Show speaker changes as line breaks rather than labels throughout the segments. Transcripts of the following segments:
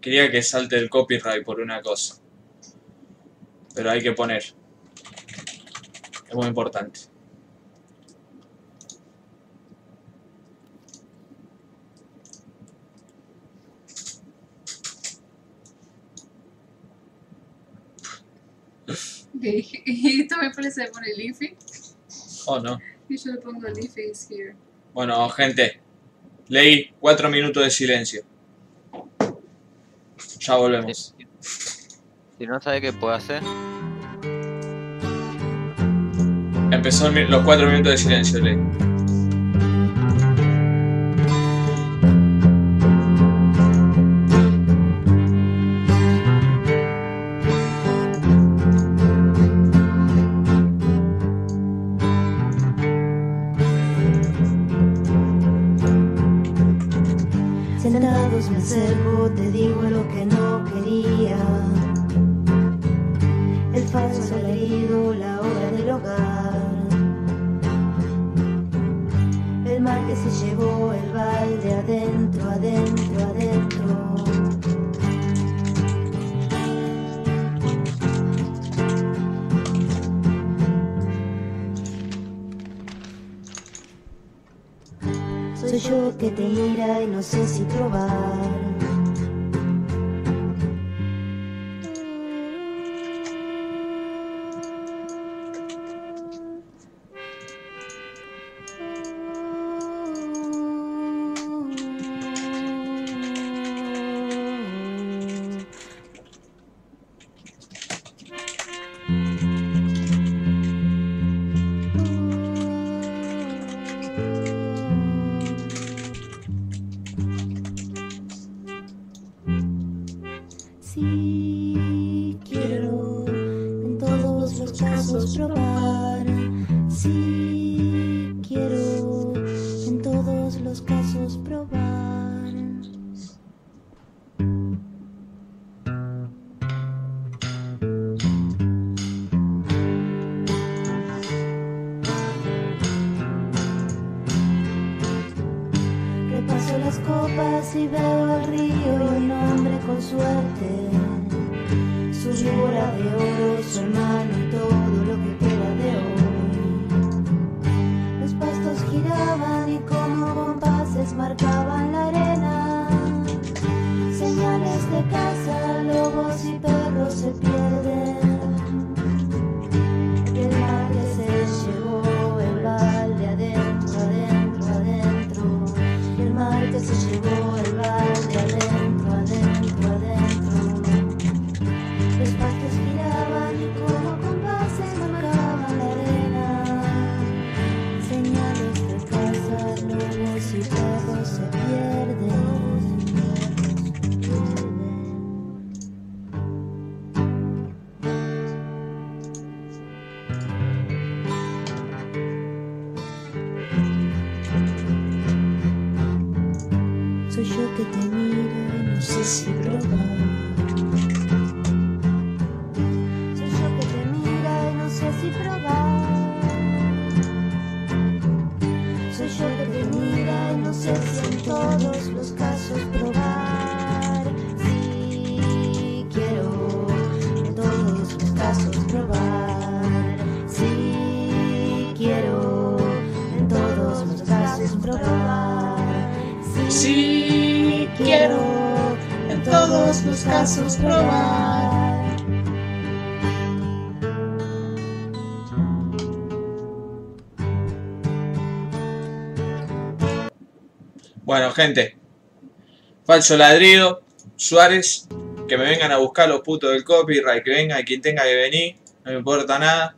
Quería que salte el copyright por una cosa. Pero hay que poner. Es muy importante.
Y también parece poner Leafy.
Oh, no.
Y yo le pongo Leafy is here.
Bueno, gente. Leí cuatro minutos de silencio. Ya volvemos.
Si no sabe qué puede hacer,
Empezó los cuatro minutos de silencio, Leí.
Probar.
Bueno, gente. Falso ladrido. Suárez. Que me vengan a buscar los putos del copyright. Que venga quien tenga que venir. No me importa nada.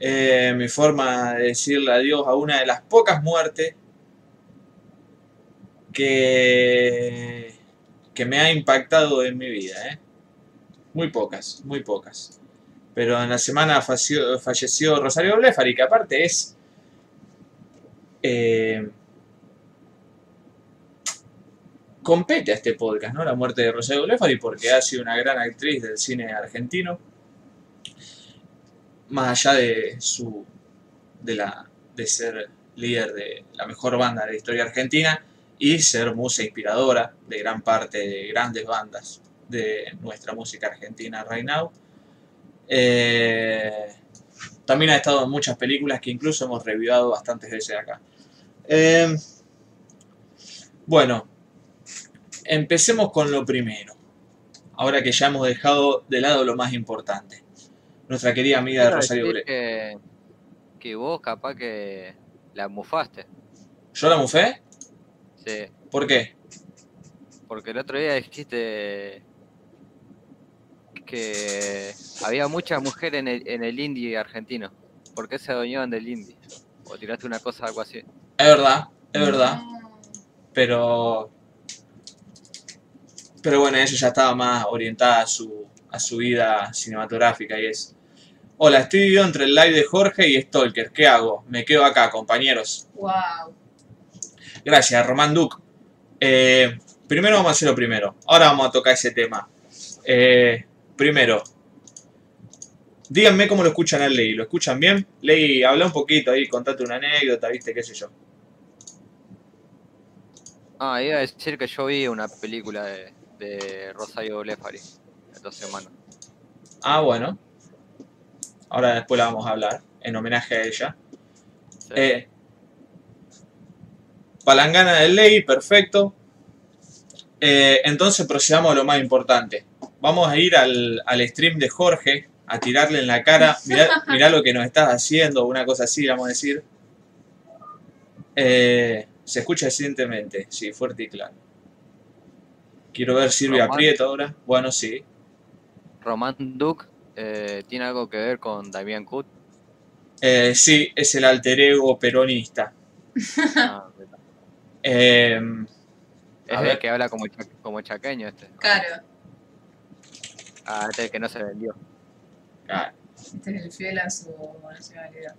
Eh, mi forma de decirle adiós a una de las pocas muertes que, que me ha impactado en mi vida. ¿eh? Muy pocas, muy pocas. Pero en la semana falleció, Rosario Blefari, que aparte es... eh, compete a este podcast, ¿no? La muerte de Rosario Blefari, porque ha sido una gran actriz del cine argentino. Más allá de su. de la. de ser líder de la mejor banda de la historia argentina,
y ser musa inspiradora de gran parte de grandes bandas de nuestra música argentina right now. Eh, también ha estado en muchas películas que incluso hemos revivido bastantes veces acá. Eh, bueno, empecemos con lo primero. Ahora que ya hemos dejado de lado lo más importante. Nuestra querida amiga de Rosario Ble.
que, que vos capaz que la mufaste.
¿Yo la mufé? ¿Por qué?
Porque el otro día dijiste que había muchas mujeres en el, en el indie argentino. ¿Por qué se adueñaban del indie? O tiraste una cosa, algo así.
Es verdad, es verdad. Pero. Pero bueno, ella ya estaba más orientada a su, a su vida cinematográfica y es. Hola, estoy viviendo entre el live de Jorge y Stalker. ¿Qué hago? Me quedo acá, compañeros.
Wow.
Gracias, Román Duc. Eh, primero vamos a hacer lo primero. Ahora vamos a tocar ese tema. Eh, primero, díganme cómo lo escuchan al Ley. ¿Lo escuchan bien? Ley, habla un poquito ahí, contate una anécdota, viste, qué sé yo.
Ah, iba a decir que yo vi una película de, de Rosario Blefari esta semana.
Ah, bueno. Ahora después la vamos a hablar, en homenaje a ella.
Sí.
Eh, palangana de ley, perfecto. Eh, entonces procedamos a lo más importante. Vamos a ir al, al stream de Jorge a tirarle en la cara. Mirá, mirá lo que nos estás haciendo, una cosa así, vamos a decir. Eh, se escucha evidentemente, sí, fuerte y claro. Quiero ver Silvia
Román.
Prieto ahora. Bueno, sí.
Román Duke eh, tiene algo que ver con Damián Kut.
Eh, sí, es el alter ego peronista.
Ah,
Eh,
es
A
el que habla como, como chaqueño este.
Claro.
Ah, este es el que no se vendió.
ah,
Este es el fiel a su nacionalidad.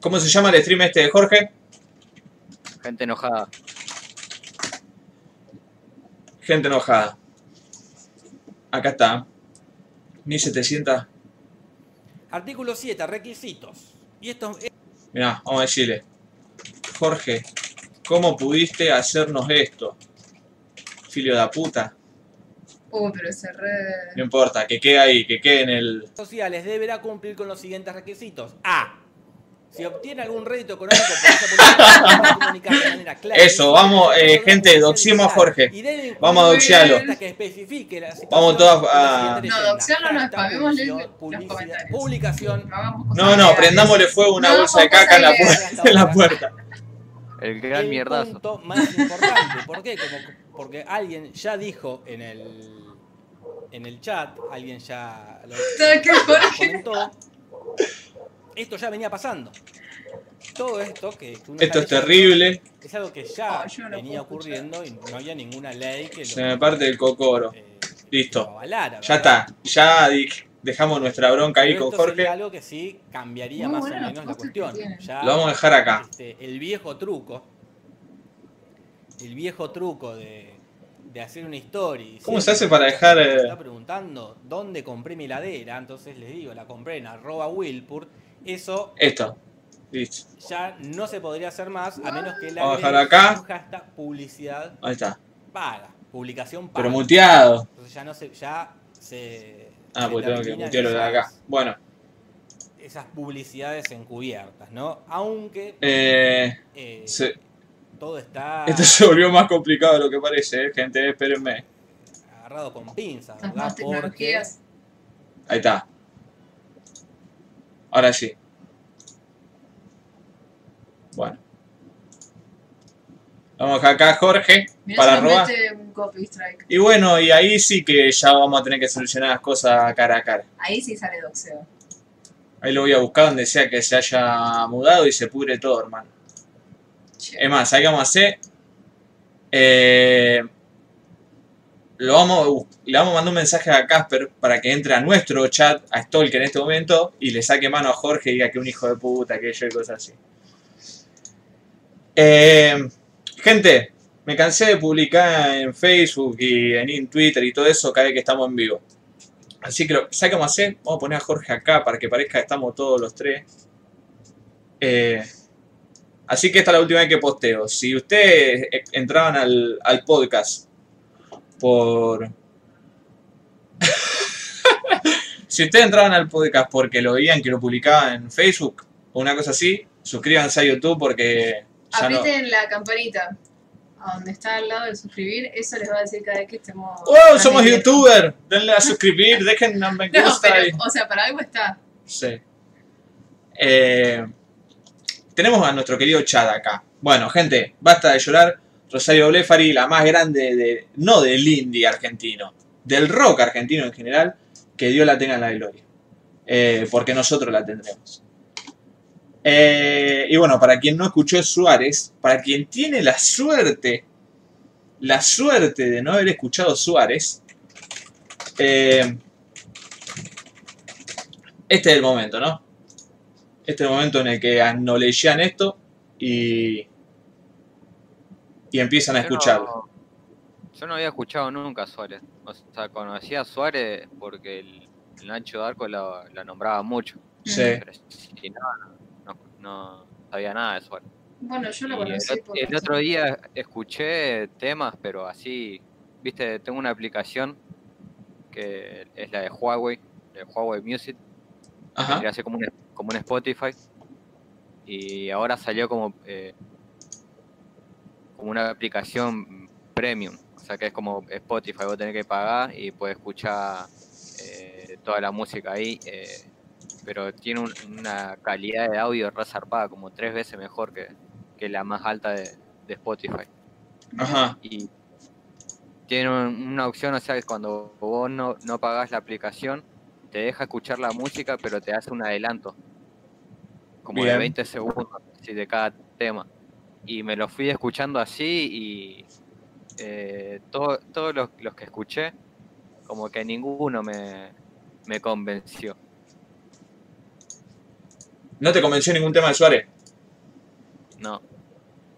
¿Cómo se llama el stream este de Jorge?
Gente enojada.
Gente enojada. Acá está. 1700.
Artículo 7, requisitos. Y esto es
Mirá, vamos a decirle. Jorge, ¿cómo pudiste hacernos esto? Filio de puta.
Uh, pero ese re.
No importa, que quede ahí, que quede en el.
sociales deberá cumplir con los siguientes requisitos. A. Si obtiene algún rédito económico por esa de manera clara.
Eso, vamos, eh, gente, doxiemos a Jorge.
Y debe incluir
Vamos a doxiarlo. Vamos
la
a-
No, doxiarlo no,
Hashtag
spamémosle
publicidad-
los comentarios.
Publicación.
No
No, prendámosle fuego una
No,
bolsa de caca la, en la puerta.
El gran
el
mierdazo.
punto más importante. ¿Por qué? Como- porque alguien ya dijo en el en el chat, alguien ya lo,
¿Sabes qué, Jorge?
comentó. Esto ya venía pasando. Todo esto que
Esto es terrible.
Es algo que ya
Oh, no
venía ocurriendo y no había ninguna ley que lo,
Se me parte el cocoro.
eh,
Listo.
lo avalara.
Ya está. Ya di- dejamos nuestra bronca ahí con
esto sería
Jorge.
algo que sí cambiaría
Muy
más o menos la cuestión. Ya,
Lo vamos a dejar acá.
este, el viejo truco, el viejo truco de, de hacer una historia.
¿Cómo se hace para dejar,
me
eh?
está preguntando dónde compré mi heladera, entonces les digo, la compré en arroba Wilpur. Eso
Esto. Listo.
ya no se podría hacer más a menos que la
Vamos a dejar acá.
hashtag publicidad
Ahí está.
paga, publicación paga.
Pero muteado.
Entonces ya no se, ya se.
Ah, pues tengo que mutearlo de acá. Bueno.
Esas publicidades encubiertas, ¿no? Aunque
Eh,
eh,
se-
todo está
esto se volvió más complicado de lo que parece, ¿eh? gente. Espérenme.
agarrado con pinzas,
Las
¿verdad? Porque
tecnologías.
Ahí está. Ahora sí. Bueno. Vamos acá Jorge, Para
si
robar.
mete un copy strike.
Y bueno, y ahí sí que ya vamos a tener que solucionar las cosas cara a cara.
Ahí sí sale doxeo.
Ahí lo voy a buscar donde sea que se haya mudado y se pudre todo, hermano.
Che.
Es más, ahí vamos a hacer. eh, lo vamos, le vamos a mandar un mensaje a Casper para que entre a nuestro chat, a Stolk en este momento, y le saque mano a Jorge y diga que un hijo de puta, que yo y cosas así. Eh, gente, me cansé de publicar en Facebook y en, Twitter y todo eso cada vez que estamos en vivo. Así que, ¿sabes qué vamos a hacer? Vamos a poner a Jorge acá para que parezca que estamos todos los tres. Eh, Así que esta es la última vez que posteo. Si ustedes eh, entraban al, al podcast por... si ustedes entraban al podcast porque lo veían que lo publicaba en Facebook o una cosa así, suscríbanse a YouTube porque.
Aprieten la campanita. A donde está al lado de suscribir, eso les va a decir cada vez que estemos.
¡Wow! Somos youtuber. Denle a suscribir, dejen un me
No,
gusta.
pero,
y-
o sea, para algo está.
Sí. Eh, tenemos a nuestro querido Chad acá. Bueno, gente, basta de llorar. Rosario Blefari, la más grande de. no del indie argentino, del rock argentino en general, que Dios la tenga en la gloria. Eh, porque nosotros la tendremos. Eh, y bueno, para quien no escuchó Suárez, para quien tiene la suerte, la suerte de no haber escuchado Suárez, eh, este es el momento, ¿no? Este es el momento en el que anolechean esto y, y empiezan a
Yo no-
escucharlo.
Yo no había escuchado nunca a Suárez. O sea, conocía a Suárez porque el, el Nacho Darko la, la nombraba mucho.
Sí.
Pero no, no, sabía nada de Suárez.
Bueno, yo lo
Y el,
conocí por
el otro día escuché temas, pero así, viste, tengo una aplicación que es la de Huawei, de Huawei Music,
Ajá.
a ser como un, como un Spotify, y ahora salió como, eh, como una aplicación premium, o sea que es como Spotify, vos tenés que pagar y puedes escuchar eh, toda la música ahí, eh, pero tiene un- una calidad de audio resarpada, como tres veces mejor que, que la más alta de, de Spotify.
Ajá.
Y tiene un- una opción, o sea, que cuando vos no, no pagás la aplicación, te deja escuchar la música, pero te hace un adelanto. Como
Bien.
de 20 segundos así, de cada tema. Y me lo fui escuchando así y eh, todo- todos los, los que escuché, como que ninguno me, me convenció.
¿No te convenció ningún tema de Suárez?
No,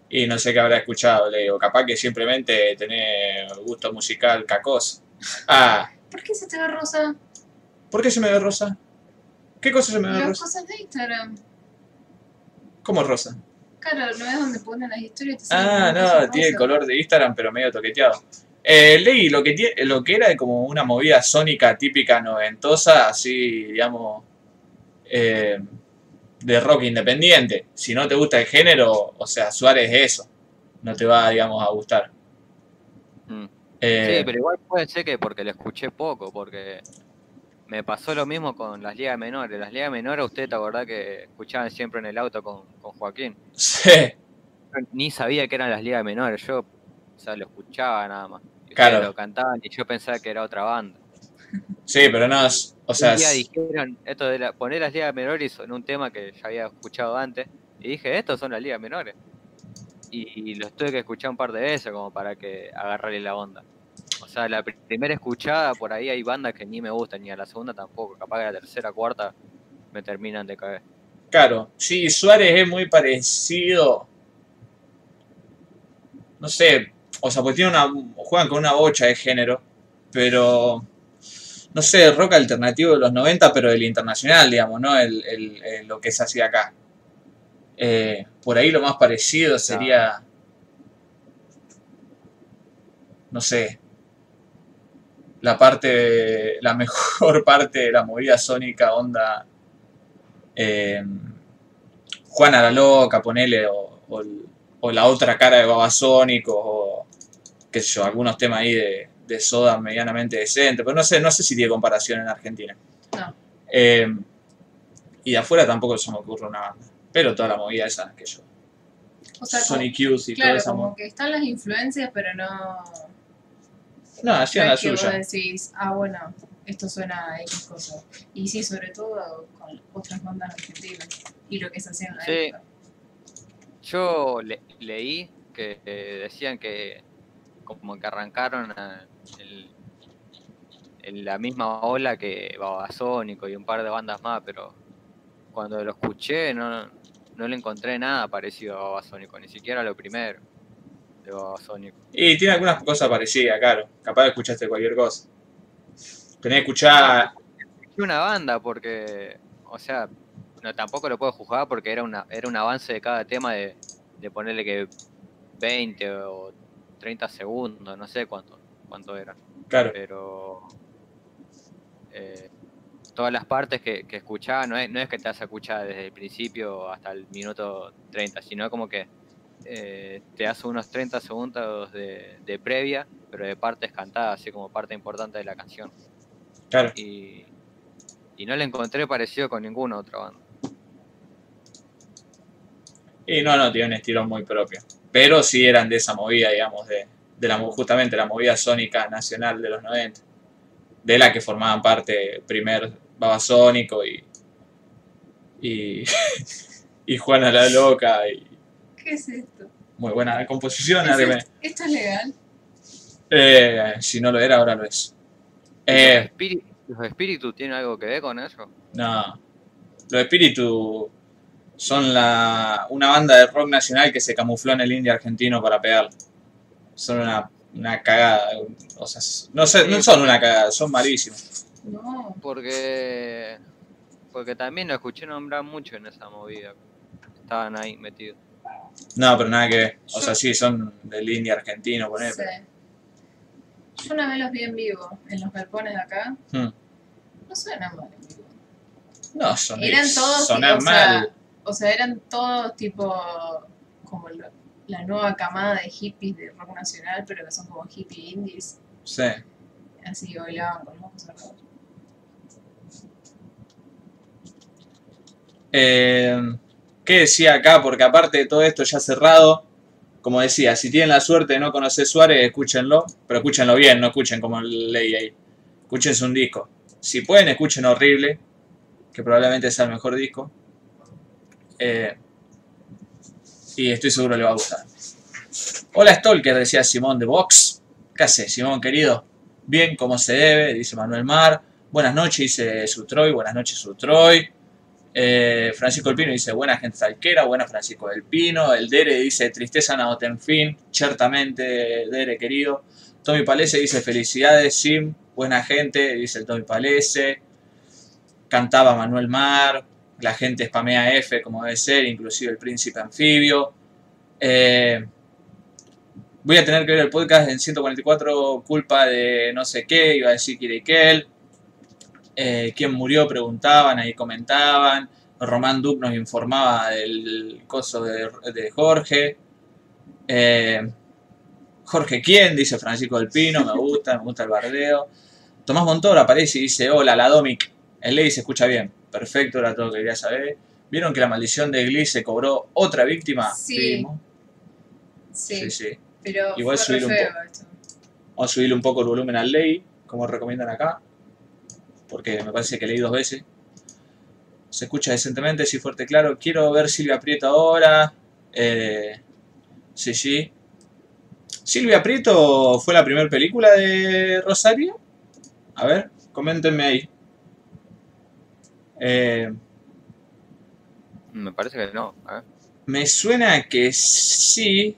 Y no sé qué habrá escuchado, le digo. Capaz que simplemente tenés gusto musical cacos. Ah,
¿Por qué se te ve rosa?
¿por qué se me ve rosa? ¿Qué cosa se me ve
Las
rosa?
cosas de Instagram.
¿Cómo rosa?
Claro, ¿no es donde ponen las historias? Te
Ah, no, tiene el color de Instagram, pero medio toqueteado. Eh, leí lo que, lo que era como una movida sónica típica noventosa, así, digamos, eh, de rock independiente. Si no te gusta el género, o sea, Suárez es eso. No te va, digamos, a gustar.
Mm.
Eh,
Sí, pero igual puede ser que porque lo escuché poco, porque me pasó lo mismo con las ligas menores. Las ligas menores, usted te acordás que escuchaban siempre en el auto con, con Joaquín.
sí,
Yo ni sabía que eran las ligas menores, yo o sea, lo escuchaba nada más.
Claro.
lo cantaban y yo pensaba que era otra banda.
Sí, pero no, es- o sea,
un día dijeron esto de la, poner las ligas menores en un tema que ya había escuchado antes, y dije, estos son las ligas menores. Y, y los tuve que escuchar un par de veces como para que agarrarle la onda. O sea, la pri- primera escuchada, por ahí hay bandas que ni me gustan, ni a la segunda tampoco. Capaz que la tercera, cuarta me terminan de caer.
Claro, sí, Suárez es muy parecido. No sé, o sea, pues tiene una. juegan con una bocha de género, pero. No sé, rock alternativo de los 90, pero del internacional, digamos, ¿no? El, el- el- lo que se hacía acá. Eh, por ahí lo más parecido sería. No sé. La parte. La mejor parte de la movida sónica, onda eh, Juana la Loca, ponele, o, o la otra cara de Babasónicos, o qué sé yo, algunos temas ahí de, de soda medianamente decente, pero no sé, no sé si tiene comparación en Argentina.
No.
Eh, y de afuera tampoco se me ocurre una banda, pero toda la movida esa que yo.
O sea, como-
Sonic Youth y
claro,
toda esa
como
movida.
que están las influencias, pero no.
No, hacían
no
la
es que vos
suya.
decís, ah, bueno, esto suena a X cosa. Y sí, sobre todo con otras bandas argentinas y lo que se hacía en la
Sí.
época.
Yo le- leí que eh, decían que como que arrancaron a- el- en la misma ola que Babasónico y un par de bandas más, pero cuando lo escuché no, no le encontré nada parecido a Babasónico, ni siquiera lo primero de Babasónico.
Y tiene algunas cosas parecidas, claro. Capaz escuchaste cualquier cosa. Tenés que escuchar.
Una banda porque, o sea, no, tampoco lo puedo juzgar porque era una era un avance de cada tema de, de ponerle que 20 o 30 segundos, no sé cuánto, cuánto era.
Claro.
Pero eh, todas las partes que, que escuchaba no es, no es que te a escuchar desde el principio hasta el minuto 30, sino como que eh, te hace unos 30 segundos de, de previa, pero de partes cantadas, así como parte importante de la canción.
Claro.
Y, y no le encontré parecido con ninguna otra banda.
Y no, no, tiene un estilo muy propio. Pero sí eran de esa movida, digamos, de, de la, justamente la movida sónica nacional de los 90. De la que formaban parte primer Babasónico y. Y. y Juana la Loca. Y
¿Qué es esto?
muy buena composición.
¿Es
Arme.
esto? ¿Esto es legal?
Eh, si no lo era, ahora lo es.
¿Los,
Eh,
espíritus, ¿Los espíritus tienen algo que ver con eso?
no. Los Espíritu son la, una banda de rock nacional que se camufló en el indie argentino para pegar. Son una, una cagada. O sea, no, sé, no son una cagada, son malísimos.
No.
Porque porque también lo escuché nombrar mucho en esa movida. Estaban ahí metidos.
No, pero nada que ver. O sea, sí, son del indie argentino, poner.
Sí. Yo una vez los vi en vivo, en los galpones de acá.
Hmm.
No suenan mal en vivo.
No, son
Eran todos,
sonan
o sea,
mal.
o sea, eran todos tipo como la, la nueva camada de hippies de rock nacional, pero que son como hippie indies.
Sí.
Así que bailaban con los ojos cerrados.
Eh, ¿Qué decía acá? Porque aparte de todo esto ya cerrado, como decía, si tienen la suerte de no conocer Suárez, escúchenlo, pero escúchenlo bien, no escuchen como leí ahí. Escúchense un disco. Si pueden, escuchen Horrible, que probablemente sea el mejor disco. Eh, y estoy seguro le va a gustar. Hola Stalker, decía Simón de Vox. ¿Qué hace, Simón querido? Bien, como se debe, dice Manuel Mar. Buenas noches, dice Sutroy. Buenas noches, Sutroy. Eh, Francisco del Pino dice, buena gente talquera, buena Francisco del Pino. El Dere dice, tristeza no ten fin. Ciertamente, Dere querido. Tommy Palese dice, felicidades, Sim. Buena gente, dice el Tommy Palese. Cantaba Manuel Mar. La gente spamea F como debe ser, inclusive el príncipe anfibio. Eh, voy a tener que ver el podcast en 144, culpa de no sé qué, iba a decir Kirikel. Eh, quién murió, preguntaban, ahí comentaban. Román Duke nos informaba del coso de, de Jorge. Eh, Jorge, ¿quién? Dice Francisco del Pino, me gusta, me gusta el bardeo. Tomás Montoro aparece y dice, hola, la Domic. El ley se escucha bien. Perfecto, era todo lo que quería saber. ¿Vieron que la maldición de Glee se cobró otra víctima?
Sí. Sí,
sí, sí.
pero
Igual
fue
subir un poco. Vamos a subirle un poco el volumen al ley, como recomiendan acá. Porque me parece que leí dos veces. Se escucha decentemente, sí, fuerte, claro. Quiero ver Silvia Prieto ahora. Eh, sí, sí. Silvia Prieto fue la primera película de Rosario. A ver, coméntenme ahí. Eh,
Me parece que no. ¿eh?
me suena que sí.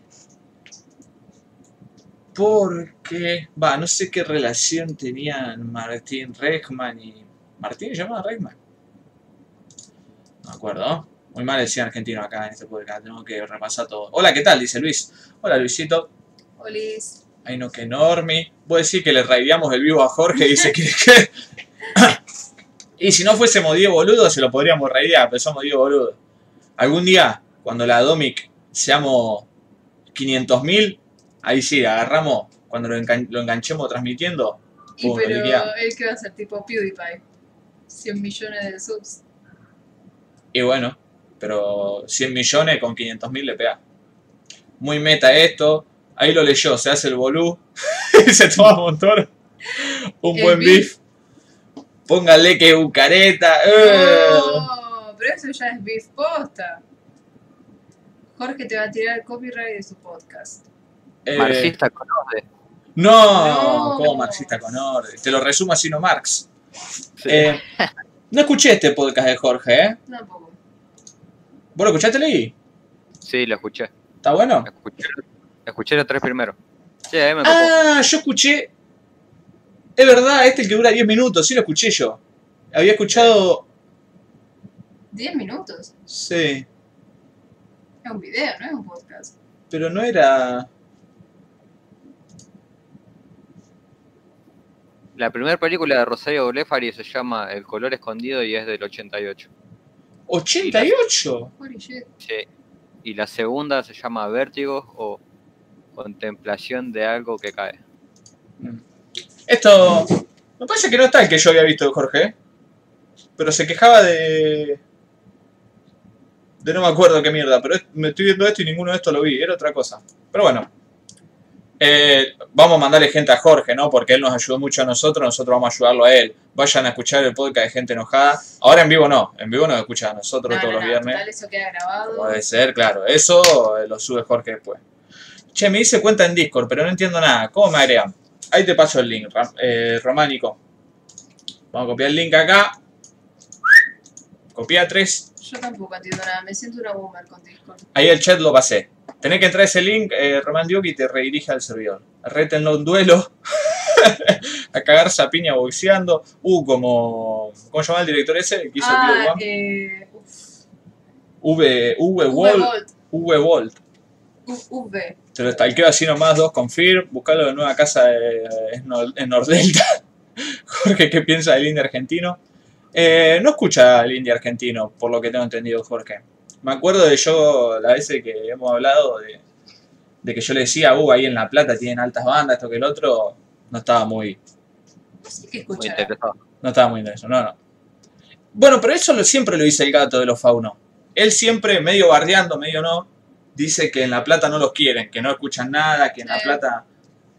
Porque, va, no sé qué relación tenían Martín Reichman y... ¿Martín se llamaba Reichman? No me acuerdo. Muy mal decía argentino acá en este podcast, tengo que repasar todo. Hola, ¿qué tal? Dice Luis. Hola, Luisito.
Olis.
Ay, no, que Normi. Voy a decir que le raideamos el vivo a Jorge, dice que... y si no fuésemos 10 boludos, se lo podríamos raidear, pero somos 10 boludos. Algún día, cuando la Domic seamos 500.000, ahí sí, agarramos, cuando lo, engan- lo enganchemos transmitiendo,
Y pero él que va a ser tipo PewDiePie. 100 millones de subs.
y bueno, pero 100 millones con 500.000 le pega. Muy meta esto, ahí lo leyó, se hace el bolú, y se toma un montón. Un
El
buen
beef.
beef. Póngale que bucareta. ¡eh!
No, pero eso ya es beef posta. Jorge te va a tirar el copyright de su podcast.
Eh,
Marxista con orden.
No,
No.
como marxista con orden. Te lo resumo así no Marx. Eh, no escuché este podcast de Jorge, ¿eh?
Tampoco.
¿Vos lo escuchaste, Leí?
Sí, lo escuché.
¿Está bueno?
Escuché, escuché los tres primeros. Sí, a mí me.
Ah, yo escuché. Es verdad, este el que dura 10 minutos, sí lo escuché yo. Había escuchado.
10 minutos.
Sí.
Es un video, no es un podcast.
Pero no era...
La primera película de Rosario Blefari se llama El color escondido y es del 88.
¿88?
Holy shit.
Sí. Y la segunda se llama Vértigo o Contemplación de algo que cae.
Esto... Me parece que no está el que yo había visto de Jorge. ¿eh? Pero se quejaba de... De no me acuerdo qué mierda, pero me estoy viendo esto y ninguno de estos lo vi, era otra cosa. Pero bueno. Eh, vamos a mandarle gente a Jorge, ¿no? Porque él nos ayudó mucho a nosotros, nosotros vamos a ayudarlo a él. Vayan a escuchar el podcast de Gente Enojada. Ahora en vivo no, en vivo nos escucha a nosotros
No,
todos
no,
los
no,
viernes.
total, eso queda grabado.
Puede ser, claro. Eso eh, lo sube Jorge después. Che, me dice cuenta en Discord, pero no entiendo nada. ¿Cómo me agregan? Ahí te paso el link, eh, Románico. Vamos a copiar el link acá. Copia 3.
Yo tampoco entiendo nada, me siento una boomer con Discord.
Ahí el chat lo pasé. Tenés que entrar a ese link, eh, Román Diuk, y te redirige al servidor. Rétenlo un duelo. a cagarse a piña boxeando. Uh, como. ¿Cómo se llama el director ese? Que hizo
Ah,
One?
eh,
V. V.
Volt,
V. Volt.
V.
Te lo stalkeo así nomás, dos confirm, buscalo de nueva casa en, Nor- en Nordelta. Jorge, ¿qué piensa del indie argentino? Eh, no escucha el indie argentino, por lo que tengo entendido, Jorge. Me acuerdo de yo, la vez que hemos hablado, de, de que yo le decía, uh, ahí en La Plata tienen altas bandas, esto que el otro, no estaba muy,
qué
Muy interesado.
no estaba muy interesado, no, no. Bueno, pero eso lo, siempre lo dice el gato de los faunos. Él siempre, medio bardeando, medio no, dice que en La Plata no los quieren, que no escuchan nada, que en La. Plata,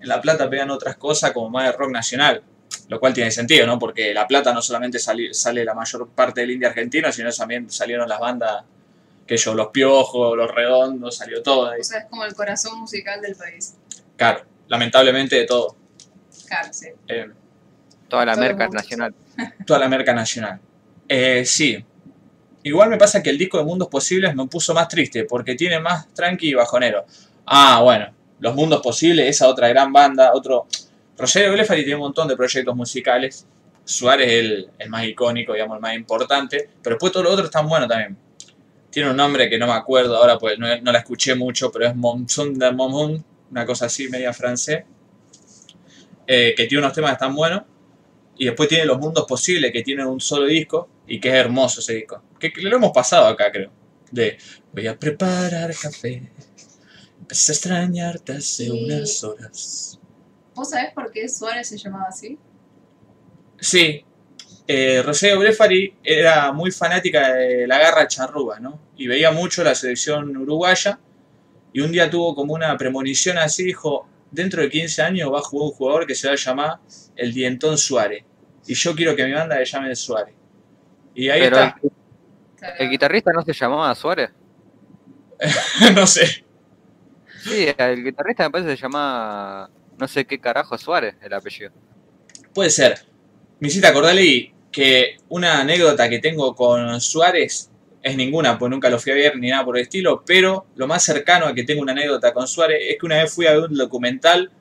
en La Plata pegan otras cosas como más de rock nacional. Lo cual tiene sentido, ¿no? Porque La Plata no solamente sali- sale la mayor parte del indie argentino, sino también salieron las bandas, que yo, Los Piojos, Los Redondos, salió todo ahí.
O sea, es como el corazón musical del país.
Claro, lamentablemente de todo.
Claro, sí.
Eh,
Toda la merca nacional.
toda la merca nacional. Eh, sí. Igual me pasa que el disco de Mundos Posibles me puso más triste, porque tiene más tranqui y bajonero. Ah, bueno. Los Mundos Posibles, esa otra gran banda, otro... Rogerio Blefari tiene un montón de proyectos musicales. Suárez es el, el más icónico, digamos, el más importante. Pero después todo lo otro está bueno también. Tiene un nombre que no me acuerdo ahora, pues no, no la escuché mucho, pero es Monson de Momon, una cosa así, media francés. eh, que tiene unos temas que están buenos. Y después tiene Los Mundos Posibles, que tiene un solo disco y que es hermoso ese disco. Que, que lo hemos pasado acá, creo. De voy a preparar café. Empecé a extrañarte hace unas horas.
¿Vos sabés por qué Suárez se llamaba así?
Sí, eh, Rosario Blefari era muy fanática de la garra charrúa, ¿no? Y veía mucho la selección uruguaya. Y un día tuvo como una premonición así, dijo, dentro de 15 años va a jugar un jugador que se va a llamar el Dientón Suárez. Y yo quiero que mi banda le llame Suárez. Y ahí
Pero
está.
El, guitarrista no se llamaba Suárez.
no sé.
Sí, el guitarrista me parece que se llamaba no sé qué carajo Suárez el apellido.
Puede ser. Me hiciste acordarle que una anécdota que tengo con Suárez es ninguna, pues nunca lo fui a ver ni nada por el estilo, pero lo más cercano a que tengo una anécdota con Suárez es que una vez fui a ver un documental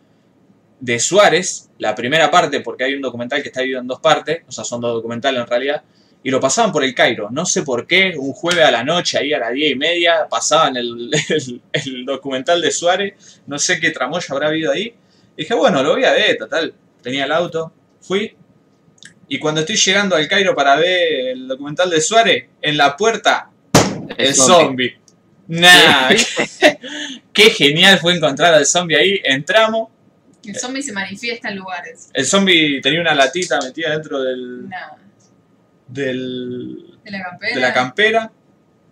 de Suárez, la primera parte, porque hay un documental que está dividido en dos partes, o sea, son dos documentales en realidad, y lo pasaban por el Cairo. No sé por qué, un jueves a la noche, ahí a las diez y media, pasaban el, el- el documental de Suárez, no sé qué tramoya habrá habido ahí. Y dije, bueno, lo voy a ver, total. Tenía el auto, fui. Y cuando estoy llegando al Cairo para ver el documental de Suárez, en la puerta, el zombie. Nah, qué genial fue encontrar al zombie ahí. Entramos,
El zombie se manifiesta en lugares.
el zombie tenía una latita metida dentro del,
Nada.
Del,
De la campera.
de la campera.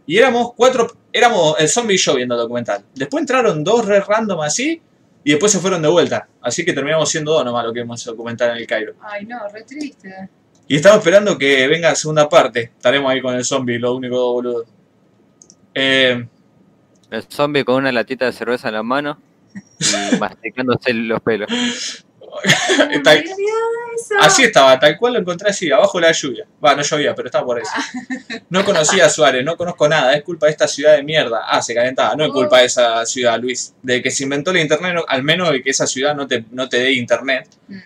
Y éramos cuatro, éramos el zombie y yo viendo el documental. Después entraron dos re random así y después se fueron de vuelta. Así que terminamos siendo dos nomás lo que vimos el documental en el Cairo.
Ay, no, re triste.
Y estamos esperando que venga la segunda parte. Estaremos ahí con el zombie, lo único dos boludos. Eh,
El zombie con una latita de cerveza en la mano y masticándose los pelos.
Así estaba, tal cual lo encontré así, abajo de la lluvia. Va, no llovía, pero estaba por eso. No conocía a Suárez, no conozco nada, es culpa de esta ciudad de mierda. Ah, se calentaba, no es culpa de esa ciudad, Luis. De que se inventó el internet, no- al menos de que esa ciudad no te, no te dé internet.
Mm.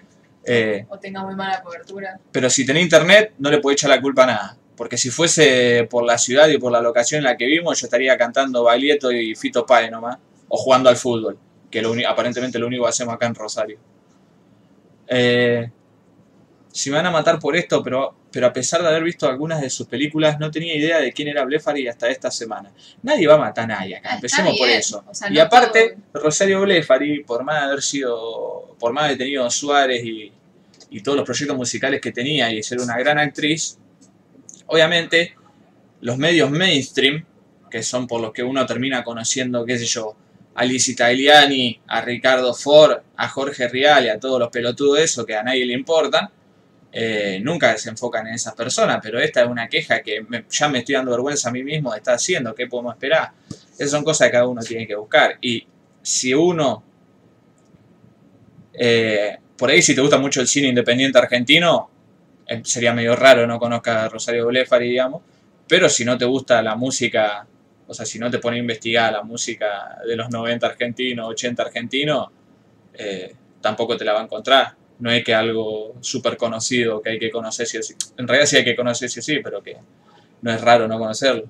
Eh,
O tenga muy mala cobertura.
pero si tenés internet, no le puedes echar la culpa a nada. Porque si fuese por la ciudad y por la locación en la que vimos, yo estaría cantando Baglietto y Fito Páez nomás. O jugando al fútbol, que lo aparentemente lo único que hacemos acá en Rosario. Eh, si me van a matar por esto, pero, pero a pesar de haber visto algunas de sus películas, no tenía idea de quién era Blefari hasta esta semana. Nadie va a matar a nadie acá,
Ah,
empecemos por eso.
o sea,
y aparte, Rosario Blefari, por más de haber sido, por más de haber tenido Suárez y, y todos los proyectos musicales que tenía y ser una gran actriz, obviamente los medios mainstream, que son por los que uno termina conociendo, qué sé yo, a Lizzie Tagliani, a Ricardo Ford, a Jorge Rial y a todos los pelotudos eso que a nadie le importan, eh, nunca se enfocan en esas personas, pero esta es una queja que ya me estoy dando vergüenza a mí mismo de estar haciendo, ¿qué podemos esperar? Esas son cosas que cada uno tiene que buscar. Y si uno, eh, por ahí si te gusta mucho el cine independiente argentino, eh, sería medio raro no conozca a Rosario Blefari, digamos, pero si no te gusta la música, o sea, si no te pone a investigar la música de los 90 argentinos, 80 argentinos, eh, tampoco te la va a encontrar. No es que algo súper conocido que hay que conocer sí o sí. En realidad sí hay que conocer sí o sí, pero que no es raro no conocerlo.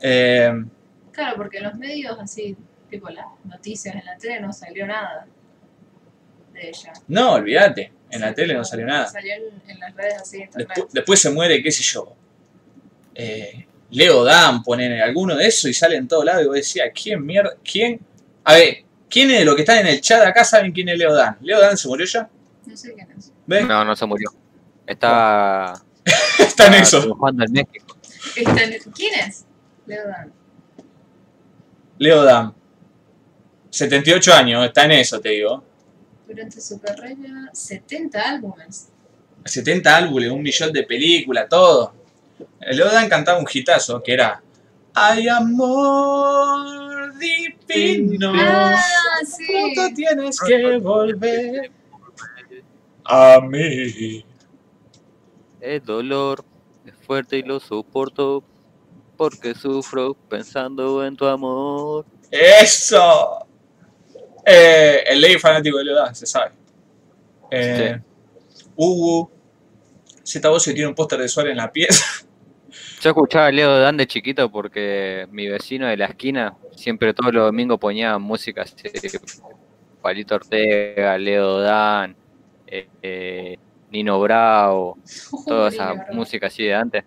Eh,
Claro, porque en los medios así, tipo las noticias en la tele, no salió nada de ella.
no, olvídate, en la tele no salió nada.
Salió en, en las redes así, internet.
Despu- después se muere, qué sé yo. eh, Leo Dan, ponen alguno de eso y sale en todo lado y vos decías, ¿quién mierda? ¿Quién? A ver, ¿quiénes de los que están en el chat acá saben quién es Leo Dan? ¿Leo Dan se murió ya?
No sé quién es.
¿Ves?
No, no se murió. Está,
Está en eso.
triunfando en México.
Está en- ¿Quién es? Leo Dan.
Leo Dan. 78 años, está en eso, te digo.
Durante su carrera, 70 álbumes.
70 álbumes, un millón de películas, todo. Leo Dan cantaba un hitazo que era Hay amor divino.
Ah, sí.
Pronto tienes que volver a mí.
El dolor es fuerte y lo soporto porque sufro pensando en tu amor.
¡Eso! Eh, el ley fanático de Leo Dan, se sabe. Eh, Hugo. Z tiene un póster de Suárez en la pieza.
Yo escuchaba a Leo Dan de chiquito porque mi vecino de la esquina siempre todos los domingos ponía música así, Palito Ortega, Leo Dan, eh, eh, Nino Bravo, toda esa música así de antes.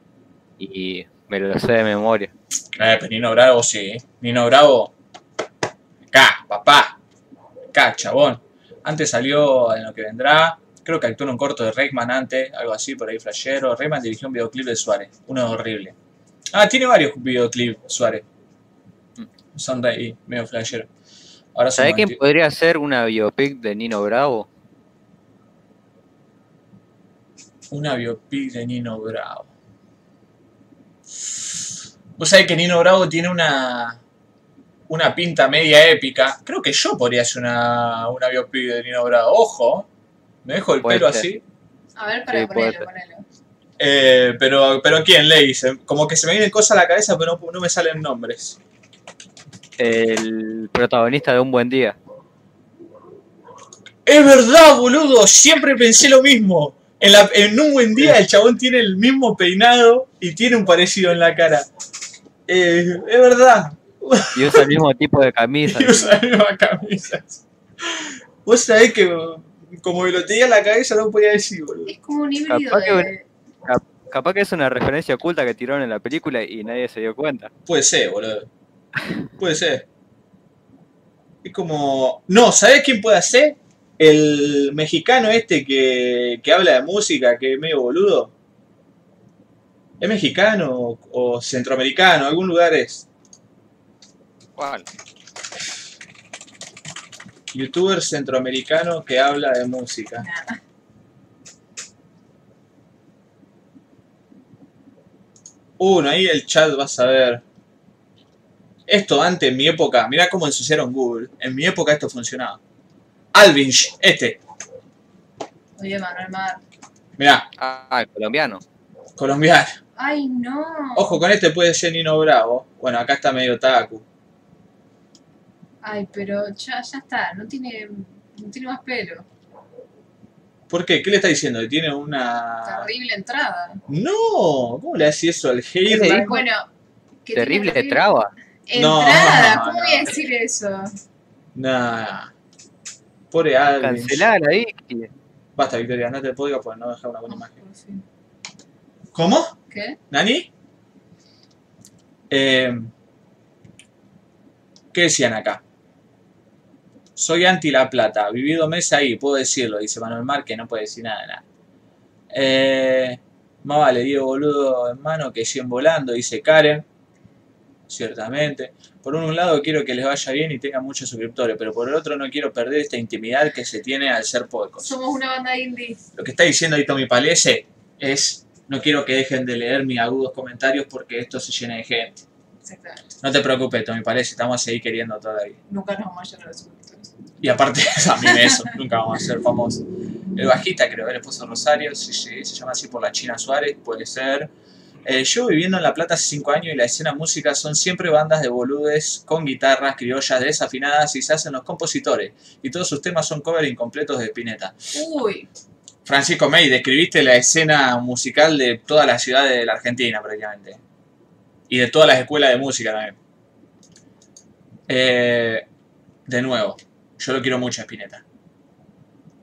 Y me lo sé de memoria.
Eh, pero Nino Bravo sí. Nino Bravo. Acá, papá. Acá, chabón. Antes salió en lo que vendrá. Creo que actuó en un corto de Reikman antes, algo así, por ahí flashero. Reikman dirigió un videoclip de Suárez. Uno horrible. Ah, tiene varios videoclips Suárez. Son de ahí, medio flashero. Ahora
¿Sabés quién podría hacer una biopic de Nino Bravo?
Una biopic de Nino Bravo. Vos sabés que Nino Bravo tiene una, una pinta media épica. Creo que yo podría hacer una, una biopic de Nino Bravo. Ojo, me dejo el
Puede
pelo
ser.
así.
A ver, para
Sí,
ponerlo,
ser.
ponelo.
Eh, pero, pero ¿quién le dice? Como que se me vienen cosas a la cabeza, pero no, no me salen nombres.
El protagonista de Un Buen Día.
Es verdad, boludo. Siempre pensé lo mismo. En, la- en un buen día el chabón tiene el mismo peinado y tiene un parecido en la cara. Eh, es verdad.
Y usa el mismo tipo de camisa.
Y usa la misma camisa. Vos sabés que como me lo tenía en la cabeza no podía decir, boludo.
Es como un híbrido
Capaz que
de...
Capaz que es una referencia oculta que tiraron en la película y nadie se dio cuenta.
Puede ser, boludo. Puede ser. Es como... No, ¿sabés quién puede hacer? El mexicano este que, que habla de música, que es medio boludo. ¿Es mexicano o, o centroamericano? Algún lugar es.
¿Cuál?
Youtuber centroamericano que habla de música. Uno, ahí el chat vas a ver. Esto antes, en mi época, mirá cómo ensuciaron Google. En mi época esto funcionaba. Alvin, Sh- este,
Oye, Manuel Mar.
mirá,
Ah, el colombiano.
colombiano.
Ay, no.
Ojo, con este puede ser Nino Bravo. Bueno, acá está medio Taku.
Ay, pero ya, ya está. No tiene, no tiene más pelo.
¿Por qué? ¿Qué le está diciendo? ¿Que tiene una...?
Terrible entrada.
No, ¿cómo le hace eso al hater?
Bueno, que
Terrible
terrible-
traba.
Entrada,
no,
¿cómo
no.
voy a decir eso?
Nah. Pobre Alvin.
Cancelar ahí.
Basta, Victoria, no te puedo porque no dejar una buena imagen.
Por fin.
¿Cómo?
¿Qué?
¿Nani? Eh, ¿Qué decían acá? Soy anti La Plata. Vivido mes ahí, puedo decirlo, dice Manuel Mar, que no puede decir nada de nada. Eh, más vale, Diego boludo en mano que 100 volando, dice Karen. Ciertamente. Por un lado quiero que les vaya bien y tengan muchos suscriptores, pero por el otro no quiero perder esta intimidad que se tiene al ser pocos.
Somos una banda indie.
Lo que está diciendo ahí Tommy Palese es no quiero que dejen de leer mis agudos comentarios porque esto se llena de gente.
Exactamente.
No te preocupes, Tommy Palese, estamos a seguir queriendo todavía.
Nunca nos vamos a llenar de.
Y aparte, a mí me eso, nunca vamos a ser famosos. El bajista, creo, el esposo Rosario, sí, sí, se llama así por la China Suárez, puede ser. Eh, yo viviendo en La Plata hace 5 años y la escena música son siempre bandas de boludes con guitarras criollas desafinadas y se hacen los compositores. Y todos sus temas son covers incompletos de Spinetta.
Uy,
Francisco May, describiste la escena musical de todas las ciudades de la Argentina prácticamente. Y de todas las escuelas de música también. Eh, de nuevo, yo lo quiero mucho a Spinetta.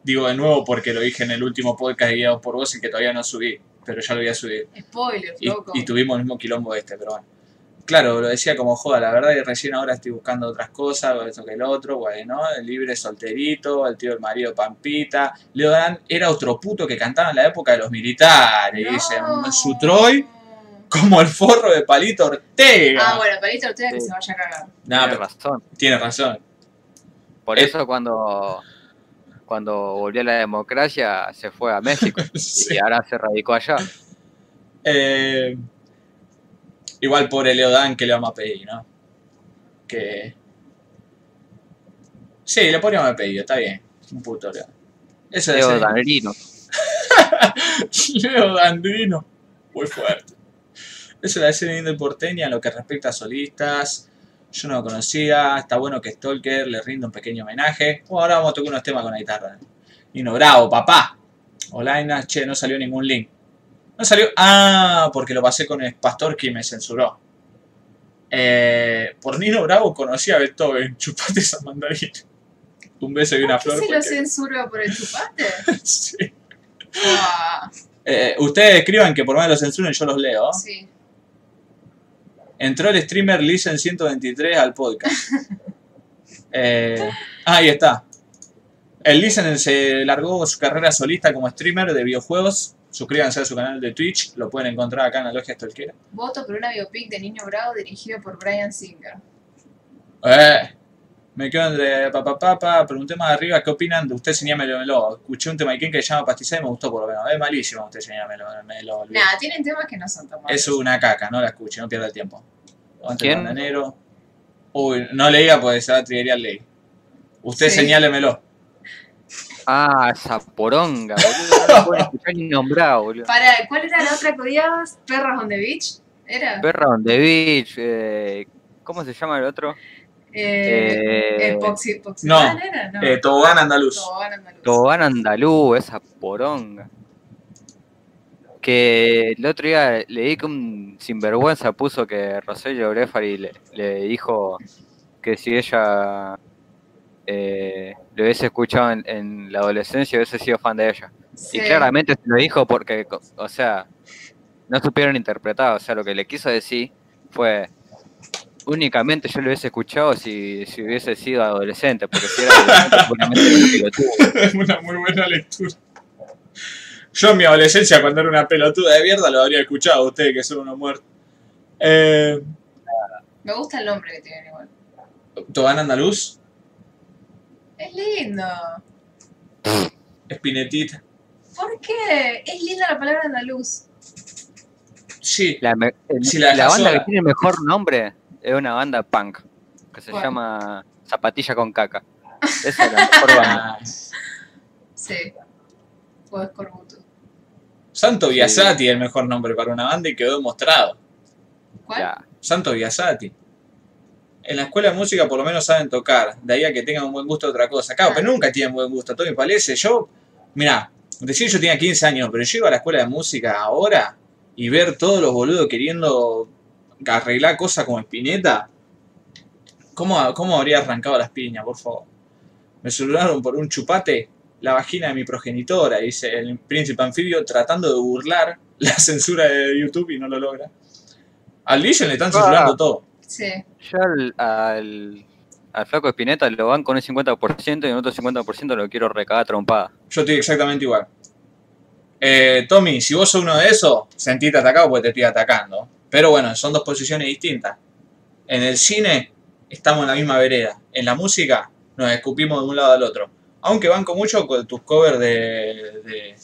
Digo de nuevo porque lo dije en el último podcast guiado por vos y que todavía no subí, pero ya lo voy a subir.
spoiler,
Y,
loco.
y tuvimos el mismo quilombo este, pero bueno. Claro, lo decía como joda, la verdad que recién ahora estoy buscando otras cosas, o esto que el otro, bueno, el libre solterito, el tío del marido Pampita. Leo Dan era otro puto que cantaba en la época de los militares,
No.
dicen, su Troy como el forro de Palito Ortega.
Ah, bueno, Palito Ortega que se vaya a cagar.
Nah,
Tiene
pero
razón.
tiene razón.
Por
Eh.
eso cuando, cuando volvió la democracia se fue a México
Sí.
y ahora se radicó allá.
Eh, igual pobre Leo Dan que le vamos a pedir, ¿no? Que... Sí, le podríamos pedido, está bien. Un puto Leo. Eso
Leo Danrino.
Leo Dandino. Muy fuerte. Eso es la escena porteña en lo que respecta a solistas. Yo no lo conocía. Está bueno que Stalker le rinda un pequeño homenaje. Oh, ahora vamos a tocar unos temas con la guitarra. Nino Bravo, papá. Olaina, che, no salió ningún link. No salió. Ah, porque lo pasé con el pastor que me censuró. Eh, por Nino Bravo conocí a Beethoven. Chupate esa mandarina. Un beso y una
¿Por qué
flor.
se lo censuró por el chupate?
Sí.
Ah,
Eh, ustedes escriban que por más los censuren, yo los leo.
sí.
Entró el streamer Listen 123 al podcast. Eh, ah, ahí está. El Listen se largó su carrera solista como streamer de videojuegos. Suscríbanse a su canal de Twitch, lo pueden encontrar acá en la logia Stolquera.
Voto por una biopic de Niño Bravo dirigido por Brian Singer.
Eh, me quedo entre papá papá, pregunté más arriba qué opinan de usted señámelo. Escuché un tema de Ken que se llama Pastizal y me gustó por lo menos. Es malísimo usted señámelo. Me lo olvidé.
Nada, tienen temas que no son tan malos.
Es una caca, no la escuche, no pierda el tiempo.
¿Quién?
el bananero. Uy, no leía porque se va a triggerear ley. Usted
Sí.
señálemelo.
Ah, esa poronga, boludo. No pueden escuchar ni nombrado, boludo.
Para, ¿cuál era la otra que odiabas? ¿Perras on the Beach? ¿Era?
Perra on the Beach. eh, ¿Cómo se llama el otro?
Eh,
Eh,
Poxy, Poxy
no.
Era? No.
Eh, Tobogán andaluz.
Tobogán andaluz.
Tobogán Andaluz, esa poronga. Que el otro día leí que un sinvergüenza puso que Rogelio Brefari le, le dijo que si ella eh, lo hubiese escuchado en, en la adolescencia hubiese sido fan de ella.
Sí.
Y claramente se lo dijo porque, o sea, no supieron interpretar. O sea, lo que le quiso decir fue únicamente yo lo hubiese escuchado si, si hubiese sido adolescente, porque si era adolescente.
Es una muy buena lectura. Yo en mi adolescencia, cuando era una pelotuda de mierda, lo habría escuchado a ustedes que son unos muertos. Eh,
Me gusta el nombre que tienen igual.
Tobogán andaluz,
Es lindo.
Espinetita.
¿Por qué? Es linda la palabra andaluz.
Sí,
La, me- el-
Si la
banda
sola.
que tiene el mejor nombre es una banda punk que se llama Zapatilla con Caca. Esa es la mejor banda.
Sí. O Escorbuto.
Santo
Sí.
Biasati es el mejor nombre para una banda y quedó demostrado.
¿Cuál?
Ya.
Santo Biasati. En la escuela de música por lo menos saben tocar, de ahí a que tengan un buen gusto otra cosa. Claro,
Ah.
pero nunca tienen buen gusto, todo me parece. Yo, mira, Decir yo tenía 15 años, pero yo iba a la escuela de música ahora y ver todos los boludos queriendo arreglar cosas como Spinetta. ¿Cómo, ¿Cómo habría arrancado las piñas, por favor? Me saludaron por un chupate la vagina de mi progenitora, dice el príncipe anfibio, tratando de burlar la censura de YouTube y no lo logra. Al Legion le están censurando
Ah.
todo.
Sí.
Yo al, al, al flaco Espineta lo van con un 50% y en otro 50% lo quiero recagar trompada.
Yo estoy exactamente igual. Eh, Tommy, si vos sos uno de esos, sentite atacado porque te estoy atacando. Pero bueno, son dos posiciones distintas. En el cine estamos en la misma vereda. En la música nos escupimos de un lado al otro. Aunque banco mucho con tus covers de, de-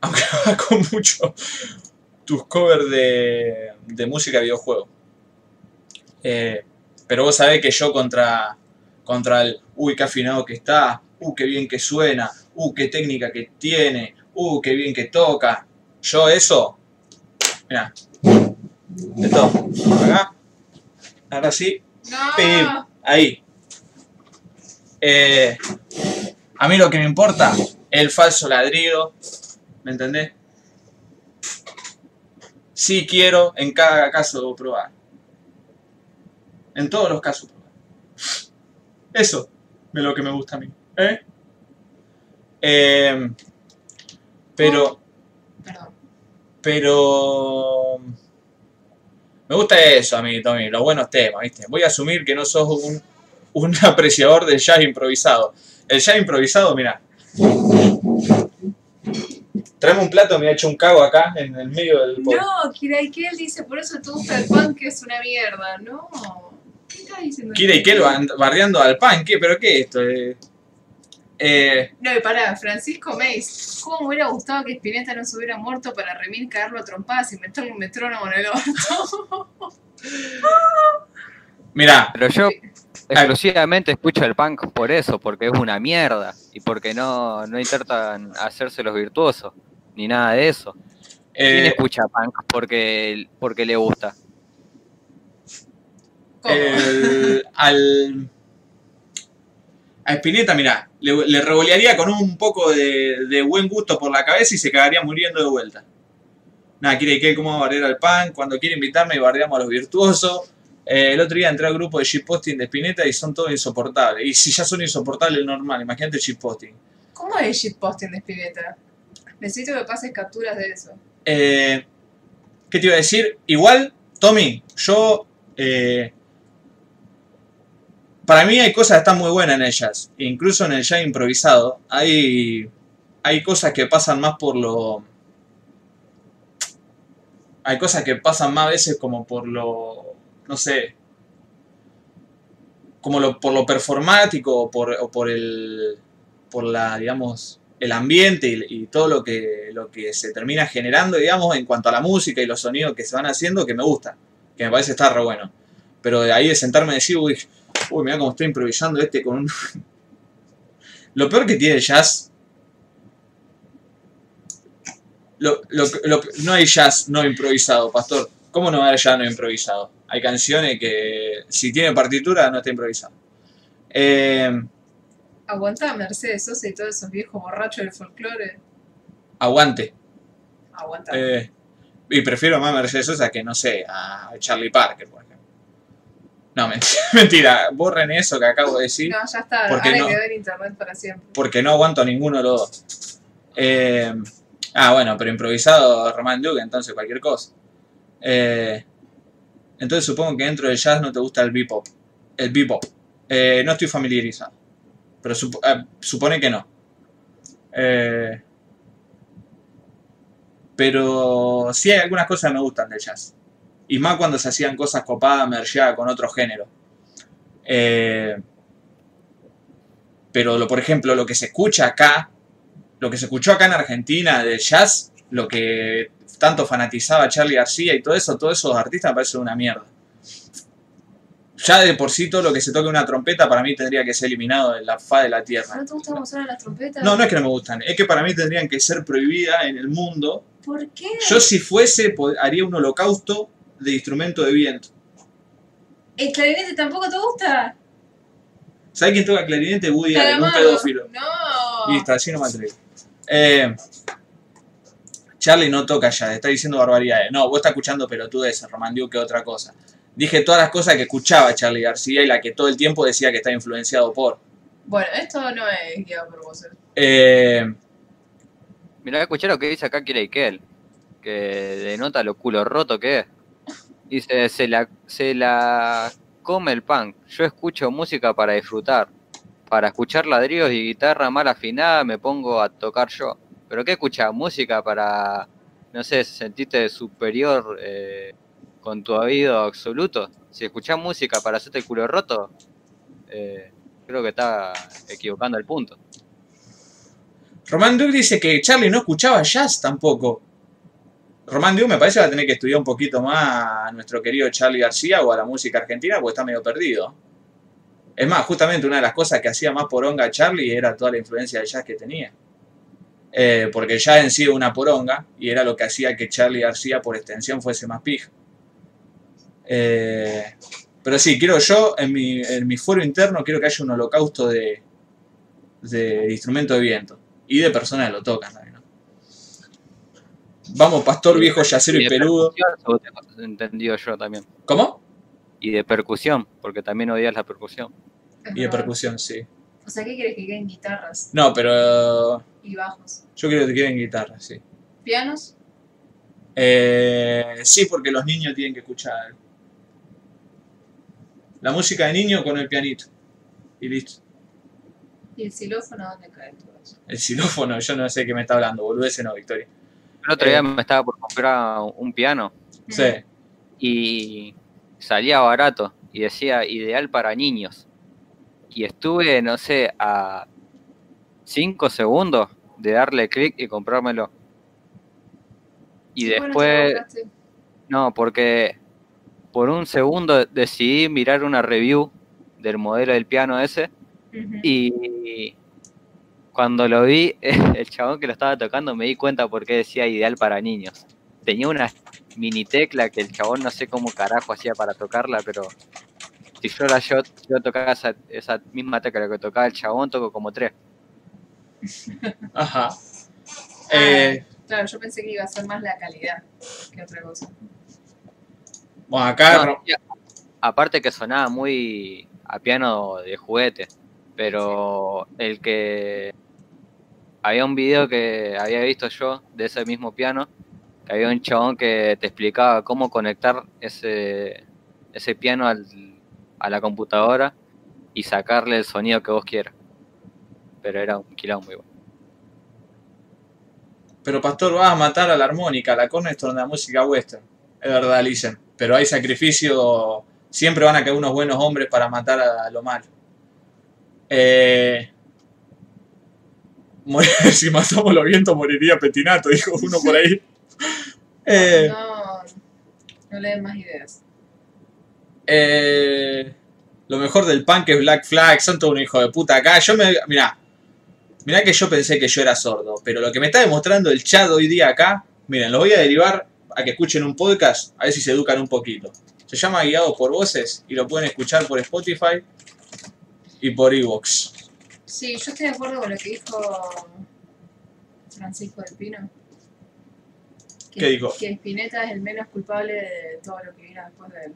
Aunque banco mucho tus covers de, de música de videojuego. Eh, pero vos sabés que yo contra, contra el uy, qué afinado que está, uh, qué bien que suena, uh, qué técnica que tiene, uh, qué bien que toca. Yo eso, mira, esto, acá, ahora sí, pim, ahí. Eh, a mí lo que me importa es el falso ladrido, ¿me entendés? Sí quiero en cada caso probar. En todos los casos probar. Eso es lo que me gusta a mí. ¿eh? Eh, pero. Pero... Me gusta eso a mí, Tommy, los buenos temas, ¿viste? Voy a asumir que no sos un, un apreciador del jazz improvisado. El jazz improvisado, mira. Traeme un plato, me ha hecho un cago acá en el medio del bol.
No, Kira Ikel dice, por eso te gusta el punk que es una mierda. No. ¿Qué estás diciendo?
Kira y Kel bardeando al pan, ¿qué? ¿Pero qué es esto? Eh, eh,
No, y pará, Francisco Meis. ¿Cómo me hubiera gustado que Spinetta no se hubiera muerto para Remil cagarlo a trompadas y meterle un metrónomo en el orto?
mira,
Pero yo exclusivamente escucho el punk por eso, porque es una mierda y porque no, no intentan hacerse los virtuosos, ni nada de eso. ¿Quién
eh,
escucha punk porque, porque le gusta?
¿Cómo?
el- al a Spinetta, mira, le, le revolearía con un poco de, de buen gusto por la cabeza y se cagaría muriendo de vuelta. Nada, quiere que cómo va a bardear al pan, cuando quiere invitarme y bardeamos a los virtuosos. Eh, el otro día entré al grupo de shitposting de Spinetta y son todos insoportables. Y si ya son insoportables normal, imagínate el shitposting.
¿Cómo es shitposting de Spinetta? Necesito que pases capturas de eso.
Eh, ¿Qué te iba a decir? Igual, Tommy, yo. eh, para mí hay cosas que están muy buenas en el jazz. Incluso en el jazz improvisado. Hay, hay cosas que pasan más por lo. Hay cosas que pasan más a veces como por lo. No sé. Como lo, por lo performático o por, el. Por la, digamos, el ambiente y, todo lo que, lo que se termina generando, digamos, en cuanto a la música y los sonidos que se van haciendo, que me gusta, que me parece estar bueno. Pero de ahí de sentarme y decir, uy, uy, mira cómo estoy improvisando este con un... lo peor que tiene el jazz... Lo, lo- lo- no hay jazz no improvisado, pastor. ¿Cómo no va a haber jazz no improvisado? Hay canciones que si tiene partitura no está improvisado. Eh,
Aguantá a Mercedes Sosa y todos esos viejos borrachos del folclore.
aguante.
Aguantá.
Eh, y prefiero más Mercedes Sosa que, no sé, a Charlie Parker, ejemplo. No, mentira. Borren eso que acabo de decir,
no, ya está.
¿por qué
Ahora
no?
quedó en internet para siempre.
porque no aguanto ninguno de los dos. Eh, ah, bueno, pero improvisado Román Duke, entonces cualquier cosa. Eh, entonces supongo que dentro del jazz no te gusta el bebop. El bebop. Eh, no estoy familiarizado. Pero sup- eh, supone que no. Pero sí hay algunas cosas que me gustan del jazz. Y más cuando se hacían cosas copadas, mergeadas con otro género. Eh, pero, lo, por ejemplo, lo que se escucha acá, lo que se escuchó acá en Argentina del jazz, lo que tanto fanatizaba Charlie García y todo eso, todos esos artistas me parece una mierda. Ya de por sí todo lo que se toque una trompeta para mí tendría que ser eliminado de la faz de la tierra.
¿No te gusta cómo suenan las trompetas?
No, no es que no me gustan, es que para mí tendrían que ser prohibidas en el mundo.
¿Por qué?
Yo si fuese, haría un holocausto de instrumento de viento.
¿El clarinete tampoco te gusta?
¿Sabes quién toca clarinete? Woody Allen, un pedófilo.
No,
Listo, así no me atrevo. Eh, Charlie no toca ya, está diciendo barbaridades. No, vos estás escuchando pelotudeces, Román Duke, que otra cosa. Dije todas las cosas que escuchaba Charlie García y la que todo el tiempo decía que está influenciado por.
Bueno, esto no es guiado por vos. ¿eh?
Eh,
Mirá, escuché lo que dice acá Kirei Kel, que denota lo culo roto que es. Dice, se la, se la come el punk. Yo escucho música para disfrutar. Para escuchar ladrillos y guitarra mal afinada me pongo a tocar yo. ¿Pero qué escuchas? ¿Música para, no sé, sentirte superior eh, con tu oído absoluto? Si escuchás música para hacerte el culo roto, eh, creo que está equivocando el punto.
Román Duke dice que Charlie no escuchaba jazz tampoco. Román Duke me parece que va a tener que estudiar un poquito más a nuestro querido Charlie García o a la música argentina porque está medio perdido. Es más, justamente una de las cosas que hacía más poronga Charlie era toda la influencia de jazz que tenía. Eh, porque ya en sí era una poronga y era lo que hacía que Charlie García por extensión fuese más pija. Eh, pero sí, quiero yo, en mi, en mi fuero interno, quiero que haya un holocausto de, de instrumento de viento y de personas que lo tocan. Vamos, pastor viejo, yacero y
de
peludo.
entendido yo también.
¿Cómo?
Y de percusión, porque también odias la percusión.
Es
Y de percusión, sí.
O sea, ¿qué quieres que queden guitarras
No, pero
y bajos?
yo quiero que queden guitarra, sí.
¿Pianos?
Eh, sí, porque los niños tienen que escuchar la música de niño con el pianito. Y listo.
¿Y el xilófono dónde cae todo eso?
El xilófono, yo no sé qué me está hablando, boludece no, Victoria.
El otro día
Eh.
me estaba por comprar un piano
Sí.
y salía barato y decía ideal para niños. Y estuve, no sé, a 5 segundos de darle clic y comprármelo. Y después, no, porque por un segundo decidí mirar una review del modelo del piano ese y cuando lo vi, el chabón que lo estaba tocando me di cuenta por qué decía ideal para niños. Tenía una mini tecla que el chabón no sé cómo carajo hacía para tocarla, pero si yo la yo, yo tocaba esa, esa misma tecla que tocaba el chabón, toco como tres.
Ajá.
Ah,
Eh,
claro, yo pensé que iba a ser más la calidad que otra cosa.
bueno, acá
No, aparte que sonaba muy a piano de juguete, pero el que había un video que había visto yo de ese mismo piano, que había un chabón que te explicaba cómo conectar ese, ese piano a la computadora y sacarle el sonido que vos quieras. Pero era un quilombo muy bueno.
Pero Pastor, vas a matar a la armónica, a la cornerstone de la música western. Es verdad, dicen. Pero hay sacrificio. Siempre van a caer unos buenos hombres para matar a lo malo. Eh, si matamos los vientos, moriría Petinato, dijo uno por ahí. Eh,
No, no le den más ideas.
eh, lo mejor del punk es Black Flag, son todo un hijo de puta acá. Yo me. Mirá, mirá que yo pensé que yo era sordo, pero lo que me está demostrando el chat hoy día acá, miren, lo voy a derivar a que escuchen un podcast, a ver si se educan un poquito. Se llama Guiado por Voces y lo pueden escuchar por Spotify y por Evox.
Sí, yo estoy de acuerdo con lo que dijo Francisco del Pino. Que,
¿Qué dijo?
Que Spinetta es el menos culpable de todo lo que vino después de él.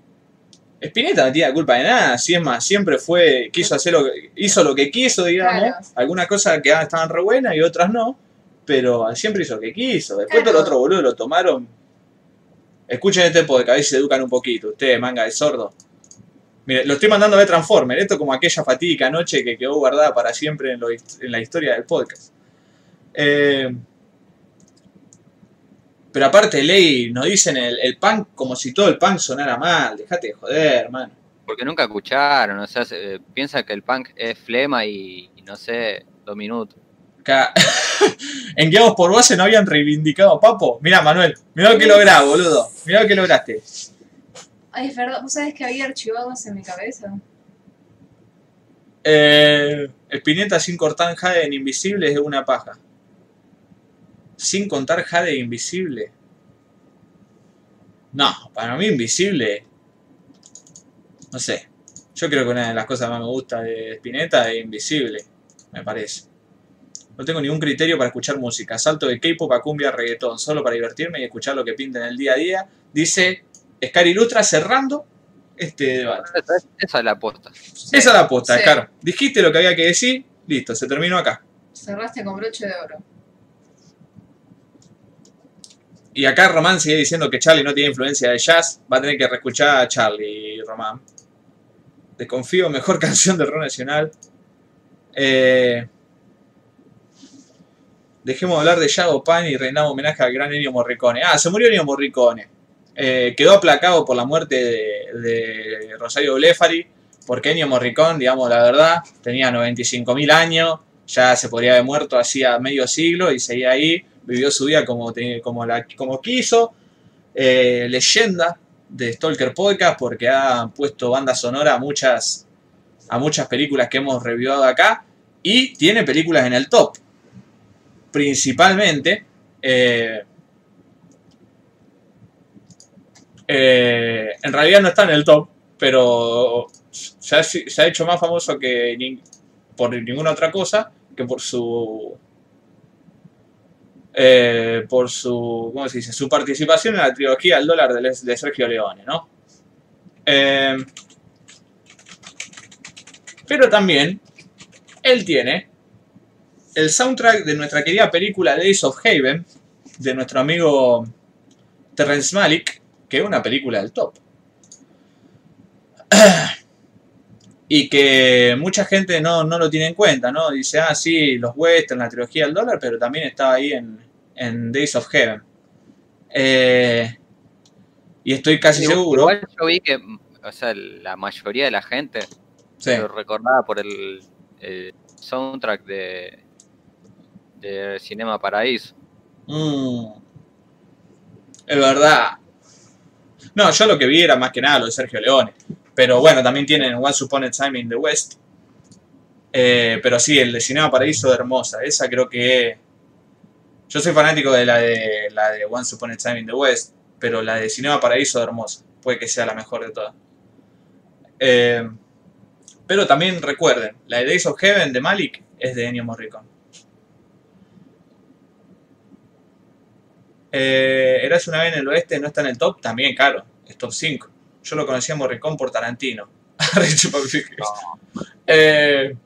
Spinetta no tiene culpa de nada, si es más, siempre fue, quiso hacer lo que, hizo lo que quiso, digamos.
Claro.
Algunas cosas que estaban re buenas y otras no, pero siempre hizo lo que quiso. Después
Claro.
todos los otros boludos lo tomaron. Escuchen este podcast, a ver si se educan un poquito. Ustedes, manga de sordo. Mire, lo estoy mandando a ver Transformer. Esto es como aquella fatídica noche que quedó guardada para siempre en, lo en la historia del podcast. Eh, pero aparte, Ley, nos dicen el, el punk como si todo el punk sonara mal. Dejate de joder, hermano.
Porque nunca escucharon, o sea, se- piensa que el punk es flema y, y no sé, dos minutos.
En Guiados por Base no habían reivindicado Papo. Mirá, Manuel, mirá lo que lográs, boludo. Mirá lo que lograste.
Ay, es verdad, ¿vos sabés que había archivados en mi cabeza?
Eh, Spinetta sin cortar Jade en Invisible es una paja. Sin contar Jade Invisible. No, para mí Invisible. No sé. Yo creo que una de las cosas más me gusta de Spinetta es Invisible. Me parece. No tengo ningún criterio para escuchar música. Salto de K-pop a cumbia, reggaetón, solo para divertirme y escuchar lo que pinta en el día a día. Dice Scar Ilustra cerrando este debate.
Esa, es la aposta.
Esa es la aposta,
Sí.
Scar. Dijiste lo que había que decir, listo, se terminó acá.
Cerraste con broche de oro.
Y acá Román sigue diciendo que Charlie no tiene influencia de jazz. Va a tener que reescuchar a Charlie, Román. Desconfío, mejor canción del rock nacional. Eh, dejemos de hablar de Yago Pan y reinamos homenaje al gran Ennio Morricone. Ah, se murió Ennio Morricone. Eh, quedó aplacado por la muerte de, Rosario Blefari. Porque Ennio Morricone, digamos la verdad, tenía 95.000 años. Ya se podría haber muerto hacía medio siglo y seguía ahí vivió su vida como, como, como quiso. Eh, leyenda de Stalker Podcast porque ha puesto banda sonora a muchas, a muchas películas que hemos reviewado acá y tiene películas en el top. Principalmente. eh, eh, en realidad no está en el top, pero se ha, hecho más famoso que por ninguna otra cosa que por su eh, por su, ¿cómo se dice? su participación en la trilogía El dólar de, de Sergio Leone, ¿no? Eh, pero también él tiene el soundtrack de nuestra querida película Days of Haven, de nuestro amigo Terrence Malick, que una película del top. Y que mucha gente no, no lo tiene en cuenta, ¿no? Dice, ah, sí, los western, la trilogía del dólar, pero también estaba ahí en, en Days of Heaven. Eh, y estoy casi
Igual-
seguro.
Igual yo vi que, o sea, la mayoría de la gente
Sí.
lo recordaba por el, el soundtrack de, de Cinema Paraíso.
Mm. Es verdad. No, yo lo que vi era más que nada lo de Sergio Leone. Pero bueno, también tienen Once Upon a Time in the West. Eh, pero sí, el de Cinema Paraíso de Hermosa. Esa creo que. Yo soy fanático de la de la de Once Upon a Time in the West. Pero la de Cinema Paraíso de Hermosa. Puede que sea la mejor de todas. Eh, pero también recuerden, la de Days of Heaven de Malik es de Ennio Morricone. Eh, Eras una vez en el oeste, no está en el top, también, claro, es top 5. Yo lo conocí a Morricone por Tarantino. Pacific. Eh,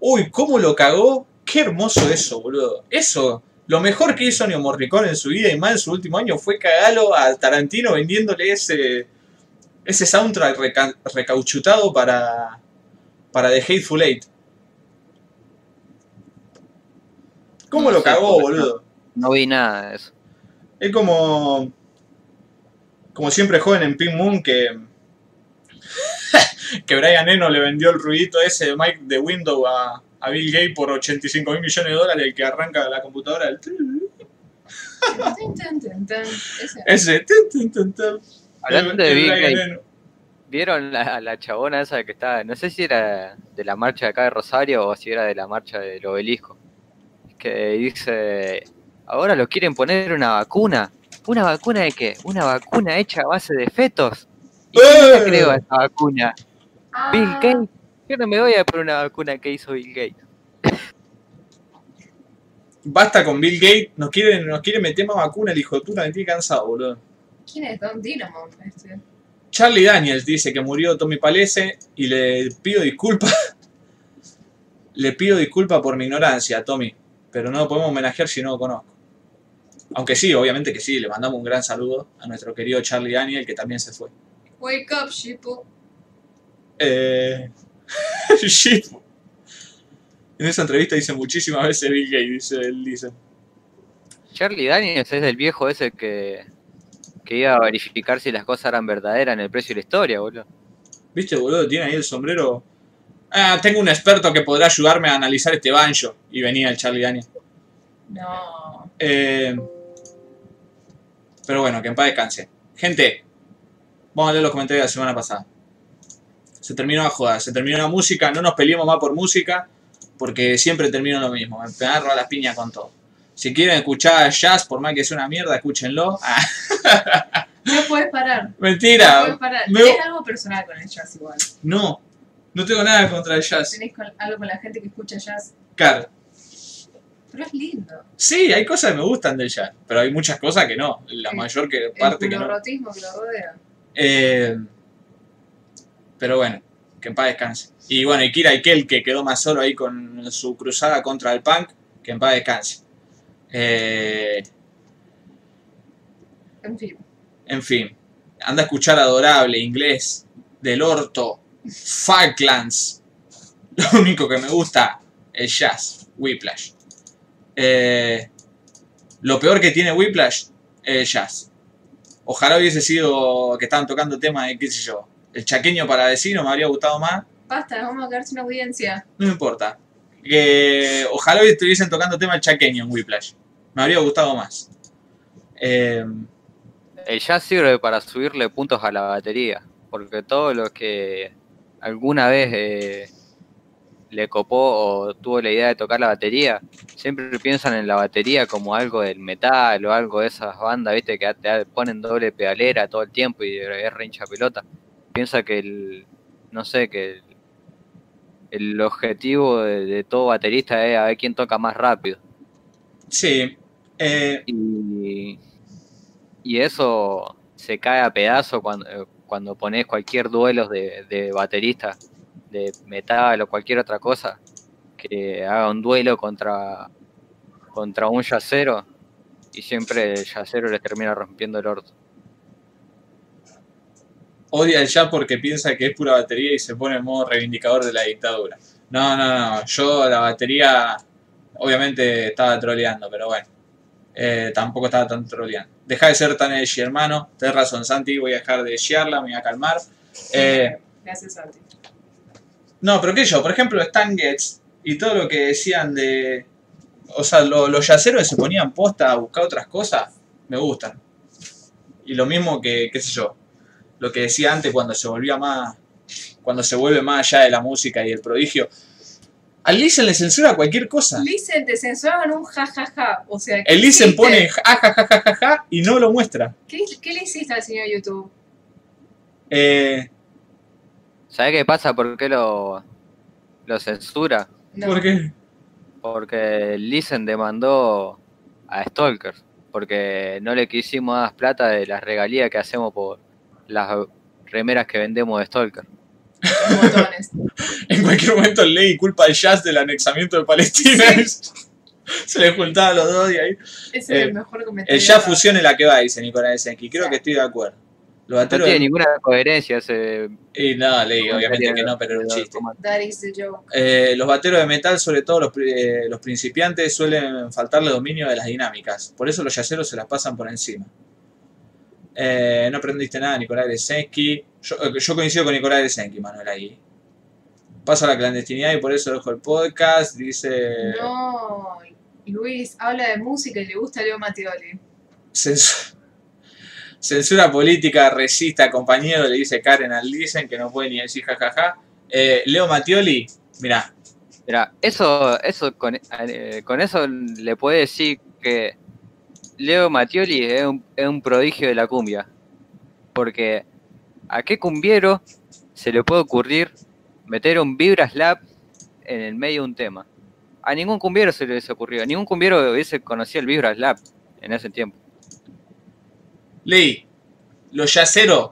uy, ¿cómo lo cagó? Qué hermoso eso, boludo. Eso, lo mejor que hizo Ennio Morricone en su vida y más en su último año fue cagarlo a Tarantino vendiéndole ese, ese soundtrack reca- recauchutado para, para The Hateful Eight. ¿Cómo
No
lo cagó,
porque no-
boludo?
No vi nada de eso.
Es como. Como siempre joven en Pink Moon que. que Brian Eno le vendió el ruidito ese de Mike de Windows a, a Bill Gates por 85 mil millones de dólares, el que arranca la computadora. el.
Ese.
Hablando de Bill Gates. ¿vieron la, la chabona esa que estaba? No sé si era de la marcha de acá de Rosario o si era de la marcha del obelisco. Que dice, ahora lo quieren poner una vacuna. ¿Una vacuna de qué? Una vacuna hecha a base de fetos. ¿Y
¡Eh!
creó esa vacuna? Bill
Ah,
Gates. Yo no me voy a poner una vacuna que hizo Bill Gates.
Basta con Bill Gates, nos quiere, nos quiere meter más vacuna, el hijo de puta me tiene cansado, boludo.
¿Quién es Don Dynamo? Este?
Charlie Daniels dice que murió Tommy Palese y le pido disculpas. le pido disculpas por mi ignorancia, Tommy. Pero no lo podemos homenajear si no lo conozco. Aunque sí, obviamente que sí, le mandamos un gran saludo a nuestro querido Charlie Daniel, que también se fue.
Wake up, sheeple.
Eh... shit. En esa entrevista dice muchísimas veces Bill Gates, dice, él dice.
Charlie Daniels es el viejo ese que, que iba a verificar si las cosas eran verdaderas en el precio de la historia, boludo.
¿Viste, boludo? Tiene ahí el sombrero. Ah, tengo un experto que podrá ayudarme a analizar este banjo. Y venía el Charlie Daniel.
No.
Eh, pero bueno, que en paz descanse. Gente, vamos a leer los comentarios de la semana pasada. Se terminó la joda, se terminó la música, no nos peleemos más por música, porque siempre termino lo mismo, me a las piñas con todo. Si quieren escuchar jazz, por más que sea una mierda, escúchenlo. Ah,
No puedes parar. No
mentira,
puedes parar.
me-
algo personal con el jazz igual.
no, no tengo nada contra el jazz.
Tenés algo con la gente que escucha jazz.
Claro.
Pero es lindo.
Sí, hay cosas que me gustan del jazz, pero hay muchas cosas que no. La
El-
mayor que,
El
parte que no.
rotismo que lo rodea.
Eh, pero bueno, que en paz descanse. Y bueno, y Kira Ikel, que quedó más solo ahí con su cruzada contra el punk, que en paz descanse. Eh,
En fin.
en fin, anda a escuchar Adorable, inglés, del orto, Falklands. Lo único que me gusta es jazz, Whiplash. Eh, lo peor que tiene Whiplash es jazz. Ojalá hubiese sido que estaban tocando temas de, qué sé yo, el chaqueño para vecino me habría gustado más.
Basta, vamos a quedar sin audiencia.
No me importa. Que ojalá hoy estuviesen tocando tema el chaqueño en Whiplash. Me habría gustado más. Eh,
El jazz sirve para subirle puntos a la batería, porque todos los que alguna vez eh, le copó o tuvo la idea de tocar la batería, siempre piensan en la batería como algo del metal o algo de esas bandas, viste, que te ponen doble pedalera todo el tiempo y es hincha pelota. Piensa que el, no sé, que el, el objetivo de, de todo baterista es a ver quién toca más rápido.
sí. Eh,
Y, y eso se cae a pedazos cuando, cuando pones cualquier duelo de, de baterista, de metal o cualquier otra cosa, que haga un duelo contra, contra un yacero y siempre el yacero les termina rompiendo el orto.
odia el jazz porque piensa que es pura batería y se pone en modo reivindicador de la dictadura. No, no, no. Yo la batería, obviamente estaba troleando, pero bueno. Eh, tampoco estaba tan troleando. Deja de ser tan edgy, hermano. Tenés razón, Santi. Voy a dejar de edgearla, me voy a calmar. Eh,
Gracias, Santi.
No, pero qué yo, por ejemplo, Stan Getz y todo lo que decían de. O sea, lo- los yaceros que se ponían posta a buscar otras cosas, me gustan. Y lo mismo que, qué sé yo, lo que decía antes cuando se volvía más. Cuando se vuelve más allá de la música y el prodigio. Al Listen le censura cualquier cosa.
Listen, te censuraban un jajaja. O sea, ¿qué
El Listen
hiciste?
pone ja, ja, ja, ja, ja, ja, y no lo muestra.
¿Qué, qué le hiciste al señor YouTube?
Eh,
¿Sabes qué pasa? ¿Por qué lo, lo censura?
No.
¿Por qué?
Porque Listen demandó a Stalker, porque no le quisimos dar plata de las regalías que hacemos por las remeras que vendemos de Stalker.
En cualquier momento ley culpa al jazz del anexamiento de Palestina. se le juntaban los dos y ahí.
Ese es
Eh,
el mejor comentario.
El jazz fusión es la que va, dice Nicolás Senki. Creo que estoy de acuerdo. Los
No
bateros.
tiene ninguna coherencia ese...
Y no, leí, obviamente que no, pero era un chiste.
That is the joke.
Eh, los bateros de metal, sobre todo los, eh, los principiantes, suelen faltarle dominio de las dinámicas. Por eso los yaceros se las pasan por encima. Eh, no aprendiste nada, Nicolás. Yo, eh, yo coincido con Nicolás Lesenki, Manuel, ahí. Paso a la clandestinidad y por eso dejo el podcast. Dice.
No, Luis habla de música y le gusta Leo Mattioli.
Censu- Censura política, resista, compañero, le dice Karen al Dicen, que no puede ni decir jajaja. Eh, Leo Mattioli, mirá,
Mira, eso, eso con, eh, con eso le puede decir que Leo un, es un prodigio de la cumbia. Porque a qué cumbiero se le puede ocurrir meter un vibra slap en el medio de un tema. A ningún cumbiero se le hubiese ocurrido. A ningún cumbiero hubiese conocido el vibra slap en ese tiempo.
Leí, los yaceros,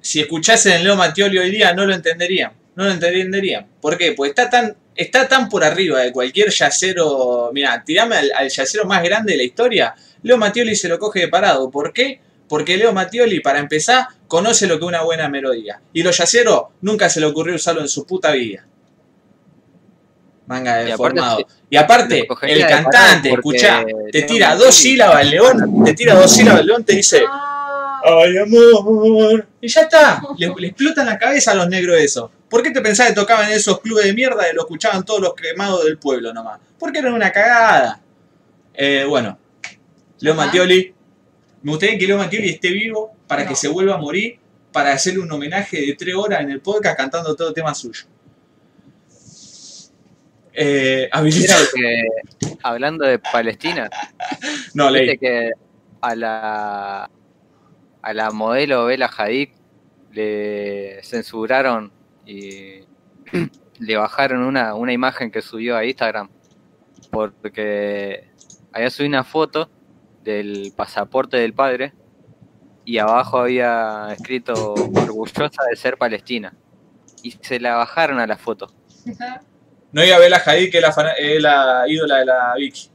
si escuchasen Leo Mattioli hoy día, no lo entenderían. No lo entenderían. ¿Por qué? Pues está tan, está tan por arriba de cualquier yacero. Mira, tirame al, al yacero más grande de la historia. Leo Mattioli se lo coge de parado. ¿Por qué? Porque Leo Mattioli, para empezar, conoce lo que es una buena melodía. Y los yaceros nunca se le ocurrió usarlo en su puta vida. Manga
Y aparte
Y aparte, el
de
cantante, escuchá, te tira dos sílabas el león, te tira dos sílabas el león, te dice. Ay, amor. Y ya está. Le, le explotan la cabeza a los negros eso. ¿Por qué te pensás que tocaban en esos clubes de mierda y lo escuchaban todos los quemados del pueblo nomás? Porque eran una cagada. Eh, bueno, Leo. Mattioli. Me gustaría que Leo Mattioli esté vivo para
No.
que se vuelva a morir, para hacerle un homenaje de tres horas en el podcast cantando todo tema suyo. Eh, habilita-
Creo que, hablando de Palestina,
No, leí.
que a la, a la modelo Bella Hadid le censuraron y le bajaron una, una imagen que subió a Instagram porque había subido una foto del pasaporte del padre y abajo había escrito orgullosa de ser palestina. Y se la bajaron a la foto.
No iba a ver a Hadid, que es la, fana- es la ídola de la Vicky.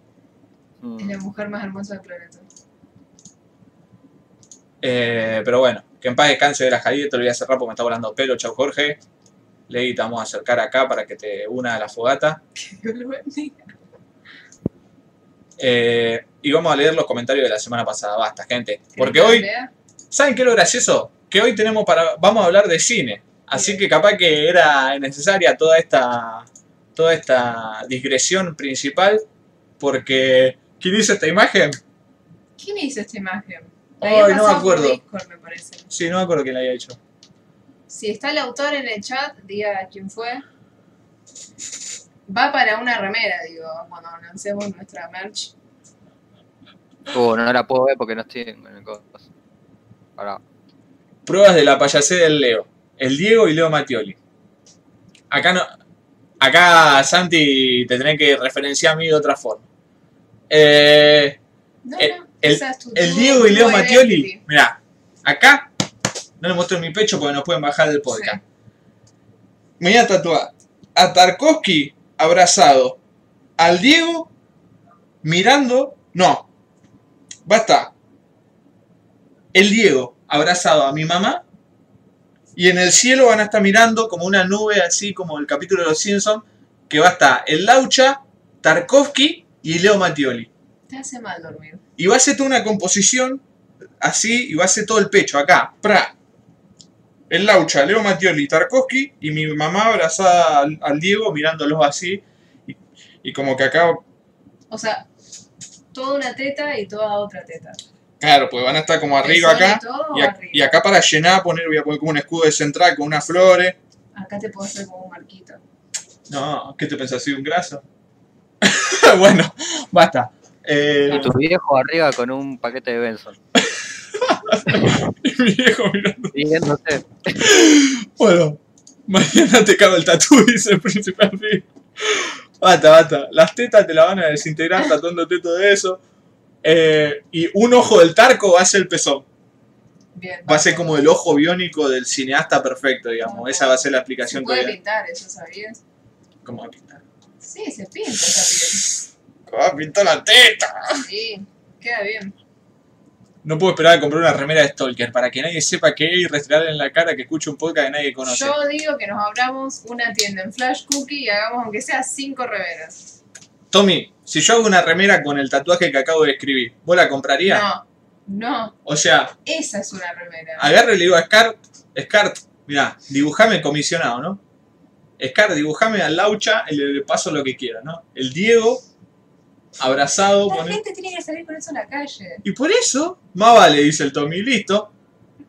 Mm.
Es la mujer más hermosa del planeta.
Eh, pero bueno, que en paz descanse de la Hadid, te lo voy a cerrar porque me está volando pelo. Chau Jorge. Ley, te vamos a acercar acá para que te una a la fogata.
Dios lo bendiga.
Eh, y vamos a leer los comentarios de la semana pasada. Basta, gente. Porque
¿Querés que
hoy? ¿saben qué es lo gracioso? Que hoy tenemos para. Vamos a hablar de cine. Así que capaz que era necesaria toda esta. Toda esta digresión principal. Porque. ¿Quién hizo esta imagen?
¿Quién hizo esta imagen? La
Ay, no me acuerdo.
Discord, me parece.
Sí, no me acuerdo quién la había hecho.
Si está el autor en el chat, diga quién fue. Va para una remera, digo, cuando lancemos nuestra merch.
Uh, no la puedo ver porque no estoy en el coso. Pará.
Pruebas de la payasé del Leo. El Diego y Leo Mattioli. Acá no. Acá Santi te tenés que referenciar a mí de otra forma. Eh,
No, no,
el- Diego y Leo. Mattioli. Mirá, acá no le muestro mi pecho porque nos pueden bajar del podcast. Me voy a tatuar a Tarkovsky abrazado, al Diego mirando. No, basta. El Diego abrazado a mi mamá y en el cielo van a estar mirando como una nube así como el capítulo de los Simpsons que va a estar el Laucha, Tarkovsky y Leo Mattioli.
Te hace mal dormir.
Y va a hacer toda una composición así y va a hacer todo el pecho acá. Pra. El Laucha, Leo Mattioli, Tarkovsky y mi mamá abrazada al, al Diego mirándolos así. Y, y como que acá,
O sea, toda una teta y toda otra teta.
Claro, pues van a estar como arriba
¿Pezón y
acá. Y,
o
a-
arriba?
y acá para llenar poner, voy a poner como un escudo de central con unas flores.
Acá te puedo hacer como un marquito.
No, ¿qué te pensás? ¿Soy un graso? bueno, basta. Eh,
Y tu viejo arriba con un paquete de Benson.
mi viejo mirando.
Siguiéndose.
Bueno, mañana te cago el tatú, dice el príncipe. Basta, basta. Las tetas te la van a desintegrar tatuándote todo eso. Eh, y un ojo del tarco va a ser el pezón.
Bien.
Va a ser como el ojo biónico del cineasta perfecto, digamos. Esa va a ser la
Se
explicación que
puede pintar eso, ¿sabías?
¿Cómo va a pintar?
Sí, se pinta esa
¿Cómo va a pintar la teta?
piel. Sí, queda bien.
No puedo esperar a comprar una remera de Stalker para que nadie sepa qué es y restregarle en la cara que escuche un podcast que nadie conoce.
Yo digo que nos abramos una tienda en Flash Cookie y hagamos aunque sea cinco remeras.
Tommy, si yo hago una remera con el tatuaje que acabo de escribir, ¿vos la comprarías?
No, no,
O sea,
esa es una remera.
agarro y le digo a Scar, Scar, mirá, dibujame comisionado, ¿no? Scar, dibujame al Laucha y le, le paso lo que quiera, ¿no? El Diego, abrazado,
La
pone-
gente tiene que salir con eso a la calle.
Y por eso, más vale, dice el Tommy, listo.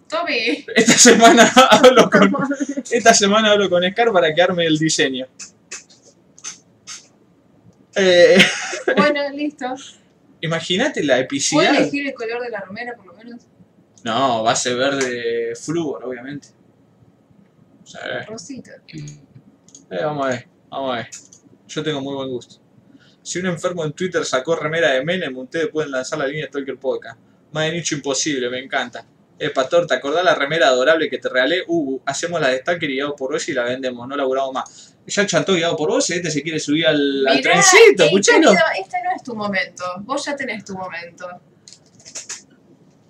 Tommy.
Esta semana hablo con, esta semana hablo con Scar para que arme el diseño. Eh,
Bueno, listo.
Imagínate la
¿Puedo
epicidad.
elegir el color de la remera por lo menos?
No, va a ser verde flúor, obviamente. Sí.
Rosita.
Eh, vamos a ver, vamos a ver. Yo tengo muy buen gusto. Si un enfermo en Twitter sacó remera de Menem, ustedes pueden lanzar la línea Stalker Podcast. Más de nicho imposible, me encanta. Eh, Pastor, ¿te acordás la remera adorable que te regalé? Uh, hacemos la de Stalker y por vos y la vendemos, no laburamos más. Ya chantó guiado por vos y este se quiere subir al, al
Mirá,
trencito,
ey,
escuchalo.
querido, este no es tu momento. Vos ya tenés tu momento.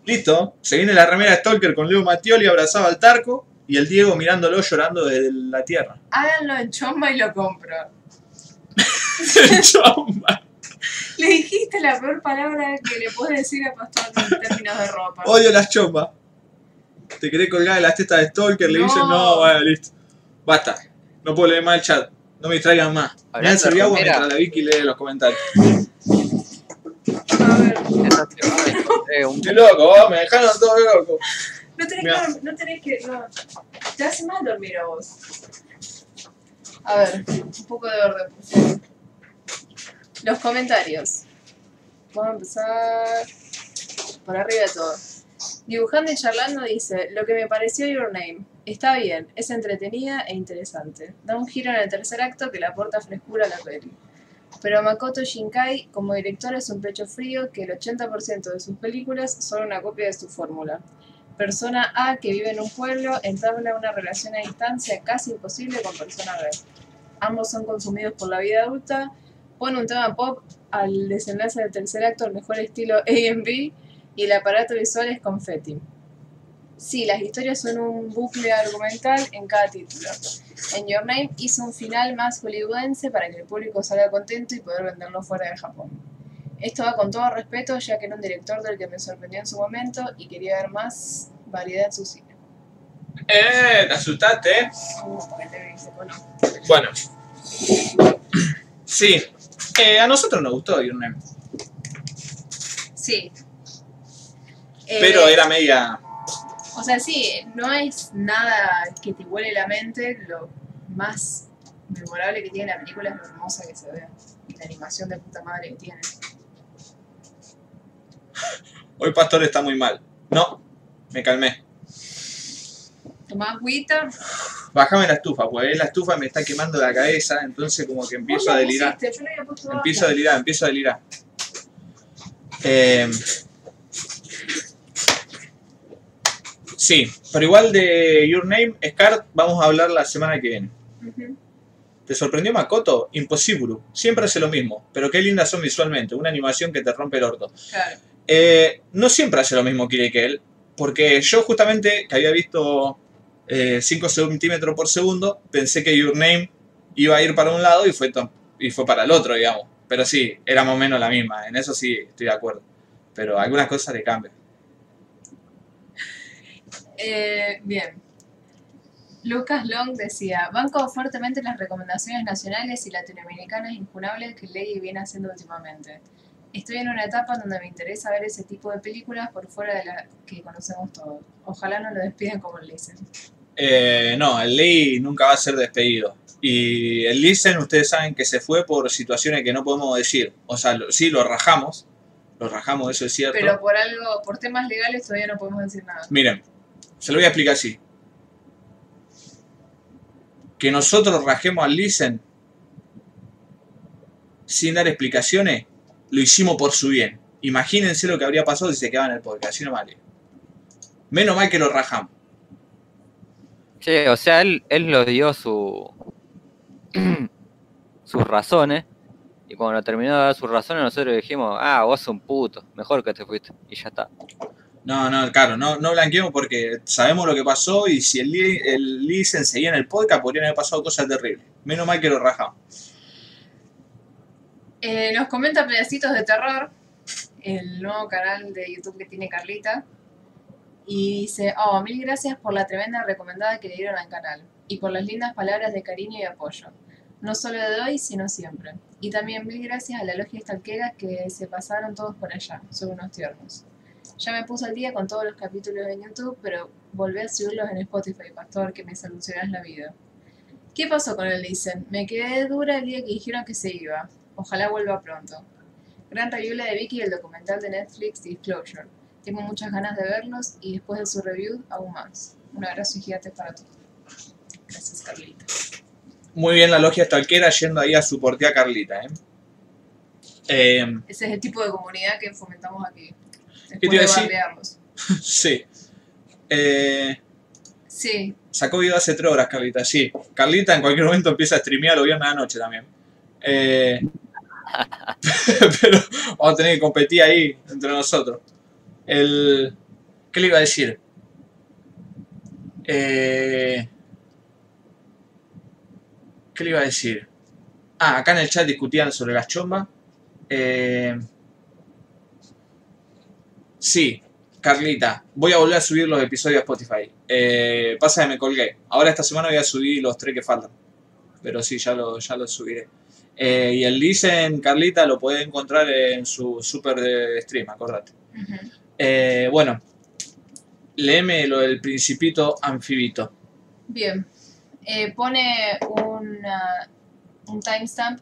Listo, se viene la remera de Stalker con Leo Mattioli abrazado al tarco y el Diego mirándolo llorando desde la tierra.
Háganlo en chomba y lo compro.
Chomba.
Le dijiste la peor palabra que le puedes decir a Pastor en términos de ropa.
Odio las chombas. Te querés colgar de las tetas de Stalker, le dicen, no, bueno, listo. Basta. No puedo leer más el chat. No me distraigan más. Me
de
servir agua mientras la Vicky lee los comentarios.
A ver,
un
Estoy loco, vos, me dejaron todo loco.
no tenés, que, no tenés que. No. Te hace mal dormir a vos. A ver, un poco de orden, por favor. Los comentarios. Vamos a empezar por arriba de todo. Dibujando y charlando dice, lo que me pareció Your Name. Está bien, es entretenida e interesante. Da un giro en el tercer acto que le aporta frescura a la peli. Pero Makoto Shinkai, como director, es un pecho frío que el 80% de sus películas son una copia de su fórmula. Persona A, que vive en un pueblo, entabla una relación a distancia casi imposible con persona B. Ambos son consumidos por la vida adulta, pone un tema pop al desenlace del tercer acto al mejor estilo A&B y el aparato visual es confetti. Sí, las historias son un bucle argumental en cada título. En Your Name hizo un final más hollywoodense para que el público salga contento y poder venderlo fuera de Japón. Esto va con todo respeto, ya que era un director del que me sorprendió en su momento y quería ver más variedad en su cine.
¡Eh! Te asustaste. Bueno. Sí. Eh, a nosotros nos gustó Your Name.
Sí.
Pero
Eh,
era media...
O sea, sí, no es nada que te huele la mente. Lo más memorable que tiene la película es lo hermosa que se ve. Y la animación de puta madre que tiene.
Hoy Pastor está muy mal. No, me calmé.
Tomás agüita.
Bájame la estufa, porque la estufa me está quemando la cabeza, entonces como que empiezo a delirar.
yo había puesto.
Empiezo a delirar, empiezo a delirar. Eh, sí, pero igual de Your Name, Scar, vamos a hablar la semana que viene.
Ujú.
¿Te sorprendió Makoto? Imposible. Siempre hace lo mismo, pero qué lindas son visualmente. Una animación que te rompe el orto.
Claro.
Eh, no siempre hace lo mismo Kiri que él, porque yo justamente que había visto eh, 5 centímetros por segundo, pensé que Your Name iba a ir para un lado y fue, y fue para el otro, digamos. Pero sí, era más o menos la misma, en eso sí estoy de acuerdo. Pero algunas cosas le cambian.
Eh, bien. Lucas Long decía, banco fuertemente las recomendaciones nacionales y latinoamericanas incunables que Ley viene haciendo últimamente. Estoy en una etapa donde me interesa ver ese tipo de películas por fuera de las que conocemos todos. Ojalá no lo despidan como le dicen.
Eh, no, el Lee nunca va a ser despedido. Y el Listen, ustedes saben que se fue por situaciones que no podemos decir. O sea, lo- sí, lo rajamos. Lo rajamos, eso es cierto.
Pero por algo, por temas legales todavía no podemos decir nada.
Miren, se lo voy a explicar así. Que nosotros rajemos al Listen sin dar explicaciones, lo hicimos por su bien. Imagínense lo que habría pasado si se quedaba en el podcast, así no vale. Menos mal que lo rajamos.
Sí, o sea, él, él nos dio su sus razones. Y cuando terminó de dar sus razones, nosotros dijimos, ah, vos sos un puto, mejor que te fuiste. Y ya está.
No, no, claro, no, no blanqueemos porque sabemos lo que pasó y si el, Li- el en el podcast podrían haber pasado cosas terribles. Menos mal que lo rajamos.
Eh, nos comenta Pedacitos de Terror, el nuevo canal de YouTube que tiene Carlita. Y dice, oh, mil gracias por la tremenda recomendada que le dieron al canal. Y por las lindas palabras de cariño y apoyo. No solo de hoy, sino siempre. Y también mil gracias a la logia estalquera que se pasaron todos por allá. Son unos tiernos. Ya me puse al día con todos los capítulos en YouTube, pero volví a subirlos en Spotify, Pastor, que me solucionás la vida. ¿Qué pasó con el Listen? Me quedé dura el día que dijeron que se iba. Ojalá vuelva pronto. Gran review de Vicky y el documental de Netflix Disclosure. Tengo muchas ganas de verlos y después de su review aún más. Un abrazo gigante para todos. Gracias, Carlita.
Muy bien la logia estalquera yendo ahí a soportear a Carlita, ¿eh? Eh,
Ese es el tipo de comunidad que fomentamos aquí.
Te
Después
iba a
de
decir? sí. Eh,
Sí,
sacó video hace tres horas, Carlita, sí. Carlita en cualquier momento empieza a streamear los viernes a la noche también. Eh, pero vamos a tener que competir ahí entre nosotros. El, ¿Qué le iba a decir? Eh, ¿Qué le iba a decir? Ah, acá en el chat discutían sobre las chombas. Eh, sí, Carlita, voy a volver a subir los episodios a Spotify. Eh, pasa que me colgué. Ahora esta semana voy a subir los tres que faltan. Pero sí, ya lo, ya lo subiré. Eh, y el Listen, Carlita, lo puede encontrar en su super de stream, acordate. Eh, bueno, léeme lo del principito anfibito.
bien. Eh, pone una- un timestamp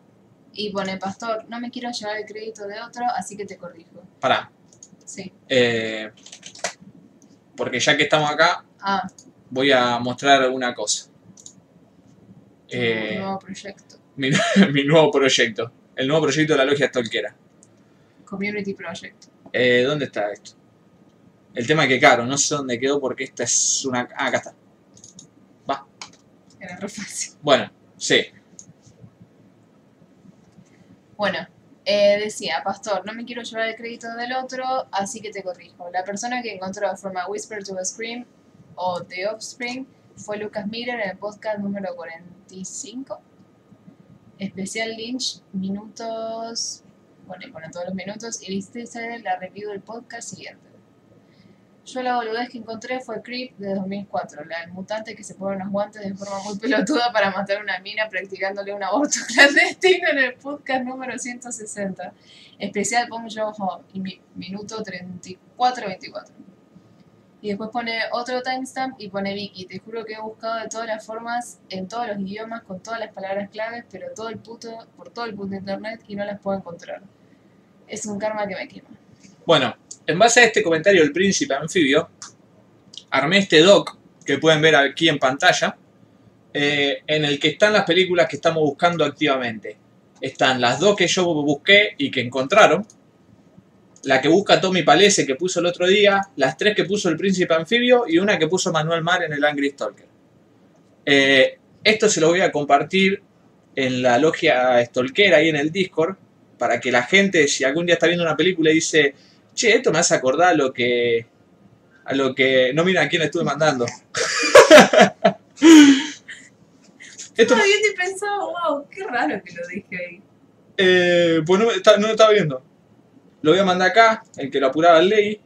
y pone, Pastor, no me quiero llevar el crédito de otro, así que te corrijo.
Pará.
Sí.
eh, porque ya que estamos acá,
Ah,
voy a mostrar una cosa. Eh,
nuevo proyecto.
mi, mi nuevo proyecto. el nuevo proyecto de la logia Tolkera.
Community Project.
Eh, ¿Dónde está esto? El tema que caro, no sé dónde quedó porque esta es una... Ah, acá está.
Era re fácil.
Bueno, sí.
Bueno, eh, decía, Pastor, no me quiero llevar el crédito del otro, así que te corrijo. La persona que encontró From a Whisper to a Scream o The Offspring fue Lucas Miller en el podcast número 45. Especial Lynch, minutos. Bueno, pone todos los minutos. Y viste la review del podcast siguiente. Yo la boludez que encontré fue Creep de 2004, la del mutante que se pone unos guantes de forma muy pelotuda para matar a una mina practicándole un aborto clandestino en el podcast número 160. Especial Pong Joe y mi- minuto 34-24. Y después pone otro timestamp y pone Vicky. Te juro que he buscado de todas las formas, en todos los idiomas, con todas las palabras claves, pero todo el puto, por todo el puto internet y no las puedo encontrar. Es un karma que me quema.
Bueno, en base a este comentario del príncipe anfibio, armé este doc que pueden ver aquí en pantalla, eh, en el que están las películas que estamos buscando activamente. Están las dos que yo busqué y que encontraron, la que busca Tommy Palese que puso el otro día, las tres que puso el príncipe anfibio y una que puso Manuel Mar en el Angry Stalker. Eh, esto se lo voy a compartir en la logia stalkera ahí en el Discord, para que la gente, si algún día está viendo una película y dice, che, esto me hace acordar a lo que. a lo que. No miren a quién estuve mandando. esto.
Estaba viendo y pensaba, wow, qué raro que lo dije ahí.
Eh, pues no, me está- no lo estaba viendo. Lo voy a mandar acá, el que lo apuraba el ley.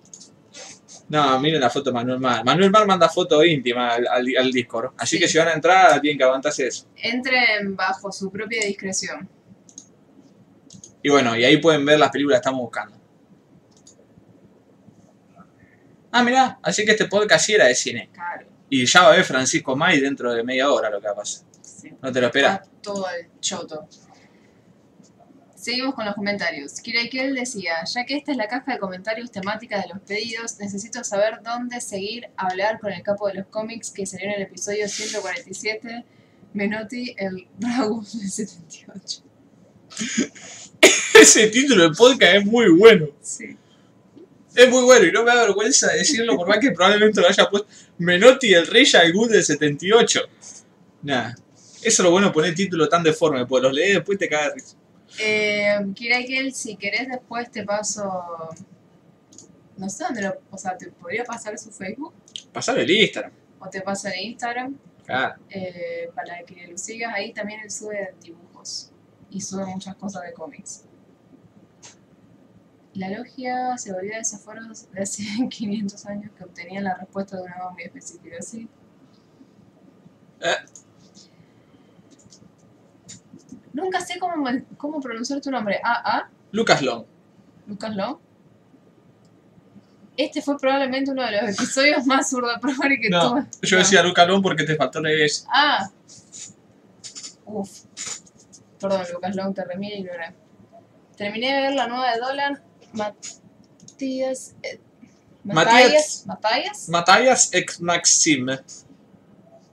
No, miren la foto de Manuel Mar. Manuel Mar manda foto íntima al, al, al Discord. Así
Sí.
que si van a entrar, tienen que aguantarse eso.
Entren bajo su propia discreción.
Y bueno, y ahí pueden ver las películas que estamos buscando. Ah, mirá, así que este podcast sí era de cine.
Claro.
Y ya va a ver Francisco May dentro de media hora lo que va a pasar.
Sí.
No te lo esperas.
Todo el choto. Seguimos con los comentarios. Kiraikel decía, ya que esta es la caja de comentarios temática de los pedidos, necesito saber dónde seguir a hablar con el capo de los cómics que salió en el episodio 147, Menotti, el Bravo del 78.
Ese título de podcast es muy bueno.
Sí.
Es muy bueno y no me da vergüenza decirlo por más que probablemente lo haya puesto Menotti el Rey Good del 78. Nada. Eso es lo bueno poner título tan deforme, pues los lees después te cagas risa.
Eh, Kiraikel, si querés después te paso... No sé dónde lo... O sea, te podría pasar su Facebook
Pasar el Instagram.
o te paso el Instagram.
Claro.
eh, para que lo sigas ahí también él sube dibujos y sube muchas cosas de cómics. La logia se volvió de esos foros de hace 500 años que obtenían la respuesta de una voz muy específica, ¿sí?
Eh.
Nunca sé cómo, cómo pronunciar tu nombre. Ah, ah,
Lucas Long.
Lucas Long. Este fue probablemente uno de los episodios más surdaprogre que
No,
tuve.
yo
No.
decía Lucas Long porque te faltó la S.
Ah. Uf. Perdón, Lucas Long, te remil ignoré. Terminé de ver la nueva de Dolan. Matías. eh,
Matías.
Matías. Matías.
Matthias ex Maxim.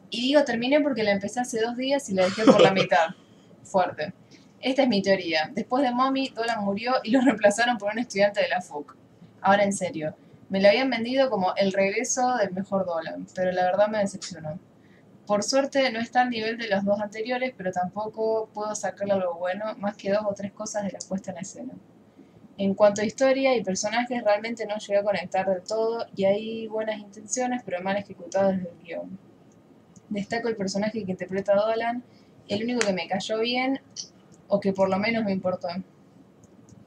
Y digo terminé porque la empecé hace dos días y la dejé por la mitad. Fuerte. Esta es mi teoría. Después de Mommy, Dolan murió y lo reemplazaron por un estudiante de la FUC. Ahora en serio. Me lo habían vendido como el regreso del mejor Dolan, pero la verdad me decepcionó. Por suerte no está al nivel de los dos anteriores, pero tampoco puedo sacarle algo bueno, más que dos o tres cosas de la puesta en escena. En cuanto a historia y personajes, realmente no llegué a conectar del todo y hay buenas intenciones, pero mal ejecutadas desde el guion. Destaco el personaje que interpreta Dolan, el único que me cayó bien, o que por lo menos me importó.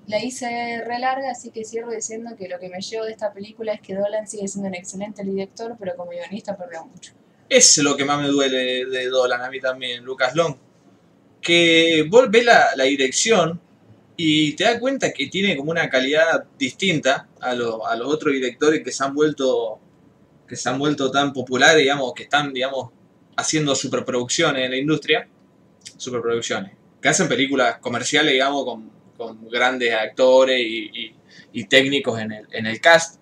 La hice re larga, así que cierro diciendo que lo que me llevo de esta película es que Dolan sigue siendo un excelente director, pero como guionista perdió mucho.
Es lo que más me duele de Dolan, a mí también, Lucas Long. Que vos ves la dirección y te das cuenta que tiene como una calidad distinta a, lo- a los otros directores que se han vuelto que se han vuelto tan populares, digamos, que están, digamos, haciendo superproducciones en la industria, superproducciones, que hacen películas comerciales, digamos, con, con grandes actores y, y- técnicos en el, en el cast.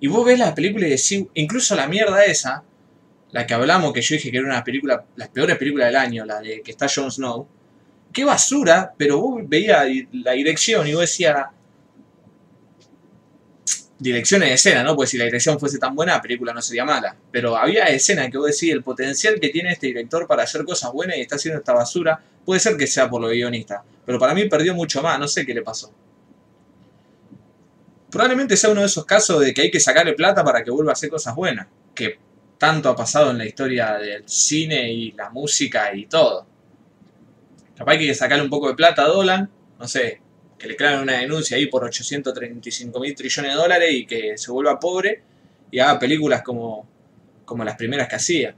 Y vos ves las películas y decís, incluso la mierda esa, la que hablamos, que yo dije que era una película, las peores películas del año, la de que está Jon Snow, qué basura, pero vos veías la dirección y vos decías, direcciones de escena, ¿no? Pues si la dirección fuese tan buena, la película no sería mala. Pero había escenas que vos decís, el potencial que tiene este director para hacer cosas buenas y está haciendo esta basura, puede ser que sea por lo guionista. Pero para mí perdió mucho más, no sé qué le pasó. Probablemente sea uno de esos casos de que hay que sacarle plata para que vuelva a hacer cosas buenas. Que tanto ha pasado en la historia del cine y la música y todo. Capaz que hay que sacarle un poco de plata a Dolan, no sé, que le claven una denuncia ahí por 835 mil trillones de dólares y que se vuelva pobre y haga películas como, como las primeras que hacía.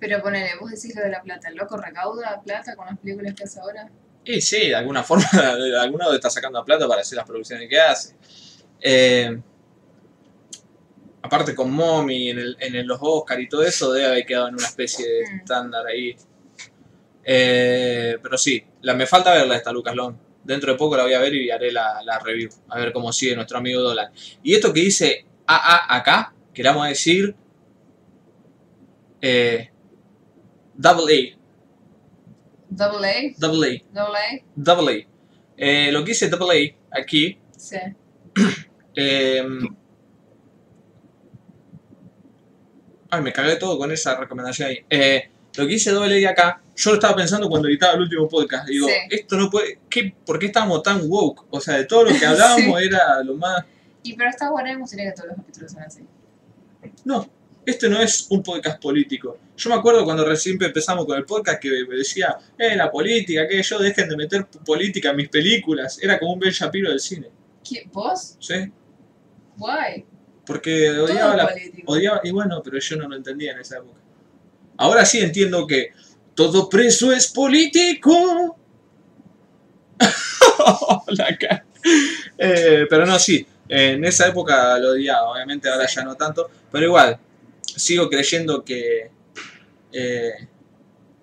Pero ponele, vos decís lo de la plata. ¿El loco recauda plata con las películas que hace ahora?
Y sí, de alguna forma, de alguna lado está sacando plata para hacer las producciones que hace. Eh, aparte con Mommy, en, el, en el- los Oscar y todo eso, debe haber quedado en una especie de
Mm.
estándar ahí. Eh, pero sí, la, me falta verla esta Lucas Long. Dentro de poco la voy a ver y haré la, la review. A ver cómo sigue nuestro amigo Dolan. Y esto que dice AA acá, que le vamos a decir eh, Double
Double A,
Double A,
Double A,
Double A. Eh, lo que dice Double A aquí
sí.
Eh, ay, me cagué todo con esa recomendación ahí. Eh, lo que hice doble A acá, yo lo estaba pensando cuando editaba el último podcast. Digo,
Sí.
esto no puede. ¿qué, ¿Por qué estábamos tan woke? O sea, de todo lo que hablábamos era lo más.
Y pero está bueno, me gustaría que todos los capítulos sean así.
No, este no es un podcast político. Yo me acuerdo cuando recién empezamos con el podcast que me decía, eh, la política, que yo dejen de meter política en mis películas. Era como un Ben Shapiro del cine.
¿Qué? ¿Vos?
¿Sí?
Guay.
Porque odiaba
Todo
la,
político.
Odiaba, y bueno, pero yo no lo entendía en esa época. Ahora sí entiendo que todo preso es político. La cara. Eh, pero no, sí, en esa época lo odiaba, obviamente ahora
Sí.
ya no tanto, pero igual, sigo creyendo que eh,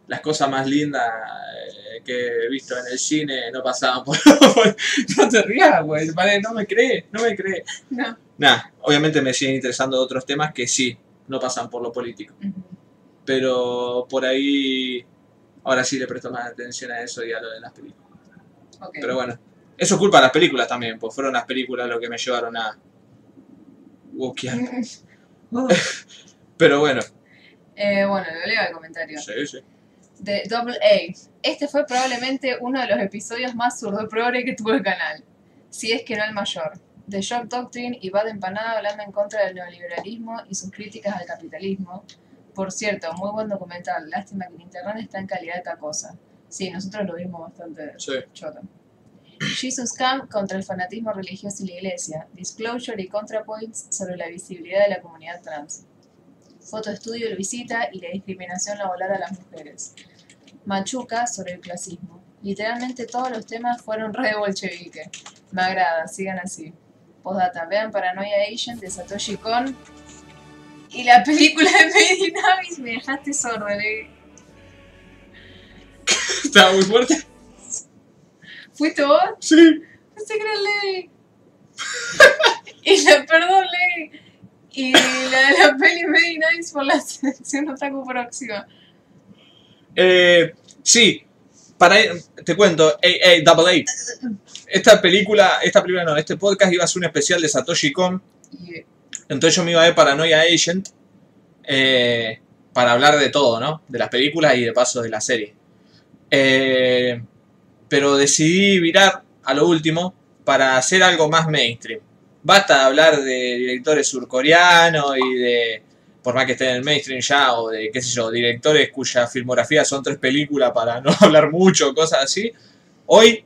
las cosas más lindas eh, que he visto en el cine no pasaban por... no te rías, güey, vale, no me crees, no me crees.
No.
Nah, obviamente me siguen interesando otros temas que sí, no pasan por lo político. Pero por ahí, ahora sí le presto más atención a eso y a lo de las películas. Pero bueno, eso es culpa de las películas también, pues fueron las películas lo que me llevaron a... wokear. Pero bueno,
Eh, bueno, lo leo el comentario.
sí, sí.
De Double A. Este fue probablemente uno de los episodios más surdo-progre que tuvo el canal. Si es que no el mayor. The Shock Doctrine y Bad Empanada hablando en contra del neoliberalismo y sus críticas al capitalismo. Por cierto, muy buen documental. Lástima que en internet está en calidad cacosa. Sí, nosotros lo vimos bastante
sí.
choto. Jesus Camp contra el fanatismo religioso y la iglesia. Disclosure y ContraPoints sobre la visibilidad de la comunidad trans. Foto estudio el visita y la discriminación laboral a las mujeres. Machuca sobre el clasismo. Literalmente todos los temas fueron re de bolchevique. Me agrada, sigan así. Postdata, vean Paranoia Agent de Satoshi Kon. Y la película de Made in me dejaste sordo, le-
Estaba muy fuerte.
¿Fuiste vos?
Sí.
Pensé que era Ley. y la, perdón, Ley. Y la de la peli Made in Abyss por la sección Otaku próxima.
Eh, sí, para, te cuento, AA, Double A. Esta película, esta película no, este podcast iba a ser un especial de Satoshi Kon
Y
Entonces yo me iba a ver Paranoia Agent eh, para hablar de todo, ¿no? De las películas y de paso de la serie. Eh, pero decidí virar a lo último para hacer algo más mainstream. Basta de hablar de directores surcoreanos y de, por más que estén en el mainstream ya, o de, qué sé yo, directores cuya filmografía son tres películas para no hablar mucho, cosas así. Hoy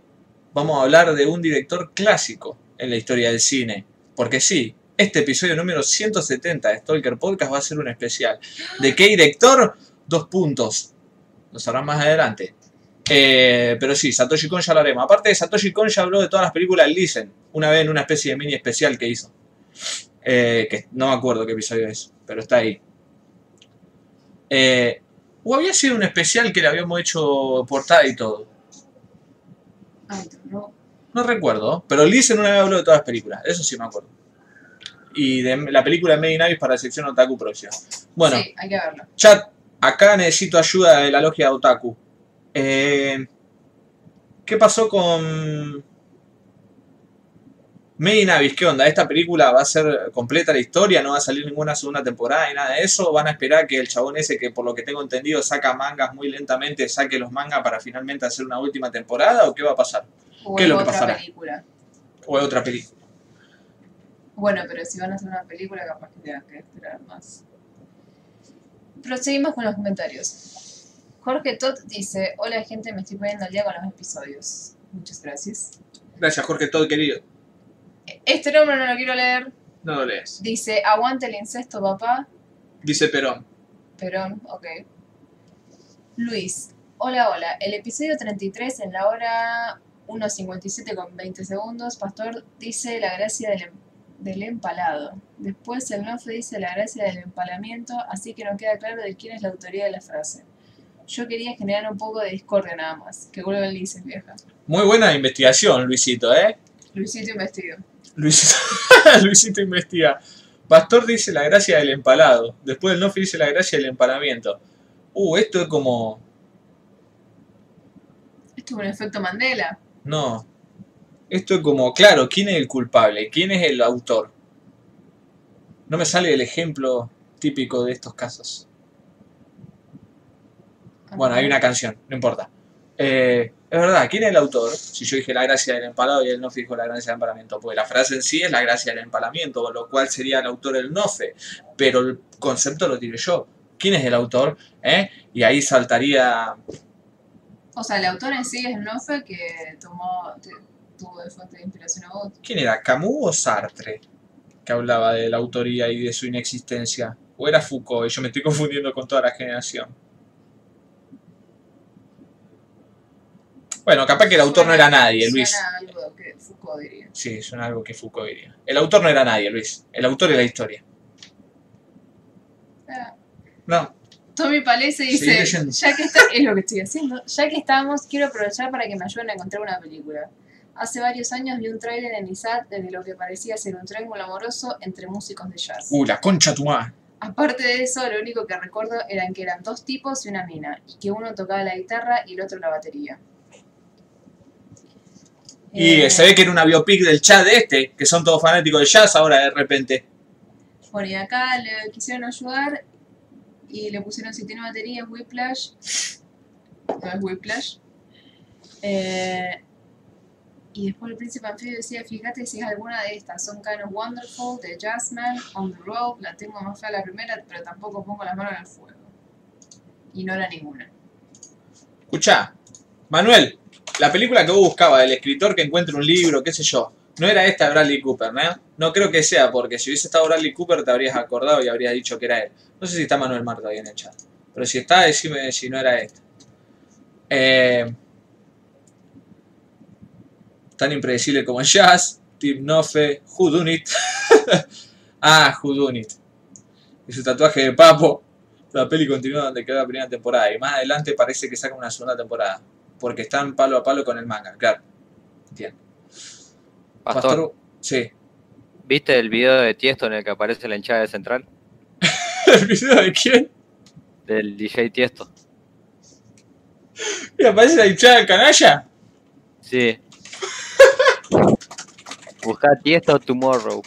vamos a hablar de un director clásico en la historia del cine. Porque sí, este episodio número 170 de Stalker Podcast va a ser un especial. ¿De qué director? Dos puntos. Lo sabrán más adelante. Eh, pero sí, Satoshi Kon ya lo haremos. Aparte de Satoshi Kon ya habló de todas las películas Listen. Una vez en una especie de mini especial que hizo. Eh, que no me acuerdo qué episodio es, pero está ahí. Eh, o había sido un especial que le habíamos hecho portada y todo.
Ay, no.
No recuerdo, pero Listen una vez habló de todas las películas, eso sí me acuerdo. Y de la película de Made in Abyss para la sección Otaku próxima. Bueno,
Sí, hay que verlo.
chat, acá necesito ayuda de la logia de Otaku. Eh, ¿Qué pasó con Made in Abyss? ¿Qué onda? ¿Esta película va a ser completa la historia? ¿No va a salir ninguna segunda temporada y nada de eso? ¿O ¿Van a esperar que el chabón ese que por lo que tengo entendido saca mangas muy lentamente, saque los mangas para finalmente hacer una última temporada? ¿O qué va a pasar?
O
¿Qué es lo que pasará?
película.
¿O es otra película?
Bueno, pero si van a hacer una película, capaz que tengan que esperar más. Proseguimos con los comentarios. Jorge Tot dice: Hola gente, me estoy poniendo al día con los episodios. Muchas gracias.
Gracias, Jorge, todo querido.
Este nombre no lo quiero leer.
No lo lees.
Dice: Aguante el incesto, papá.
Dice Perón.
Perón, ok. Luis, hola, hola. El episodio 33 en la hora 1.57 con 20 segundos, Pastor dice la gracia del, em- del empalado. Después el Nofe dice la gracia del empalamiento, así que no queda claro de quién es la autoría de la frase. Yo quería generar un poco de discordia nada más. Que vuelva el dice, vieja.
Muy buena investigación, Luisito, ¿eh?
Luisito investiga.
Luisito, Luisito investiga. Pastor dice la gracia del empalado. Después el Nofi dice la gracia del empalamiento. Uh, esto es como.
Esto es un efecto Mandela.
No. Esto es como, claro, ¿quién es el culpable? ¿Quién es el autor? No me sale el ejemplo típico de estos casos. Bueno, hay una canción, no importa. Eh, es verdad, ¿quién es el autor? Si yo dije la gracia del empalado y él no dijo la gracia del empalamiento, pues la frase en sí es la gracia del empalamiento, con lo cual sería el autor el nofe, pero el concepto lo tiré yo. ¿Quién es el autor? ¿Eh? Y ahí saltaría.
O sea, el autor en sí es Nofe que tomó, tuvo de fuente de inspiración a vos.
¿Quién era? ¿Camus o Sartre? Que hablaba de la autoría y de su inexistencia. ¿O era Foucault? Y yo me estoy confundiendo con toda la generación. Bueno, capaz que el autor no era nadie, Luis.
Suena algo que Foucault diría.
Sí, suena algo que Foucault diría. El autor no era nadie, Luis. El autor es la historia.
Ah.
No.
Tommy Palese dice, ya que está, es lo que estoy haciendo, ya que estamos, quiero aprovechar para que me ayuden a encontrar una película. Hace varios años vi un tráiler en ISAT desde lo que parecía ser un triángulo amoroso entre músicos de jazz.
Uh, la concha tu madre.
Aparte de eso, lo único que recuerdo eran que eran dos tipos y una mina, y que uno tocaba la guitarra y el otro la batería.
Y
Eh,
se ve que era una biopic del chat de este, que son todos fanáticos de jazz ahora de repente.
Bueno, y acá le quisieron ayudar y le pusieron si tiene batería es Whiplash. No es Whiplash. Eh, y después el príncipe anfibio decía, fíjate si es alguna de estas. Son Kind Wonderful, The Jazzman, On the Road. La tengo más fea la primera, pero tampoco pongo las manos en el fuego. Y no era ninguna.
Escuchá, Manuel, la película que vos buscabas, el escritor que encuentra un libro, qué sé yo, no era esta de Bradley Cooper, ¿no? No creo que sea, porque si hubiese estado Bradley Cooper te habrías acordado y habrías dicho que era él. No sé si está Manuel Marta ahí en el chat. Pero si está, decime si no era esta. Eh, tan impredecible como el jazz, Tim Nofe, Who Done It. ah, Who Done It. Y su tatuaje de papo. La peli continúa donde quedó la primera temporada y más adelante parece que saca una segunda temporada. Porque están palo a palo con el manga, claro. Entiendo.
Pastor,
Sí.
¿viste el video de Tiesto en el que aparece la hinchada de Central?
¿El video de quién?
Del DJ Tiesto.
¿Y aparece la hinchada del canalla?
Sí. Busca Tiesto Tomorrow.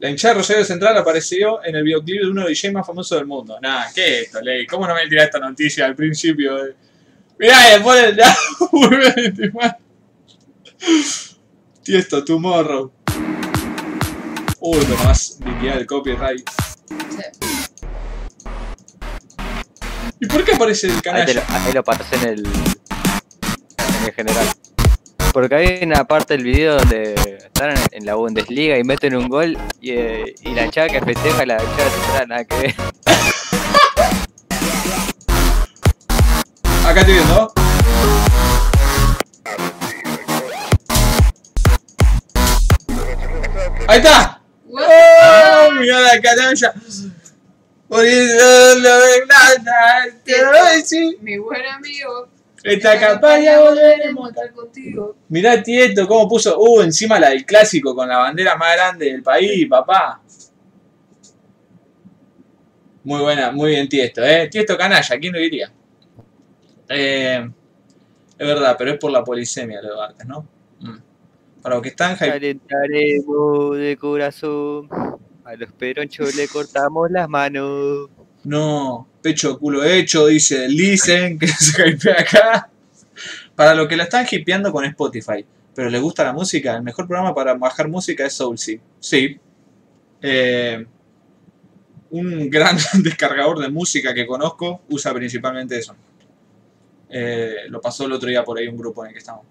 La hinchada de Rosario Central apareció en el videoclip de uno de los DJs más famosos del mundo. Nah, ¿qué es esto, Ley? ¿Cómo no me tirás esta noticia al principio? Mirá, después el vuelve. Tiesto, Tomorrow. Uy, pero más liquidar el copyright. ¿Y por qué aparece el
Ahí,
canalla?
lo, ahí lo pasé en el, en el general. Porque hay una parte del video donde están en, la Bundesliga y meten un gol y, eh, y la hinchada que festeja la Central, nada que ver.
Acá estoy viendo. ¡Ahí está!
What?
¡Oh! Mirá la canalla. Poniendo la verdad, te lo voy a decir.
Mi buen amigo.
Esta campaña volveremos.
a estar contigo.
Mirá Tiesto, cómo puso. Uh, encima la del clásico con la bandera más grande del país, papá. Muy buena, muy bien Tiesto, ¿eh? Tiesto canalla, ¿quién lo diría? Eh, es verdad, pero es por la polisemia lo de Bartes, ¿no? Mm. Para los que están
Calentaremos de corazón. A los peronchos le cortamos las manos.
No, pecho culo hecho, dice Listen, que se hypea acá. Para los que la están hipeando con Spotify, pero les gusta la música, el mejor programa para bajar música es Soulsea. Sí. Eh, un gran descargador de música que conozco usa principalmente eso. Eh, lo pasó el otro día por ahí un grupo en el que estamos.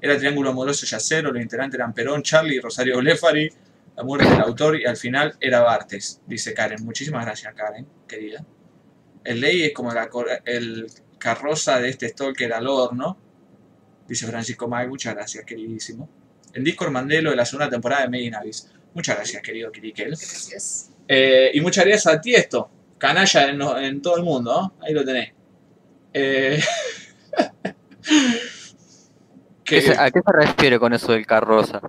Era Triángulo Amoroso Yacero, los integrantes eran Perón, Charlie, Rosario Blefari, la muerte del autor y al final era Bartes, dice Karen. Muchísimas gracias, Karen, querida. El ley es como la el carroza de este stalker al horno, dice Francisco May. Muchas gracias, queridísimo. El Discord Mandelo de la segunda temporada de Made in Abyss. Muchas gracias, querido Kirikel.
Gracias.
Eh, y muchas gracias a ti esto, canalla en, en todo el mundo, ¿no? Ahí lo tenés. Eh,
¿Qué se-
que,
¿A qué se refiere con eso del carroza?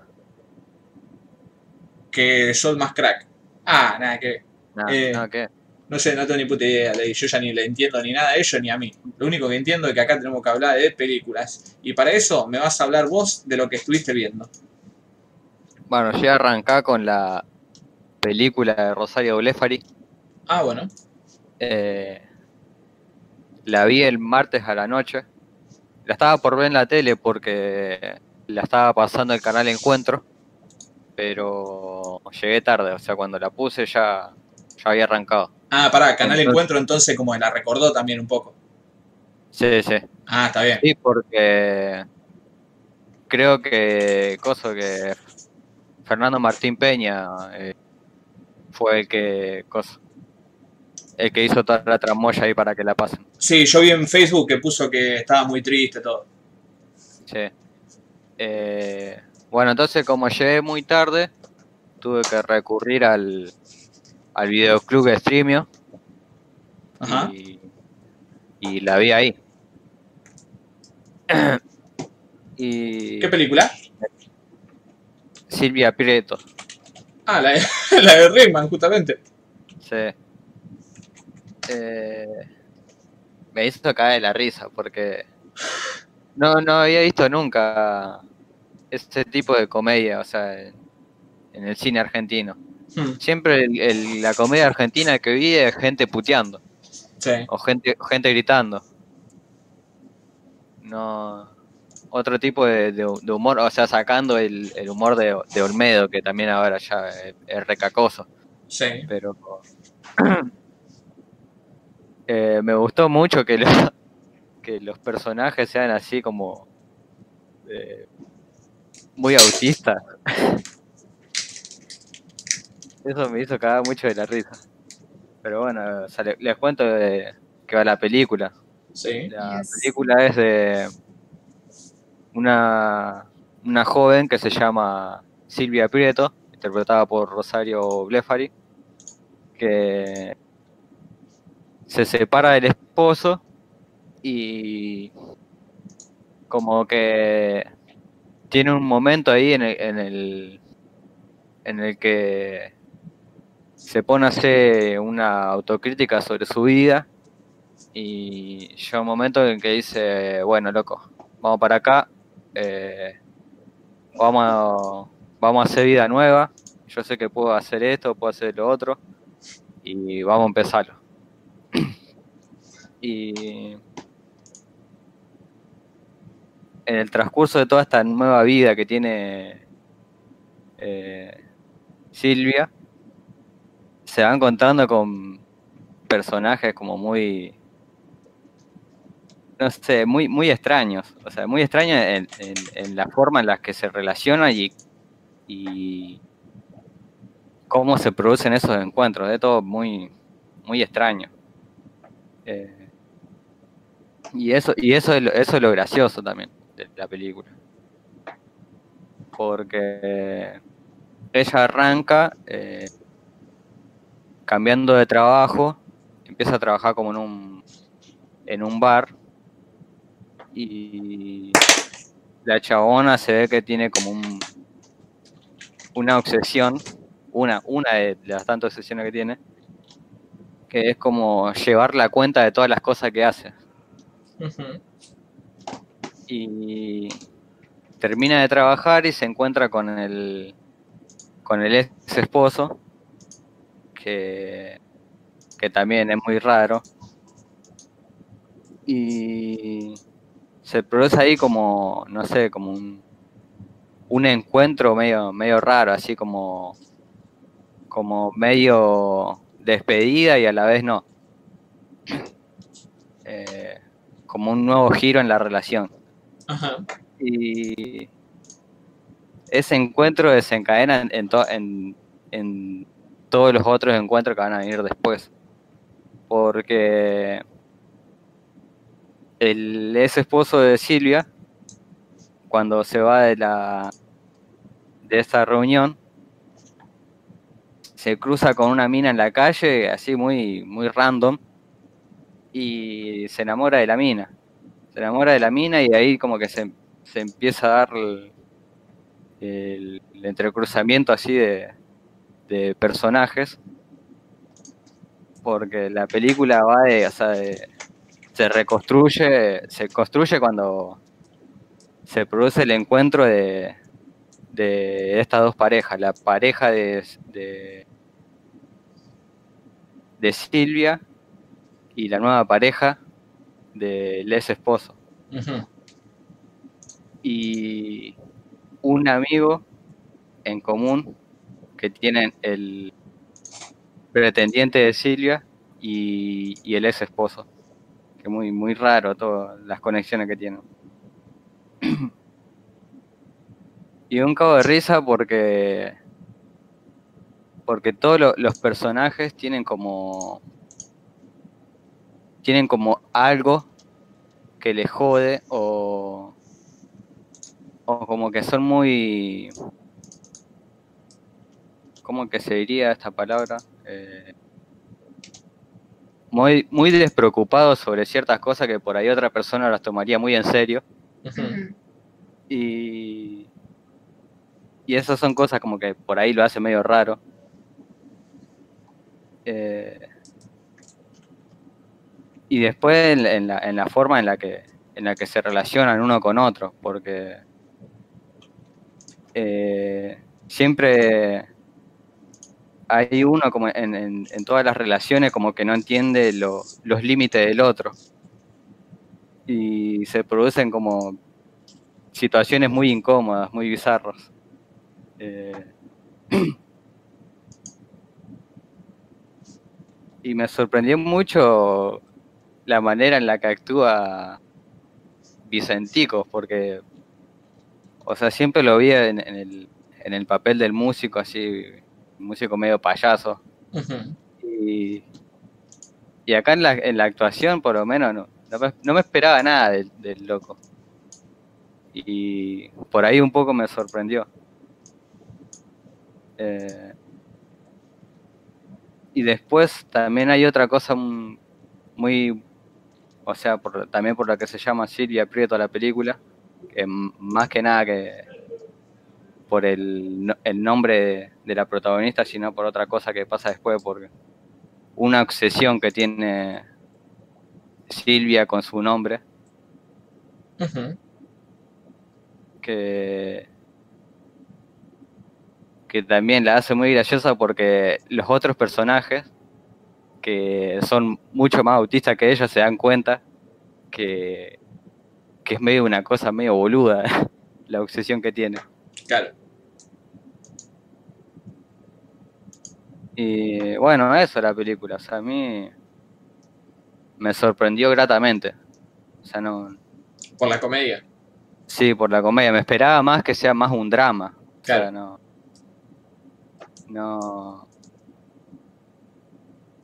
que Sol más crack. Ah, nada que ver.
No,
Eh,
¿qué?
No sé, no tengo ni puta idea. Yo ya ni le entiendo ni nada a ellos ni a mí. Lo único que entiendo es que acá tenemos que hablar de películas. Y para eso me vas a hablar vos de lo que estuviste viendo.
Bueno, yo arrancar con la película de Rosario Blefari.
Ah, bueno.
Eh, la vi el martes a la noche. La estaba por ver en la tele porque la estaba pasando el canal Encuentro. Pero llegué tarde, o sea, cuando la puse ya, ya había arrancado.
Ah, pará, Canal
Entonces-
Encuentro entonces como la recordó también un poco.
Sí, sí.
Ah, está bien.
Sí, porque creo que cosa que Fernando Martín Peña eh, fue el que cosa, el que hizo toda la tramoya ahí para que la pasen.
Sí, yo vi en Facebook que puso que estaba muy triste todo.
Sí. Eh, bueno, entonces como llegué muy tarde, tuve que recurrir al, al videoclub de Streamio
Ajá.
y, y la vi ahí. y
¿Qué película?
Silvia Prieto.
Ah, la de, la de Rayman, justamente.
Sí. Eh, me hizo caer la risa porque no, no había visto nunca este tipo de comedia, o sea, en, en el cine argentino.
Hmm,
Siempre el- el- la comedia argentina que vi es gente puteando
Sí.
o gente, gente gritando. No. Otro tipo de, de- de humor, o sea, sacando el, el humor de, de Olmedo, que también ahora ya es, es recacoso.
Sí.
pero eh, me gustó mucho que, lo- que los personajes sean así como eh, muy autistas. Eso me hizo cagar mucho de la risa. Pero bueno, o sea, les cuento de que va la película.
Sí.
La
Yes.
película es de una, una joven que se llama Silvia Prieto, interpretada por Rosario Blefari, que se separa del esposo y como que tiene un momento ahí en el, en el, en el que se pone a hacer una autocrítica sobre su vida y llega un momento en que dice, bueno, loco, vamos para acá, eh, vamos, a, vamos a hacer vida nueva, yo sé que puedo hacer esto, puedo hacer lo otro, y vamos a empezarlo. y en el transcurso de toda esta nueva vida que tiene eh, Silvia, se van encontrando con personajes como muy no sé, muy, muy extraños. O sea, muy extraños en, la forma en la que se relacionan y, y cómo se producen esos encuentros. Es todo muy, muy extraño. Eh, y eso, y eso es, lo, eso es lo gracioso también de la película. Porque ella arranca eh, cambiando de trabajo, empieza a trabajar como en un, en un bar y la chabona se ve que tiene como un, una obsesión, una, una de las tantas obsesiones que tiene, que es como llevar la cuenta de todas las cosas que hace. Y termina de trabajar y se encuentra con el con el ex esposo que, que también es muy raro. Y se produce ahí como no sé como un, un encuentro medio medio raro así como como medio despedida y a la vez no. Eh, como un nuevo giro en la relación.
Ajá.
y ese encuentro desencadena en, en- en todos los otros encuentros que van a venir después. Porque el ex esposo de Silvia, cuando se va de la de esta reunión, se cruza con una mina en la calle, así muy, muy random, y se enamora de la mina. Se enamora de la mina y ahí como que se, se empieza a dar el entrecruzamiento así de, de personajes. Porque la película va de, o sea, de- se reconstruye, se construye cuando se produce el encuentro de, de estas dos parejas, la pareja de, de, de Silvia y la nueva pareja del ex esposo. Y un amigo en común que tienen el pretendiente de Silvia y, y el ex esposo. Que muy, muy raro todas las conexiones que tienen. y un cabo de risa porque porque todos lo- los personajes tienen como tienen como algo que les jode o o como que son muy ¿cómo que se diría esta palabra? Eh, muy, muy despreocupados sobre ciertas cosas que por ahí otra persona las tomaría muy en serio. Y, y esas son cosas como que por ahí lo hace medio raro. Eh, y después en, en la, en la forma en la que en la que se relacionan uno con otro, porque eh, siempre hay uno como en, en- todas las relaciones como que no entiende lo- los límites del otro. Y se producen como situaciones muy incómodas, muy bizarras. Eh, y me sorprendió mucho la manera en la que actúa Vicentico, porque, o sea, siempre lo vi en el papel del músico, así, músico medio payaso. Y, y acá en la, en la actuación, por lo menos, no, no, me, no me esperaba nada del, del loco. Y por ahí un poco me sorprendió. Eh, y después también hay otra cosa muy, o sea, por, también por la que se llama Silvia Prieto la película, que más que nada que por el, el nombre de, de la protagonista, sino por otra cosa que pasa después, porque una obsesión que tiene Silvia con su nombre, que, que también la hace muy graciosa porque los otros personajes, que son mucho más autistas que ella, se dan cuenta que, que es medio una cosa medio boluda la obsesión que tiene.
Claro.
Y bueno, eso es la película. O sea, a mí me sorprendió gratamente. O sea, no.
Por la comedia.
Sí, por la comedia. Me esperaba más que sea más un drama. O sea,
Claro.
no. No.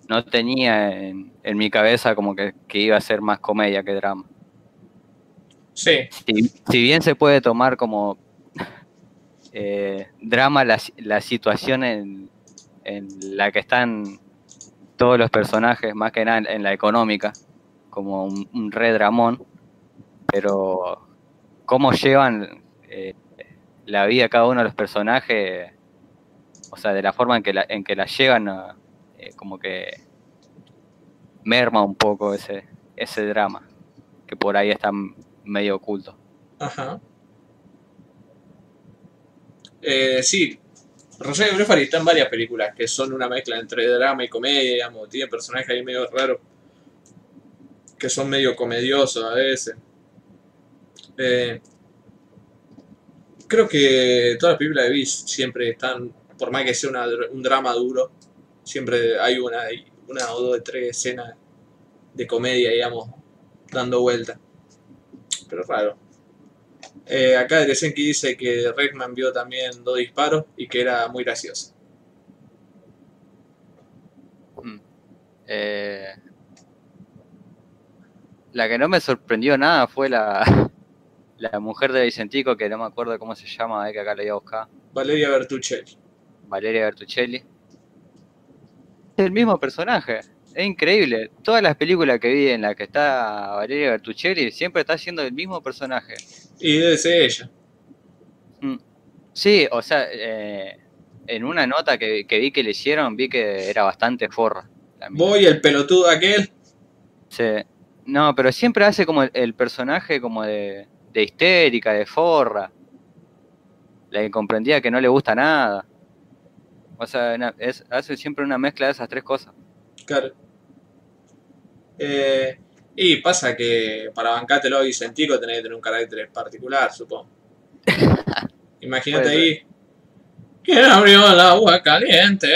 No tenía en, en mi cabeza como que, que iba a ser más comedia que drama.
Sí.
Si, si bien se puede tomar como eh, drama la, la situación en, en la que están todos los personajes, más que nada en, la económica, como un, un re dramón, pero cómo llevan eh, la vida cada uno de los personajes, o sea, de la forma en que la, en que la llevan, eh, como que merma un poco ese, ese drama que por ahí están medio ocultos.
Ajá. Eh, sí, Rosario Blefari está en varias películas que son una mezcla entre drama y comedia, digamos. Tiene personajes ahí medio raros que son medio comediosos a veces. Eh, creo que todas las películas de Beast siempre están, por más que sea un drama duro, siempre hay una, o dos de tres escenas de comedia, digamos, dando vuelta. Pero raro. Eh, acá Deresenki dice que Redman vio también dos disparos y que era muy gracioso.
Eh, la que no me sorprendió nada fue la, la mujer de Vicentico, que no me acuerdo cómo se llama, eh, que acá la voy a buscar.
Valeria Bertuccelli.
Valeria Bertuccelli. Es el mismo personaje. Es increíble. Todas las películas que vi en las que está Valeria Bertuccelli siempre está haciendo el mismo personaje.
Y debe ser ella.
Sí, o sea, eh, en una nota que, que vi que le hicieron, vi que era bastante forra.
Voy, el pelotudo aquel.
Sí. No, pero siempre hace como el, el personaje como de, de histérica, de forra. La incomprendida que no le gusta nada. O sea, es, hace siempre una mezcla de esas tres cosas.
Eh, y pasa que para bancártelo a Vicentico tenés que tener un carácter particular, supongo. Imagínate ahí. ¿Quién abrió el agua caliente?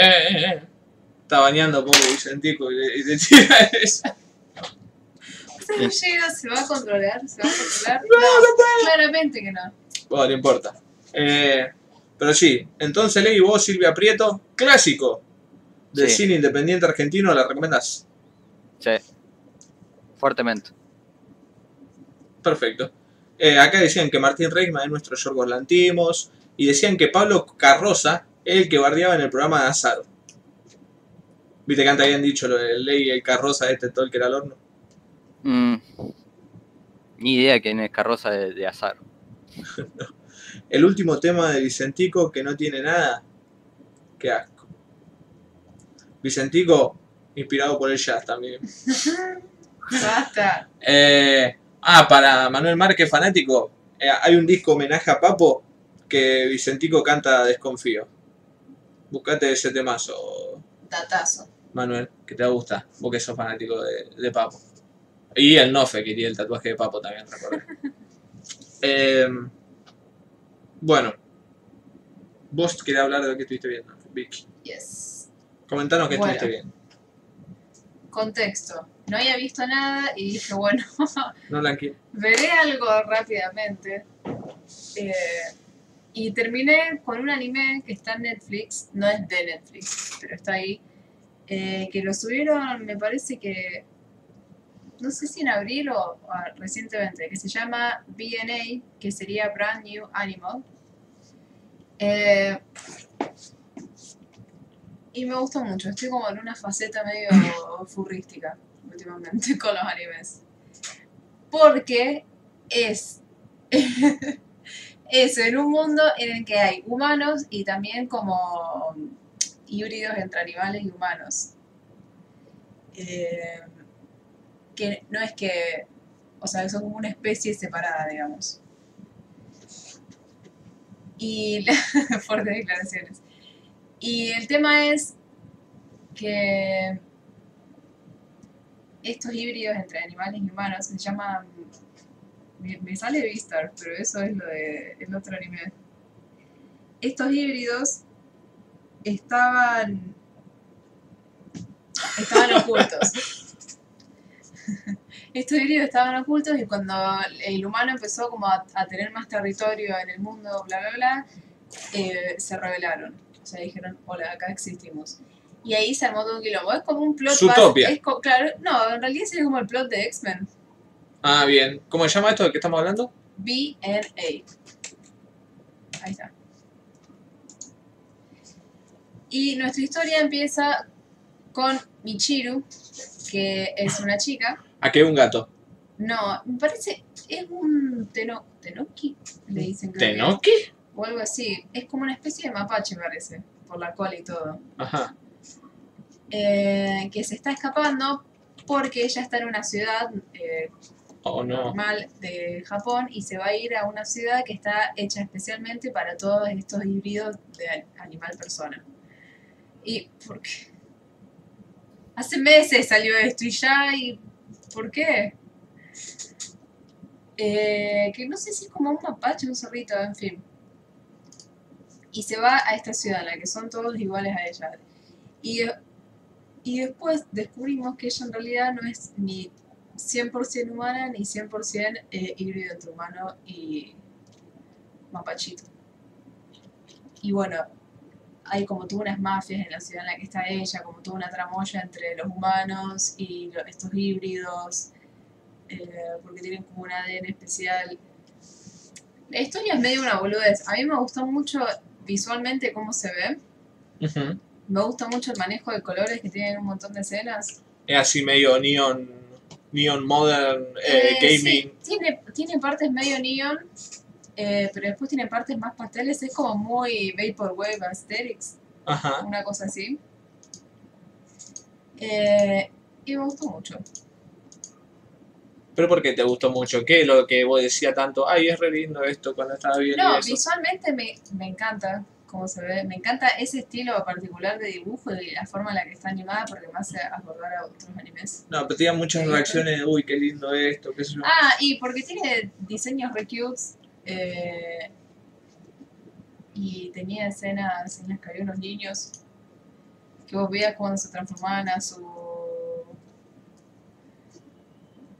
Está bañando pobre Vicentico y, le- y te tira eso.
¿Usted no llega, se va a controlar? ¿Se va a controlar? No, claramente que no.
Bueno, no importa. Eh, pero sí, entonces leí vos, Silvia Prieto, clásico
Sí.
cine independiente argentino, ¿la recomendás?
Sí. Fuertemente.
Perfecto. Eh, acá decían que Martín Reisman es nuestro Yorgos Lantimos. Y decían que Pablo Carroza es el que bardeaba en el programa de Azar. Viste que antes habían dicho lo de Ley y el Carroza, este todo el que era al horno.
Mm, ni idea quién es carroza de, de azar.
El último tema de Vicentico que no tiene nada. Qué asco. Vicentico, inspirado por el jazz también.
Basta.
Eh, ah, para Manuel Márquez fanático, eh, hay un disco homenaje a Papo que Vicentico canta Desconfío. Buscate ese temazo,
Datazo.
Manuel, que te va a gustar, vos que sos fanático de, de Papo. Y el Nofe, que tiene el tatuaje de Papo también, recuerdo. Eh, bueno, vos querés hablar de lo que estuviste viendo, Vicky.
Yes.
Comentanos
Bueno.
estuviste viendo.
Contexto. No había visto nada y dije, bueno,
No,
veré algo rápidamente. Eh, y terminé con un anime que está en Netflix. No es de Netflix, pero está ahí. eh, que lo subieron, me parece que. No sé si en abril o, o recientemente. Que se llama BNA, que sería Brand New Animal. Eh, y me gustó mucho. Estoy como en una faceta medio furrística últimamente con los animes. Porque es. es en un mundo en el que hay humanos y también como híbridos entre animales y humanos. Eh, que no es que. O sea, son como una especie separada, digamos. Y. la- fuertes declaraciones. Y el tema es que estos híbridos entre animales y humanos se llaman. Me, me sale Vistar, pero eso es lo de el otro anime. Estos híbridos estaban. estaban ocultos. Estos híbridos estaban ocultos y cuando el humano empezó como a, a tener más territorio en el mundo, bla bla bla, eh, se rebelaron. O sea, dijeron, hola, acá existimos. Y ahí se armó todo un quilombo. Es como un plot
Zootopia.
base- es co- claro, no, en realidad sería como el plot de X-Men.
Ah, bien. ¿Cómo se llama esto del que estamos hablando?
BNA. Ahí está. Y nuestra historia empieza con Michiru, que es una chica.
Aquí hay un gato.
No, me parece, es un teno, tenoki, le dicen
¿Tenoki?
O algo así. Es como una especie de mapache, parece, por la cola y todo.
Ajá.
eh, que se está escapando porque ella está en una ciudad eh,
Oh, no.
normal de Japón y se va a ir a una ciudad que está hecha especialmente para todos estos híbridos de animal-persona. ¿Y por qué? Hace meses salió esto y ya, ¿y por qué? Eh, que no sé si es como un mapache, un zorrito, en fin. Y se va a esta ciudad en la que son todos iguales a ella. Y, y después descubrimos que ella en realidad no es ni 100% humana ni 100% eh, híbrido entre humano y mapachito. Y bueno, hay como todas unas mafias en la ciudad en la que está ella, como toda una tramoya entre los humanos y estos híbridos, eh, porque tienen como un ADN especial. La historia es medio una boludez. A mí me gustó mucho visualmente cómo se ve. Me gusta mucho el manejo de colores que tienen un montón de escenas.
Es así medio neon, neon modern, eh,
Eh,
gaming.
sí, tiene, tiene partes medio neon, eh, pero después tiene partes más pasteles. Es como muy Vaporwave Aesthetics,
Ajá.
una cosa así. Eh, y me gustó mucho.
Pero ¿por qué te gustó mucho? ¿Qué lo que vos decías tanto? Ay, es re lindo esto cuando estaba viendo
No,
eso.
visualmente me, me encanta cómo se ve. Me encanta ese estilo particular de dibujo y la forma en la que está animada porque me hace acordar a otros animes.
No, pero tenía muchas reacciones de, uy, qué lindo esto, qué sé yo.
Ah, y porque tiene diseños re eh, y tenía escenas en las que había unos niños que vos veías cuando se transformaban a su.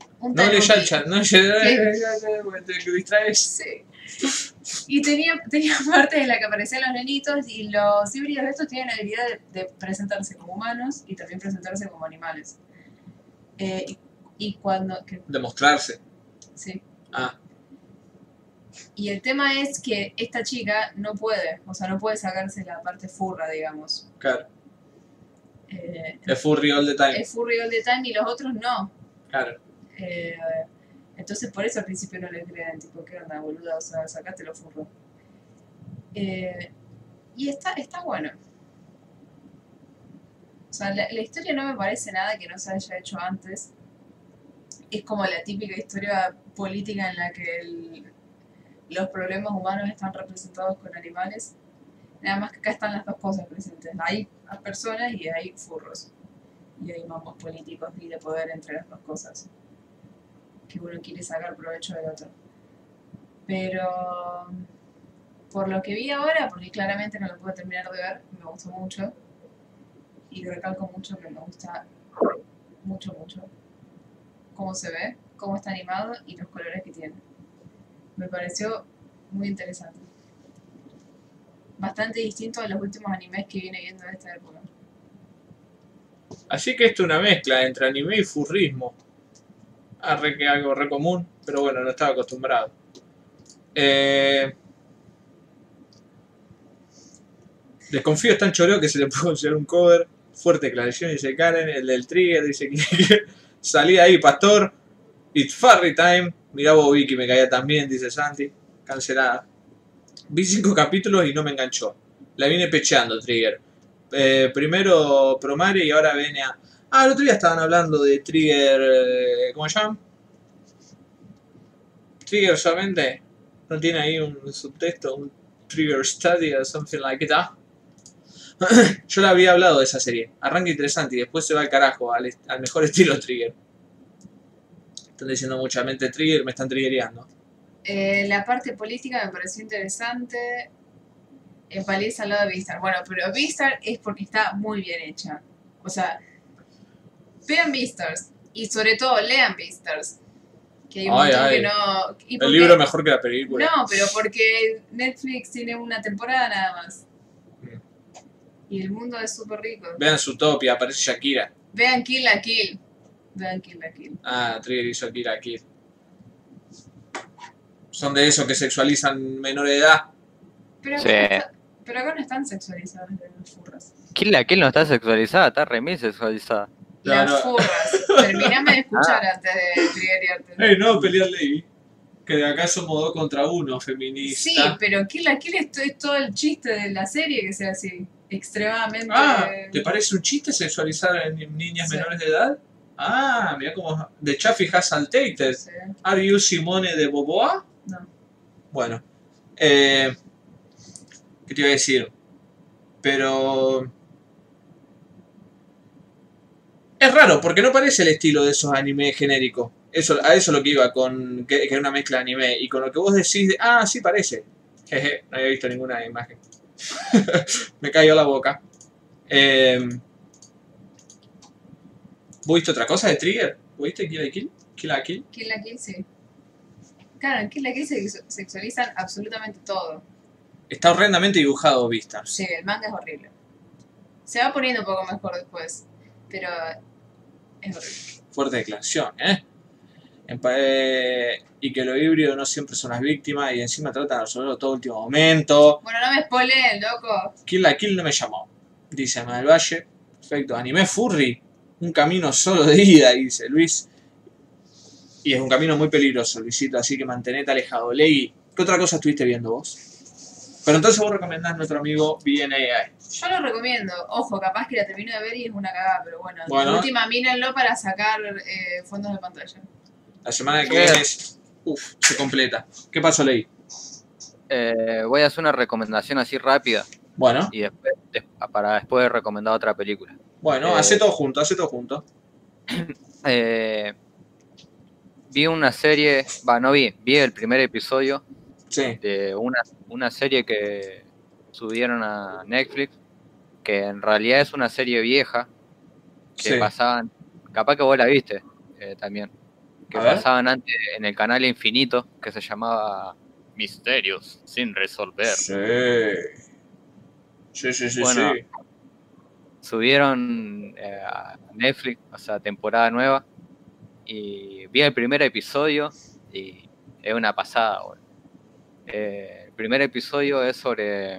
Un
no le yalcha, no le te distraes.
Sí. Y tenía, tenía partes en las que aparecían los nenitos y los híbridos de estos tienen la habilidad de, de presentarse como humanos y también presentarse como animales. Eh, y, y cuando... que-
Demostrarse.
sí.
Ah,
Y el tema es que esta chica no puede, o sea, no puede sacarse la parte furra, digamos.
claro.
Eh,
Es furry all the time.
es furry all the time y los otros no.
Claro.
Eh, entonces por eso al principio no le creen, tipo, ¿qué onda, boluda? O sea, sacate lo furro. Eh, y está, está bueno. O sea, la, historia no me parece nada que no se haya hecho antes. Es como la típica historia política en la que los problemas humanos están representados con animales. Nada más que acá están las dos cosas presentes. Hay personas y hay furros. Y hay mamos políticos y de poder entre las dos cosas. Que uno quiere sacar provecho del otro. Pero por lo que vi ahora, porque claramente no lo puedo terminar de ver, me gustó mucho. Y recalco mucho que me gusta mucho, mucho cómo se ve, cómo está animado y los colores que tiene. Me pareció muy interesante. Bastante distinto a los últimos animes que viene viendo de esta época.
Así que esto es una mezcla entre anime y furrismo. Ah, re que algo re común, pero bueno, no estaba acostumbrado. Eh... Desconfío es tan choreo que se le puede considerar un cover. Fuerte aclaración, dice Karen. El del Trigger dice que salí ahí, pastor. It's Farry Time. Mirá Bobby que me caía también, dice Santi. Cancelada. Vi cinco capítulos y no me enganchó. La vine pecheando, Trigger. Eh, primero Promare y ahora viene a... Ah, el otro día estaban hablando de Trigger... eh, ¿Cómo se llama? Trigger solamente. ¿No tiene ahí un subtexto? Un Trigger Study o something like that. Yo le había hablado de esa serie. Arranca interesante y después se va al carajo, al, al mejor estilo Trigger. Están diciendo mucha mente Trigger, me están triggereando.
Eh, la parte política me pareció interesante. Empaliza al lado de Beastar. Bueno, pero Beastar es porque está muy bien hecha. O sea, vean Beastars. Y sobre todo lean Beastars. Que hay un
Ay,
montón
ay.
que no. y
El libro mejor que la película.
No, pero porque Netflix tiene una temporada nada más.
Mm.
Y el mundo es súper rico.
Vean Zootopia, aparece Shakira.
Vean Kill la Kill. Vean Kill la Kill.
Ah, Trigger hizo Kira Kid. Son de esos que sexualizan menor de edad.
Pero acá,
Sí.
no, está- pero acá no están sexualizadas las furras.
Kill la Kill no está sexualizada, está remil sexualizada.
Las
Claro.
furras. Terminame de escuchar antes de triggerarte.
¡Ey, no! Pelear ley. Que de acá somos dos contra uno,
Sí,
feminista.
pero Kill la Kill es, to- es todo el chiste de la serie que sea así. Extremadamente.
Ah, ¿te parece un chiste sexualizar a ni- niñas
Sí.
menores de edad? Ah, mira cómo. De Chaffee has saltated.
Sí.
Are you Simone de Boboa?
No.
Bueno. Eh, ¿Qué te iba a decir? Pero. Es raro, porque no parece el estilo de esos animes genéricos. Eso, a eso es lo que iba, con que, que era una mezcla de anime. Y con lo que vos decís de. Ah, sí parece. Jeje, no había visto ninguna imagen. Me cayó la boca. Eh, ¿Vos viste otra cosa de Trigger? ¿Vos viste Kill la Kill? Kill la Kill.
Kill la Kill, sí. Claro, en Kill la Kill se sexualizan absolutamente todo.
Está horrendamente dibujado Vistas.
Sí, el manga es horrible. Se va poniendo un poco mejor después, pero es horrible.
Fuerte declaración, ¿eh? Eh, y que los híbridos no siempre son las víctimas y encima tratan de resolverlo todo último momento.
Bueno, no me spoileen, loco.
Kill la Kill no me llamó. Dice Ana del Valle. Perfecto. Anime Furry. Un camino solo de ida, dice Luis. Y es un camino muy peligroso, Luisito, así que mantenete alejado. Legui, ¿qué otra cosa estuviste viendo vos? Pero entonces vos recomendás nuestro amigo BNAI.
Yo lo recomiendo. Ojo, capaz que la termino de ver y es una cagada, pero bueno.
Bueno.
De última, mírenlo para sacar eh, fondos de pantalla.
La semana que viene es... Uf, se completa. ¿Qué pasó, Legui?
Eh, voy a hacer una recomendación así rápida
Bueno,
y después, des- para después recomendar otra película.
bueno,
Eh,
hace todo junto, hace todo junto.
Eh, vi una serie, va, no vi, vi el primer episodio
Sí.
de una, una serie que subieron a Netflix, que en realidad es una serie vieja, que
Sí.
pasaban, capaz que vos la viste eh, también, que
A ver.
pasaban antes en el canal Infinito, que se llamaba Misterios sin resolver.
Sí. Sí, sí, sí,
Bueno,
sí.
subieron eh, a Netflix, o sea, temporada nueva, y vi el primer episodio y es una pasada. Eh, el primer episodio es sobre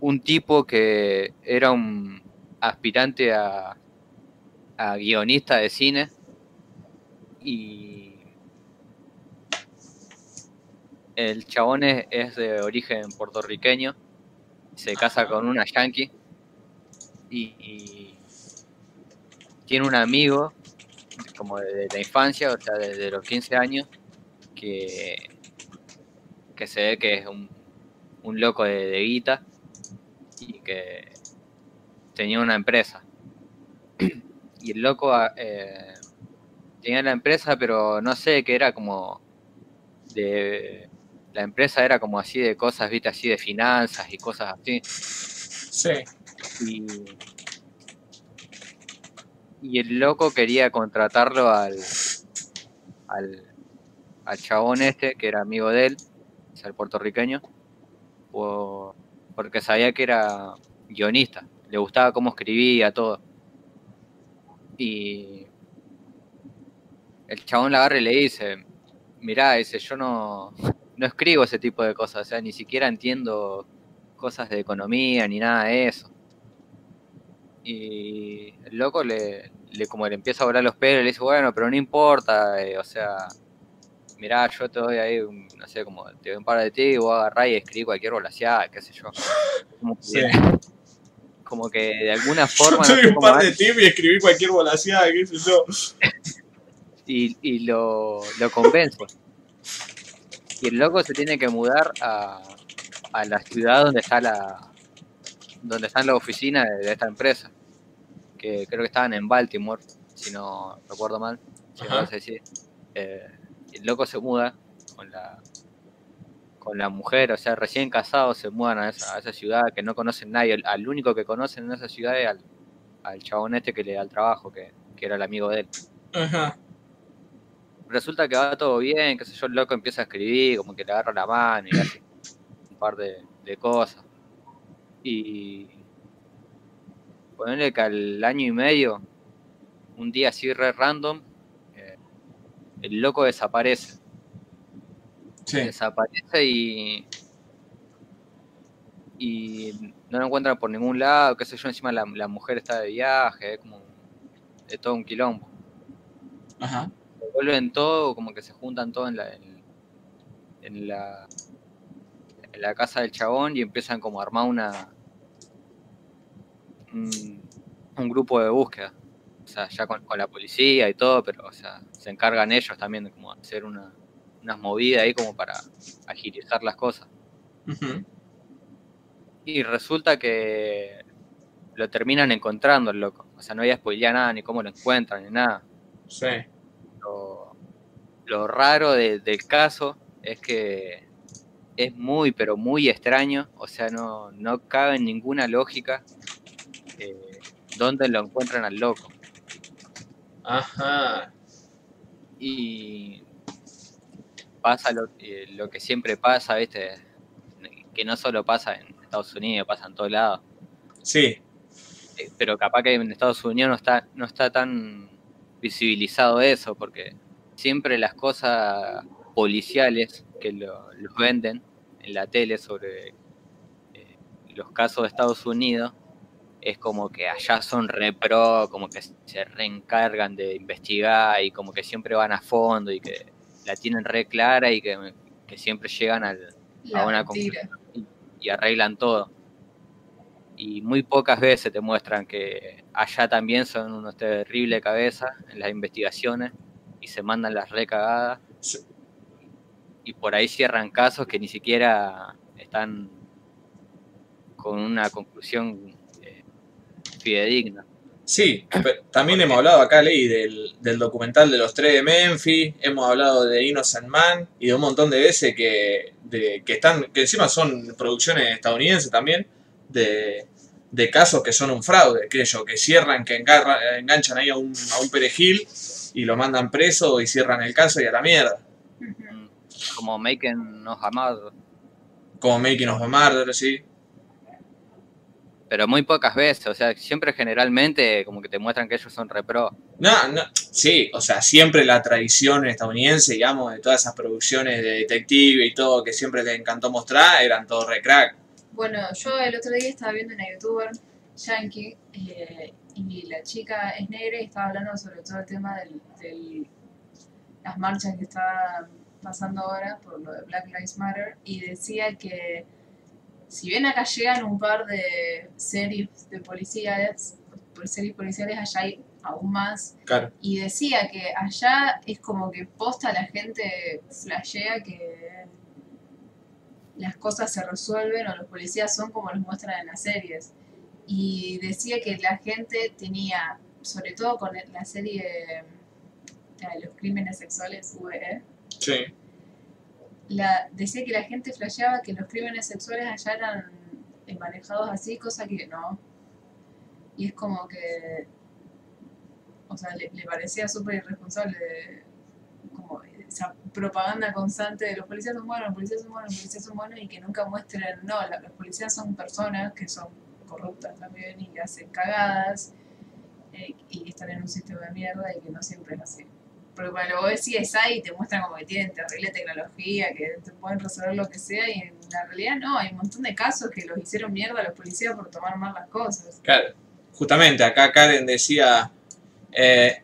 un tipo que era un aspirante a, guionista de cine y el chabón es, de origen puertorriqueño, se casa con una yankee y, tiene un amigo como de, de la infancia, o sea, desde los 15 años, que, que se ve que es un, un loco de, de guita y que tenía una empresa. Y el loco eh, tenía la empresa, pero no sé, que era como de... La empresa era como así de cosas, viste, así de finanzas y cosas así.
Sí.
Y, y el loco quería contratarlo al, al, al chabón este, que era amigo de él, o sea, el puertorriqueño, por- porque sabía que era guionista, le gustaba cómo escribía, todo. Y el chabón la agarra y le dice, mirá, dice, yo no, no escribo ese tipo de cosas, o sea, ni siquiera entiendo cosas de economía ni nada de eso. Y el loco le, le como le empieza a volar los pelos, le dice, bueno, pero no importa, eh, o sea, mirá, yo te doy ahí, un- no sé, como te doy un par de ti y vos agarrás y escribís cualquier volaseada, qué sé yo. Como que,
Sí.
como que de alguna
Yo
forma... no
te doy
sé
un par de tips y escribí cualquier volaseada, qué sé yo.
y, y lo, lo convence. Y el loco se tiene que mudar a, a la ciudad donde está la donde están las oficinas de, de esta empresa. Que creo que estaban en Baltimore, si no recuerdo mal. Si no sé si. Eh, el loco se muda con la con la mujer, o sea, recién casados se mudan a esa, a esa ciudad que no conocen nadie. Al, al único que conocen en esa ciudad es al, al chabón este que le da el trabajo, que, que era el amigo de él
Ajá.
resulta que va todo bien, qué sé yo, el loco empieza a escribir, como que le agarra la mano y hace un par de, de cosas. Y ponerle que al año y medio, un día así re random, el loco desaparece.
Sí.
Desaparece y. Y no lo encuentran por ningún lado, qué sé yo, encima la, la mujer está de viaje, es como. Es todo un quilombo
Ajá.
vuelven todo, como que se juntan todos en la, en, en la en la casa del chabón y empiezan como a armar una un, un grupo de búsqueda. Sea, ya con, con la policía y todo, pero, o sea, se encargan ellos también de como hacer una, unas movidas ahí como para agilizar las cosas. Y resulta que lo terminan encontrando el loco. O sea, no había spoileado nada, ni cómo lo encuentran, ni nada.
Sí.
Lo, lo raro de- del caso es que es muy, pero muy extraño. O sea, no, no cabe en ninguna lógica eh, dónde lo encuentran al loco.
Ajá.
Y pasa lo, eh, lo que siempre pasa, ¿viste? Que no solo pasa en Estados Unidos, pasa en todos lados.
Sí.
Eh, Pero capaz que en Estados Unidos no está, no está tan visibilizado eso, porque siempre las cosas policiales que lo- los venden en la tele sobre eh, los casos de Estados Unidos es como que allá son re pro, como que se reencargan de investigar y como que siempre van a fondo y que la tienen re clara y que, que siempre llegan al, a una
mentira.
conclusión y arreglan todo. Y muy pocas veces te muestran que allá también son unos terribles cabezas en las investigaciones y se mandan las recagadas.
Sí.
Y por ahí cierran casos que ni siquiera están con una conclusión fidedigna.
Sí, pero también hemos hablado acá, Ley, del, del documental de los tres de Memphis, hemos hablado de Innocent Man y de un montón de veces que, de, que están, que encima son producciones estadounidenses también, de, de casos que son un fraude, que ellos, que cierran, que engarra- enganchan ahí a un, a un perejil y lo mandan preso y cierran el caso y a la mierda.
Como Making of a Murder.
Como Making of a Murder, sí.
Pero muy pocas veces, o sea, siempre generalmente como que te muestran que ellos son repro.
No, no, sí, o sea, siempre la tradición estadounidense, digamos, de todas esas producciones de detective y todo que siempre te encantó mostrar, eran todos re crack.
Bueno, yo el otro día estaba viendo una youtuber yankee eh, y la chica es negra y estaba hablando sobre todo el tema del, del- las marchas que estaban pasando ahora por lo de Black Lives Matter y decía que si bien acá llegan un par de series de policías, por series policiales allá hay aún más
Claro.
y decía que allá es como que posta la gente flashea que las cosas se resuelven o los policías son como los muestran en las series. Y decía que la gente tenía, sobre todo con la serie de los crímenes sexuales, VE,
Sí.
La, decía que la gente flasheaba que los crímenes sexuales allá eran eh, manejados así, cosa que no. Y es como que, o sea, le, le parecía súper irresponsable de- como esa propaganda constante de los policías son buenos, los policías son buenos, los policías son buenos y que nunca muestren, no, los policías son personas que son corruptas también y hacen cagadas eh, y están en un sistema de mierda y que no siempre es así. Porque cuando vos decís ahí te muestran como que tienen terrible tecnología, que te pueden resolver lo que sea, y en la realidad no, hay un montón de casos que los hicieron mierda a los policías por tomar mal las cosas.
Claro. Justamente acá Karen decía, eh,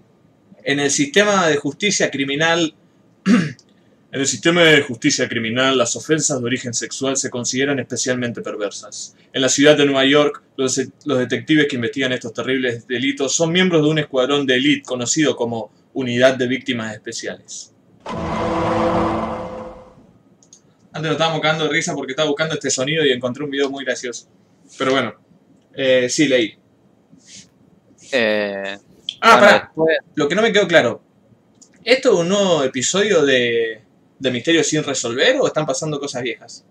en el sistema de justicia criminal, en el sistema de justicia criminal, las ofensas de origen sexual se consideran especialmente perversas. En la ciudad de Nueva York, los, los detectives que investigan estos terribles delitos son miembros de un escuadrón de élite conocido como Unidad de Víctimas Especiales. Antes nos estábamos cagando de risa porque estaba buscando este sonido y encontré un video muy gracioso. Pero bueno, eh, sí, leí.
Eh,
Ah,
bueno,
pará, lo que no me quedó claro. ¿Esto es un nuevo episodio de, de Misterio sin resolver o están pasando cosas viejas?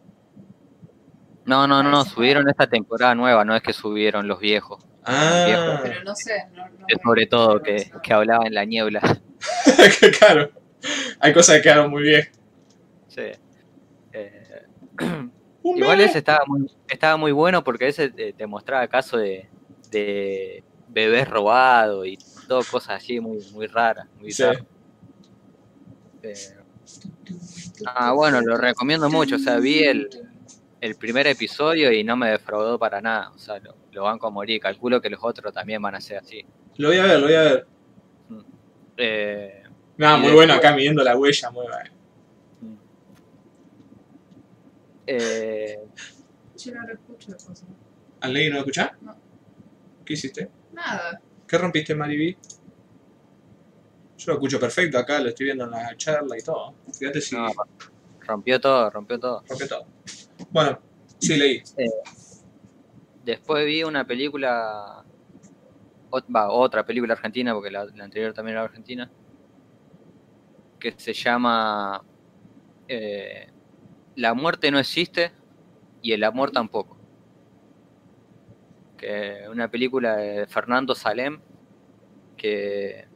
no, no, no, subieron esta temporada nueva, no es que subieron los viejos.
Ah,
Pero no sé, no, no
sobre todo que, que hablaba en la niebla.
claro. Hay cosas que quedaron muy bien.
Sí. Eh, igual ese estaba muy, estaba muy bueno porque ese te, te mostraba casos de, de bebés robados y todo cosas así muy, muy raras. Muy
Sí.
Eh, ah, bueno, lo recomiendo mucho. O sea, vi el, el primer episodio y no me defraudó para nada. O sea, lo, lo banco a morir. Calculo que los otros también van a ser así.
Lo voy a ver, lo voy a ver.
Eh,
Nada, muy bueno acá midiendo la huella, muy bueno.
eh,
Yo no lo escucho de cosas.
¿Al ley no lo escuchás?
No.
¿Qué hiciste?
Nada.
¿Qué rompiste, Mariví? Yo lo escucho perfecto acá, lo estoy viendo en la charla y todo. Fíjate si
No, rompió todo, rompió todo.
rompe todo. Bueno, sí leí.
Después vi una película, ot- va, otra película argentina, porque la, la anterior también era argentina, que se llama eh, La muerte no existe y el amor tampoco. Que es una película de Fernando Salem, que...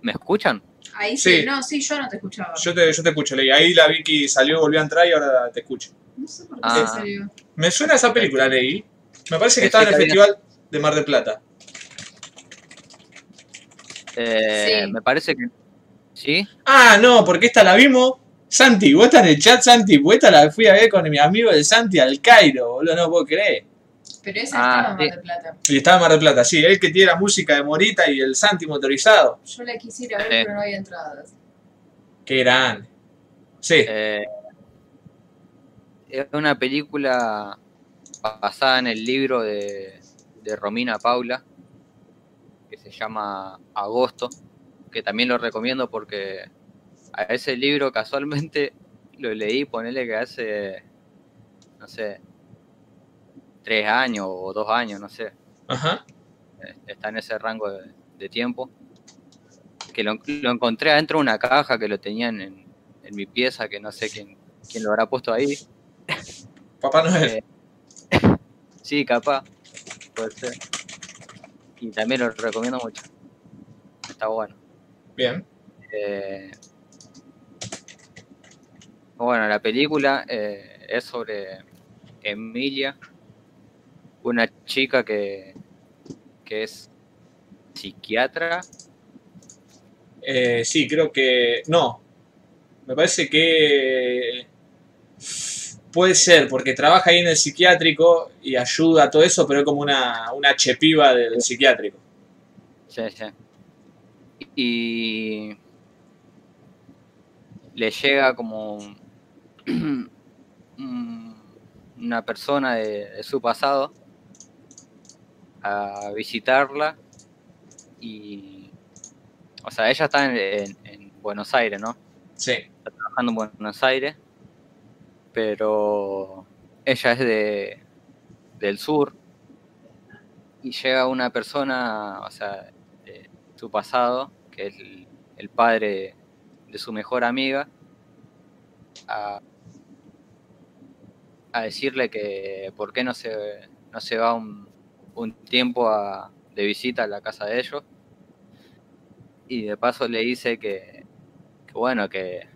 ¿Me escuchan?
Ahí sí.
Sí.
no, sí, yo no te escuchaba.
Yo te, yo te escucho, leí. Ahí la Vicky salió, volvió a entrar y ahora te escucho.
No sé por qué
Ah.
se salió.
Me suena esa película, leí. Me parece que estaba en el
había-
Festival de Mar del Plata.
Eh,
Sí.
Me parece que... ¿Sí?
Ah, no, porque esta la vimos. Santi, vos estás en el chat, Santi. Pues esta la fui a ver con mi amigo de Santi al Cairo, boludo, no puedo creer.
Pero esa
Ah,
estaba en Mar del Plata.
Y estaba en Mar del Plata, sí, él que tiene la música de Morita y el Santi motorizado.
Yo la quisiera ver, pero no había entradas.
Qué grande. Sí,
Eh, es una película basada en el libro de, de Romina Paula, que se llama Agosto, que también lo recomiendo porque a ese libro casualmente lo leí, ponele que hace, no sé, tres años o dos años, no sé,
ajá.
eh, está en ese rango de, de tiempo. Que lo, lo encontré adentro de una caja que lo tenían en, en mi pieza, que no sé quién, quién lo habrá puesto ahí.
Papá Noel.
Eh, sí, capaz, puede ser. Y también lo recomiendo mucho. Está bueno.
Bien.
Eh, bueno, la película eh, es sobre Emilia, una chica que, que es psiquiatra.
Eh, sí, creo que. No. Me parece que. Puede ser, porque trabaja ahí en el psiquiátrico y ayuda a todo eso, pero es como una, una chepiva del psiquiátrico.
Sí, sí. Y le llega como un- una persona de, de su pasado a visitarla y o sea ella está en, en- en Buenos Aires no
Sí.
está trabajando en Buenos Aires pero ella es de del sur y llega una persona o sea de su pasado que es el, padre de su mejor amiga a, a decirle que por qué no se, no se va un, un tiempo a- de visita a la casa de ellos. Y de paso le dice que, que bueno, que,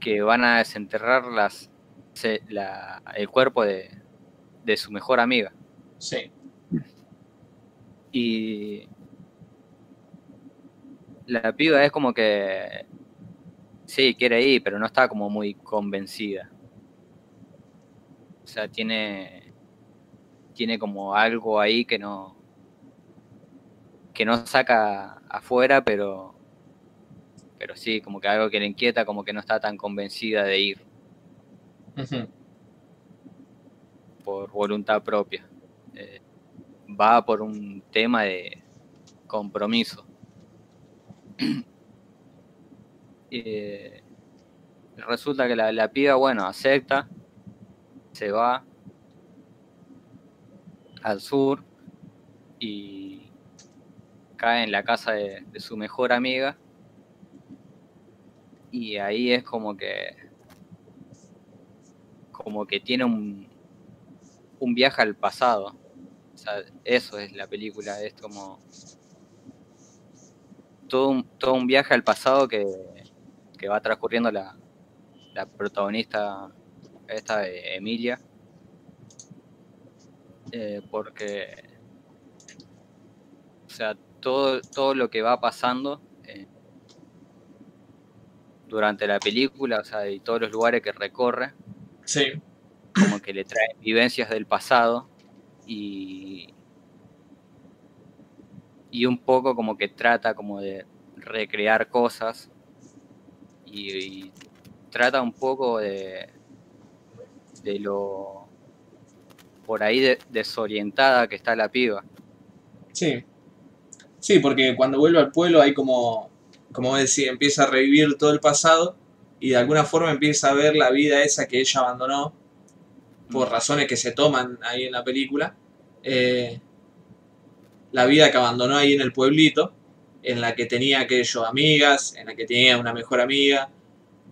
que van a desenterrar las, se- la- el cuerpo de, de su mejor amiga.
Sí.
Y la piba es como que sí, quiere ir, pero no está como muy convencida. O sea, tiene tiene como algo ahí que no que no saca afuera, pero pero sí, como que algo que le inquieta, como que no está tan convencida de ir por voluntad propia. Eh, va por un tema de compromiso. Eh, resulta que la, la piba, bueno, acepta, se va al sur y cae en la casa de, de su mejor amiga. Y ahí es como que como que tiene un, un viaje al pasado. O sea, eso es la película, es como todo un, todo un viaje al pasado que, que va transcurriendo la, la protagonista esta de Emilia. Eh, porque o sea, todo, todo lo que va pasando durante la película, o sea, y todos los lugares que recorre,
Sí.
como que le trae vivencias del pasado y y un poco como que trata como de recrear cosas y, y trata un poco de de lo por ahí de- desorientada que está la piba
Sí. Sí, porque cuando vuelve al pueblo hay como, como decía, empieza a revivir todo el pasado y de alguna forma empieza a ver la vida esa que ella abandonó por razones que se toman ahí en la película. eh, la vida que abandonó ahí en el pueblito, en la que tenía aquello amigas, en la que tenía una mejor amiga,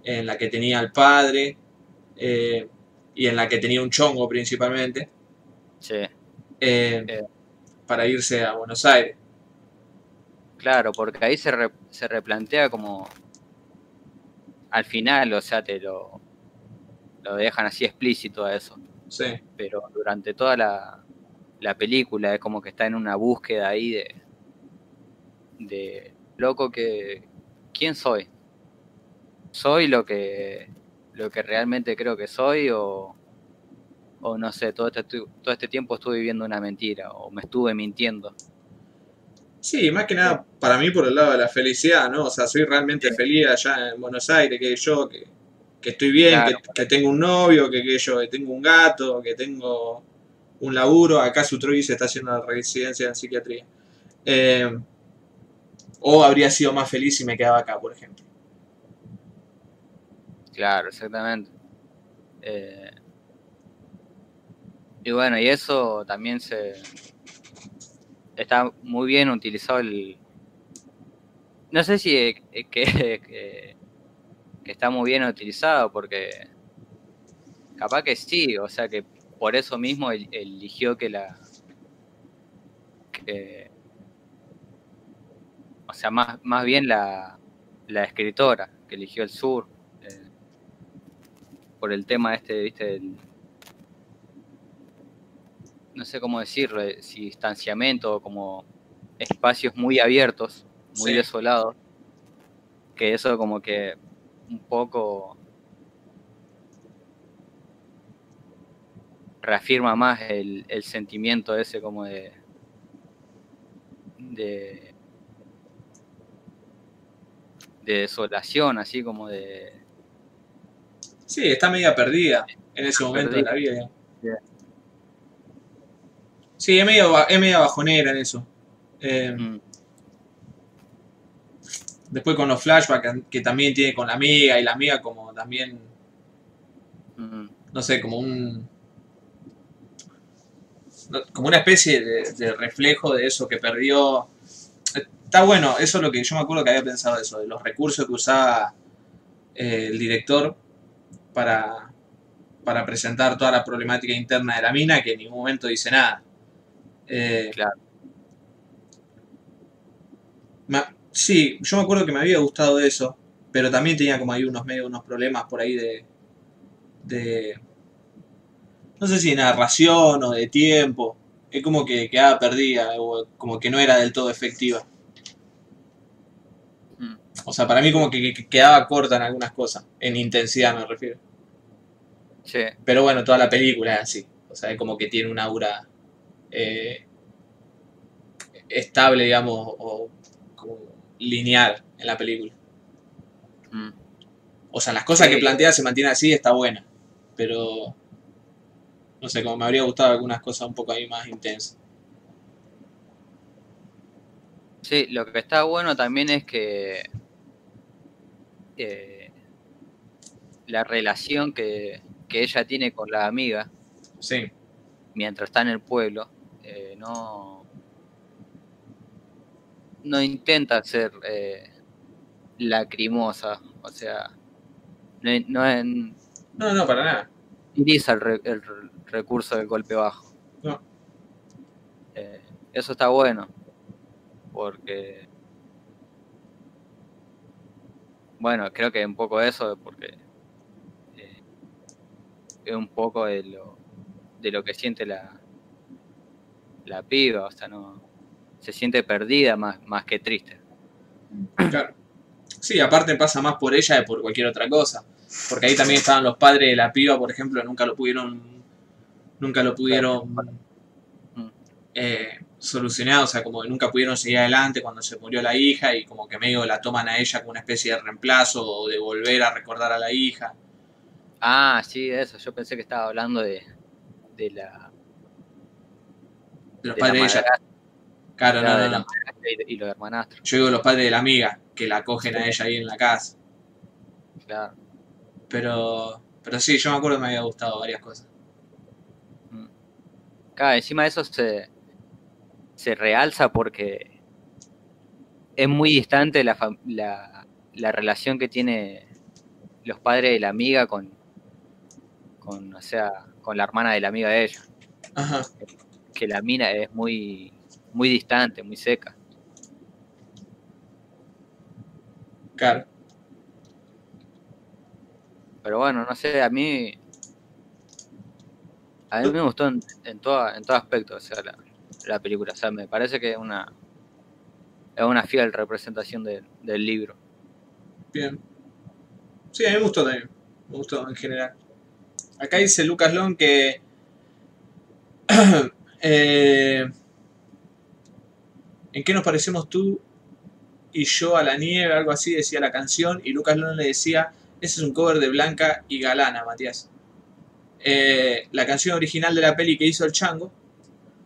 en la que tenía al padre eh, y en la que tenía un chongo principalmente,
Sí,
Eh. para irse a Buenos Aires.
Claro, porque ahí se, re- se replantea como al final, o sea, te lo, lo dejan así explícito a eso.
Sí,
pero durante toda la, la película es como que está en una búsqueda ahí de, de loco que quién soy soy lo que lo que realmente creo que soy o, o no sé todo este todo este tiempo estuve viviendo una mentira o me estuve mintiendo
Sí, más que nada para mí por el lado de la felicidad, ¿no? O sea, soy realmente feliz allá en Buenos Aires, que yo, que, que estoy bien,
Claro.
que, que tengo un novio, que, que yo que tengo un gato, que tengo un laburo. Acá su se está haciendo la residencia en psiquiatría. Eh, o habría sido más feliz si me quedaba acá, por ejemplo.
Claro, exactamente. Eh, y bueno, y eso también se está muy bien utilizado el. No sé si que, está muy bien utilizado, porque capaz que sí, o sea que por eso mismo el- eligió que la. que- o sea, más, más bien la, la escritora que eligió el sur. eh, por el tema este, viste, del, no sé cómo decirlo, eh, si distanciamiento o como espacios muy abiertos, muy
Sí.
desolados, que eso como que un poco reafirma más el, el sentimiento ese como de de de desolación, así como de
Sí, está media perdida en ese momento de la vida. digamos. Sí, es medio, es media bajonera en eso. Eh,
mm,
Después con los flashbacks que también tiene con la amiga y la amiga como también,
mm,
no sé, como un... como una especie de, de reflejo de eso que perdió. Está bueno, eso es lo que yo me acuerdo que había pensado de eso, de los recursos que usaba eh, el director para, para presentar toda la problemática interna de la mina, que en ningún momento dice nada. Eh,
claro.
Ma- sí, yo me acuerdo que me había gustado eso, pero también tenía como ahí unos medio unos problemas por ahí de, de no sé si de narración o de tiempo. Es como que quedaba perdida o como que no era del todo efectiva.
mm.
O sea, para mí como que, que quedaba corta en algunas cosas, en intensidad me refiero.
Sí,
Pero bueno, toda la película es así. O sea, es como que tiene un aura eh, estable, digamos, o como lineal en la película.
mm.
O sea, las cosas
Sí.
que plantea se mantienen así, está buena. Pero, no sé, como me habría gustado algunas cosas un poco ahí más intensas.
Sí, lo que está bueno también es que eh, la relación que, que ella tiene con la amiga
Sí,
mientras está en el pueblo no no intenta ser eh, lacrimosa, o sea, no, no en-
no, no, para nada.
utiliza el, re- el re- recurso del golpe bajo.
No.
Eh, eso está bueno, porque, bueno, creo que un poco eso, porque eh, es un poco de lo, de lo que siente la, la piba, o sea, no se siente perdida más, más que triste.
Claro. Sí, aparte pasa más por ella que por cualquier otra cosa. Porque ahí también estaban los padres de la piba, por ejemplo, nunca lo pudieron. Nunca lo pudieron eh, solucionar, o sea, como que nunca pudieron seguir adelante cuando se murió la hija y como que medio la toman a ella como una especie de reemplazo o de volver a recordar a la hija.
Ah, sí, eso, yo pensé que estaba hablando de, de la,
De los
de
padres de ella. Claro, no, no,
y, y los hermanastros.
Yo digo los padres de la amiga, que la cogen a ella ahí en la casa.
Claro.
Pero, pero sí, yo me acuerdo que me había gustado varias cosas.
Claro, encima de eso se, se realza porque es muy distante la, la, la relación que tiene los padres de la amiga con, con, o sea, con la hermana de la amiga de ella.
Ajá.
Que la mina es muy, muy distante, muy seca.
Claro.
Pero bueno, no sé, a mí. A mí me gustó en, en, toda, en todo aspecto, o sea, la, la película. O sea, me parece que es una. Es una fiel representación de- del libro.
Bien. Sí, a mí me gustó también. Me gustó en general. Acá dice Lucas Long que. eh, ¿En qué nos parecemos tú y yo a la nieve? Algo así decía la canción. Y Lucas Long le decía: Ese es un cover de Blanca y Galana, Matías. Eh, la canción original de la peli que hizo el Chango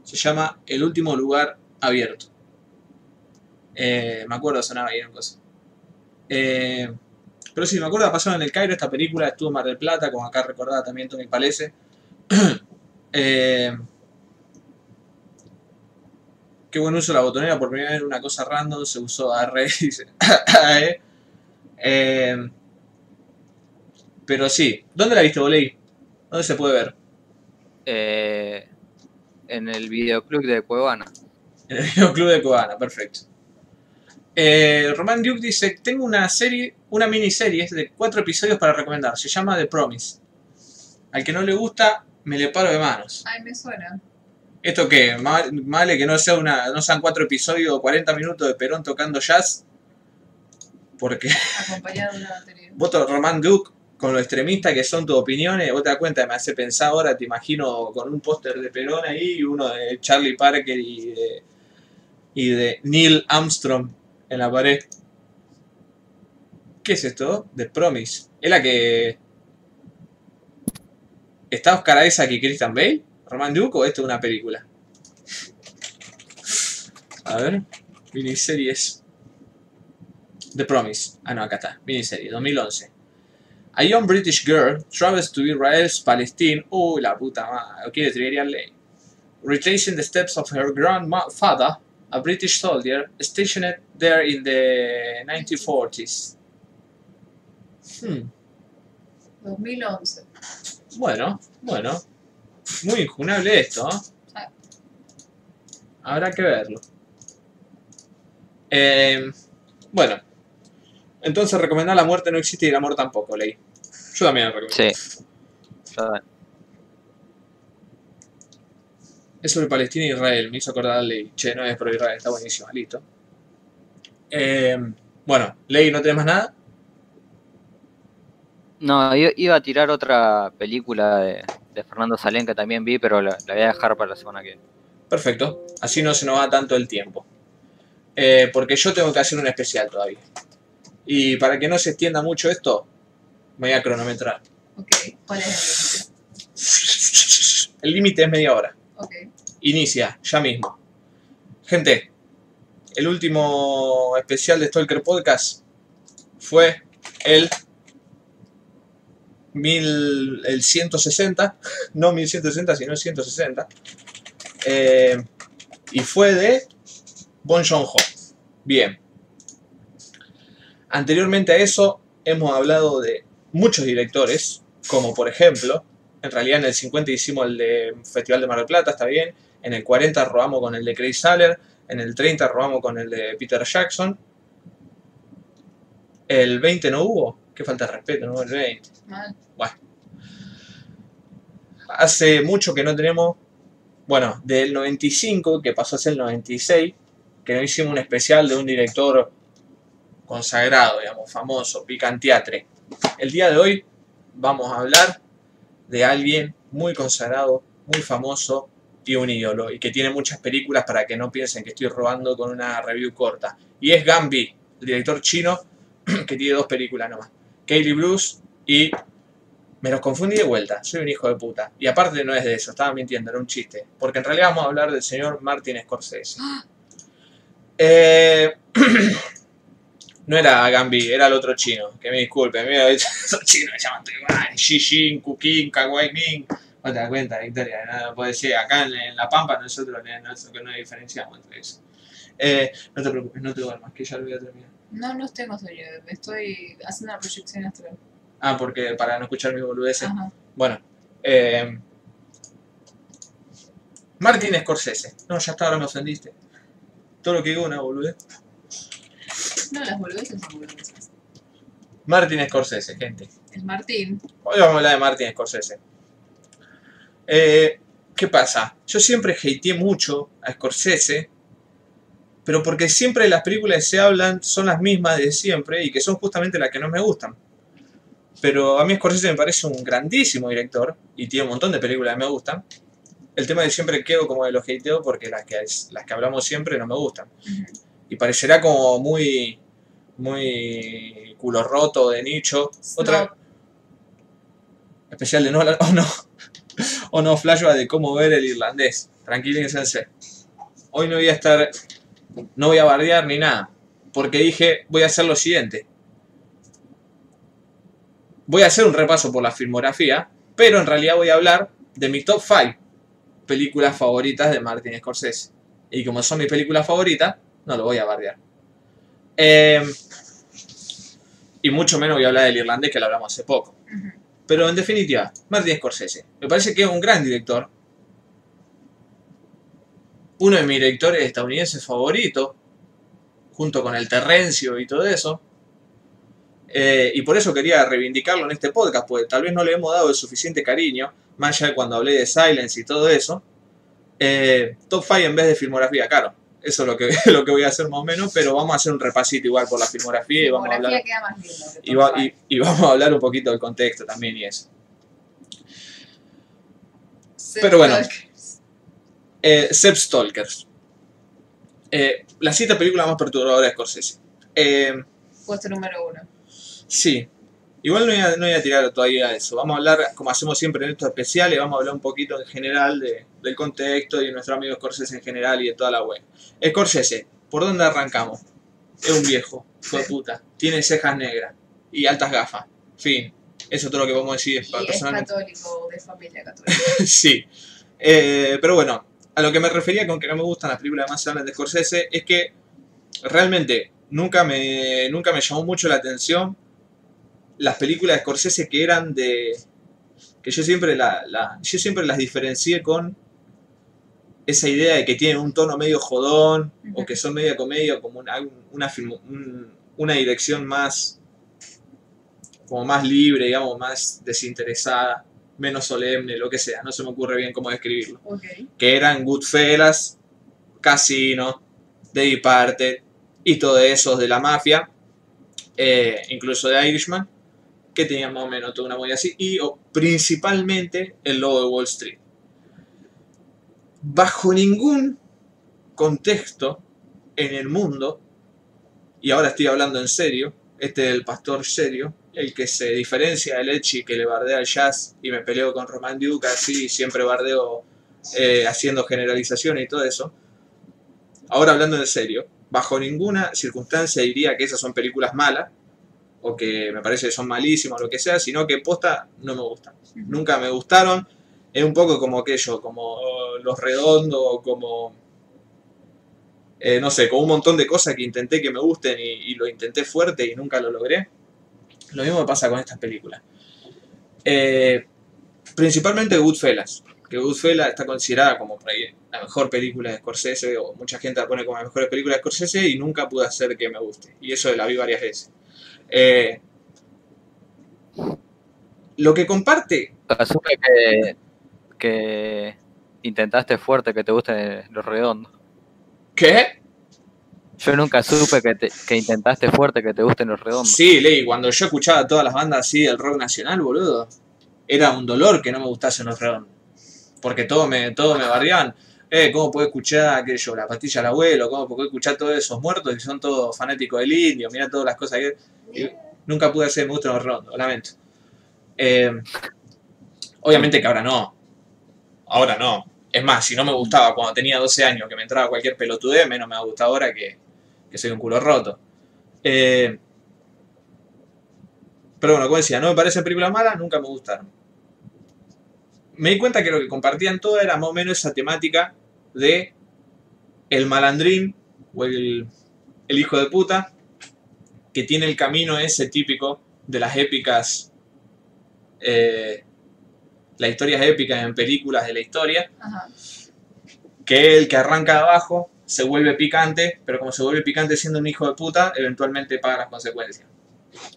se llama El último lugar abierto. Eh, me acuerdo, sonaba ahí pero sí, me acuerdo pasó en el Cairo esta película, estuvo en Mar del Plata, como acá recordaba también Tony Palese. qué buen uso de la botonera, por primera vez una cosa random se usó ARE, dice. AE. Eh, pero sí, ¿dónde la viste, Boley? ¿Dónde se puede ver?
Eh, en el videoclub de Cuevana.
En el videoclub de Cubana, perfecto. Eh, Roman Duke dice, tengo una serie, una miniserie de cuatro episodios para recomendar. Se llama The Promise. Al que no le gusta, me le paro de manos.
Ay, me suena.
¿Esto qué? Ma- ¿Vale que no, sea una, no sean cuatro episodios o 40 minutos de Perón tocando jazz? Porque
Acompañado de una batería.
voto Roman Duke con lo extremista que son tus opiniones, vos te das cuenta, me hace pensar ahora, te imagino con un póster de Perón ahí y uno de Charlie Parker y de, y de Neil Armstrong en la pared. ¿Qué es esto? The Promise. ¿Es la que... ¿Está Oscar Isaac y Christian Bale? ¿Roman Duke o esto es una película? A ver, miniseries. The Promise. Ah, no, acá está. Miniserie, 2011. A young British girl travels to Israel's Palestine. Uy, la puta madre. Quiere trivial ley. Retracing the steps of her grandfather, a British soldier stationed there in the 1940s. Hmm,
2011.
Bueno, bueno. Muy injunable esto.
Ah.
Habrá que verlo. Eh, bueno. Entonces recomendar la muerte no existe y el amor tampoco, leí. Yo también la recomiendo.
Sí.
Es sobre Palestina e Israel. Me hizo acordar Ley. Che, no es pro Israel. Está buenísimo. Listo. Eh, bueno, Ley, ¿no tenés más nada?
No, iba a tirar otra película de, de Fernando Salén que también vi, pero la, la voy a dejar para la semana que viene.
Perfecto. Así no se nos va tanto el tiempo. Eh, porque yo tengo que hacer un especial todavía. Y para que no se extienda mucho esto, me voy a cronometrar.
Ok, ¿cuál es el
El límite es media hora.
límite? Ok.
Inicia, ya mismo. Gente, el último especial de Stalker Podcast fue el, mil, el 160, no 1160, sino el 160. Eh, y fue de Bon Joon-ho. Bien. Anteriormente a eso, hemos hablado de muchos directores, como por ejemplo, en realidad en el 50 hicimos el de Festival de Mar del Plata, está bien. En el 40 robamos con el de Craig Saller. En el 30 robamos con el de Peter Jackson. El 20 no hubo. Qué falta de respeto, no el 20.
Mal.
Hace mucho que no tenemos. Bueno, del 95, que pasó a ser el 96, que no hicimos un especial de un director consagrado, digamos, famoso, Picanteatre. El día de hoy vamos a hablar de alguien muy consagrado, muy famoso y un ídolo, y que tiene muchas películas para que no piensen que estoy robando con una review corta. Y es Gambi, el director chino, que tiene dos películas nomás. Kaylee Bruce y... Me los confundí de vuelta, soy un hijo de puta. Y aparte no es de eso, estaba mintiendo, era un chiste. Porque en realidad vamos a hablar del señor Martin Scorsese. Eh, no era Gambi, era el otro chino. Que me disculpe, mira, esos chinos me llaman. Xi Kukin, Kawaii Ming. No te das cuenta, Victoria. No puede ser. Acá en, en La Pampa nosotros no, no, no diferenciamos entre eso. Eh, no te preocupes, no te duermas, que ya lo voy a terminar.
No, no tengo sueño, me estoy haciendo una proyección astral.
Ah, porque para no escuchar mis boludeces.
Ajá.
Bueno, eh, Martin Scorsese. No, ya está, ahora me ofendiste. Todo lo que digo una boludez.
No, las boludeces son boludeces.
Martin Scorsese, gente.
Es Martín.
Hoy vamos a hablar de Martin Scorsese. Eh, ¿Qué pasa? Yo siempre hateé mucho a Scorsese, pero porque siempre las películas que se hablan son las mismas de siempre y que son justamente las que no me gustan. Pero a mí Scorsese me parece un grandísimo director y tiene un montón de películas que me gustan. El tema de siempre quedo como de los hateo porque las que, las que hablamos siempre no me gustan. Y parecerá como muy, muy culo roto de nicho. Otra, especial de Nolan, o no, o no, flashback de cómo ver el irlandés. Tranquilícense. Hoy no voy a estar, no voy a bardear ni nada, porque dije, voy a hacer lo siguiente. Voy a hacer un repaso por la filmografía, pero en realidad voy a hablar de mi top 5 películas favoritas de Martin Scorsese. Y como son mis películas favoritas, no lo voy a bardear. Eh, y mucho menos voy a hablar del irlandés que lo hablamos hace poco. Pero en definitiva, Martin Scorsese. Me parece que es un gran director. Uno de mis directores estadounidenses favoritos. Junto con el Terrencio y todo eso. Eh, y por eso quería reivindicarlo en este podcast, porque tal vez no le hemos dado el suficiente cariño, más allá de cuando hablé de Silence y todo eso. Eh, top 5 en vez de filmografía, claro. Eso es lo que, lo que voy a hacer más o menos, pero vamos a hacer un repasito igual por la filmografía y vamos a hablar
Filmografía queda más lindo. que
y, va-
top
y-
five.
y vamos a hablar un poquito del contexto también y eso. pero bueno. Eh, Sepp Stalkers. Eh, la cita película más perturbadora de Scorsese. Eh,
Puesto número uno.
sí. Igual no voy, a, no voy a tirar todavía eso. Vamos a hablar, como hacemos siempre en estos especiales, vamos a hablar un poquito en general de- del contexto y de nuestro amigo Scorsese en general y de toda la web. Scorsese, ¿por dónde arrancamos? Es un viejo, de puta. Tiene cejas negras y altas gafas. Fin. Eso es todo lo que podemos decir
Y es católico, de familia católica.
sí. Eh, pero bueno, a lo que me refería con que no me gustan las películas más hablan de Scorsese es que realmente nunca me, nunca me llamó mucho la atención las películas de Scorsese que eran de. que yo siempre, la, la- yo siempre las diferencié con esa idea de que tienen un tono medio jodón o que son media comedia, como una, una, film- un- una dirección más. como más libre, digamos, más desinteresada menos solemne, lo que sea, no se me ocurre bien cómo describirlo. Que eran Goodfellas, Casino, The Departed y todo eso de la mafia, eh, incluso de Irishman, que tenían más o menos toda una movida así, y principalmente el logo de Wall Street. Bajo ningún contexto en el mundo, y ahora estoy hablando en serio, este es el pastor serio, el que se diferencia del Echi que le bardea al jazz y me peleo con Roman Duke así, siempre bardeo eh, haciendo generalizaciones y todo eso. Ahora hablando en serio, bajo ninguna circunstancia diría que esas son películas malas o que me parece que son malísimas o lo que sea, sino que posta no me gustan. Nunca me gustaron. Es un poco como aquello, como Los Redondos, como eh, no sé, con un montón de cosas que intenté que me gusten y, y lo intenté fuerte y nunca lo logré. Lo mismo me pasa con estas películas. Eh, principalmente Goodfellas, que Goodfellas está considerada como por ahí la mejor película de Scorsese, o mucha gente la pone como la mejor película de Scorsese y nunca pude hacer que me guste. Y eso la vi varias veces. Eh, lo que comparte
Asume que, que intentaste fuerte que te gusten los redondos.
¿Qué?
Yo nunca supe que, te- que intentaste fuerte que te gusten los redondos.
Sí, Ley, cuando yo escuchaba todas las bandas así del rock nacional, boludo, era un dolor que no me gustasen los redondos. Porque todo me, todo me bardeaban. Eh, ¿cómo puedo escuchar aquello, la pastilla del abuelo? ¿Cómo puedo escuchar todos esos muertos que son todos fanáticos del indio? Mira todas las cosas que... nunca pude hacer me gustan los redondos, lamento. Eh, obviamente que ahora no. Ahora no. Es más, si no me gustaba cuando tenía 12 años que me entraba cualquier pelotudez, menos me gusta ahora que, que soy un culo roto. Eh, pero bueno, como decía, no me parecen películas malas, nunca me gustaron. Me di cuenta que lo que compartían todo era más o menos esa temática de el malandrín o el, el hijo de puta que tiene el camino ese típico de las épicas, eh, las historias épicas en películas de la historia,
Ajá.
que el que arranca de abajo se vuelve picante, pero como se vuelve picante siendo un hijo de puta, eventualmente paga las consecuencias.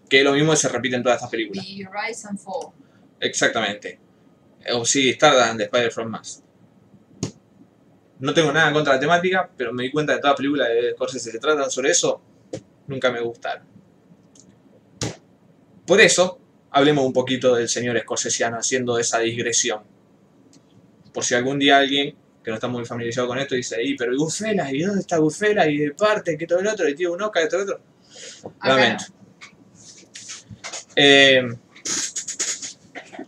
Que lo mismo se repite en todas estas películas.
The Rise and Fall.
Exactamente. O sí, Stardust de Spider-Man más. No tengo nada en contra de la temática, pero me di cuenta de todas las películas de Scorsese se tratan sobre eso, nunca me gustaron. Por eso, hablemos un poquito del señor Scorsesiano haciendo esa digresión. Por si algún día alguien que no está muy familiarizado con esto dice, y pero ¿y Goodfellas? ¿Y dónde está Goodfellas? ¿Y de parte? ¿Qué todo el otro? ¿Y tiene un Oscar? ¿Y todo el otro?
Acá
Lamento. Eh,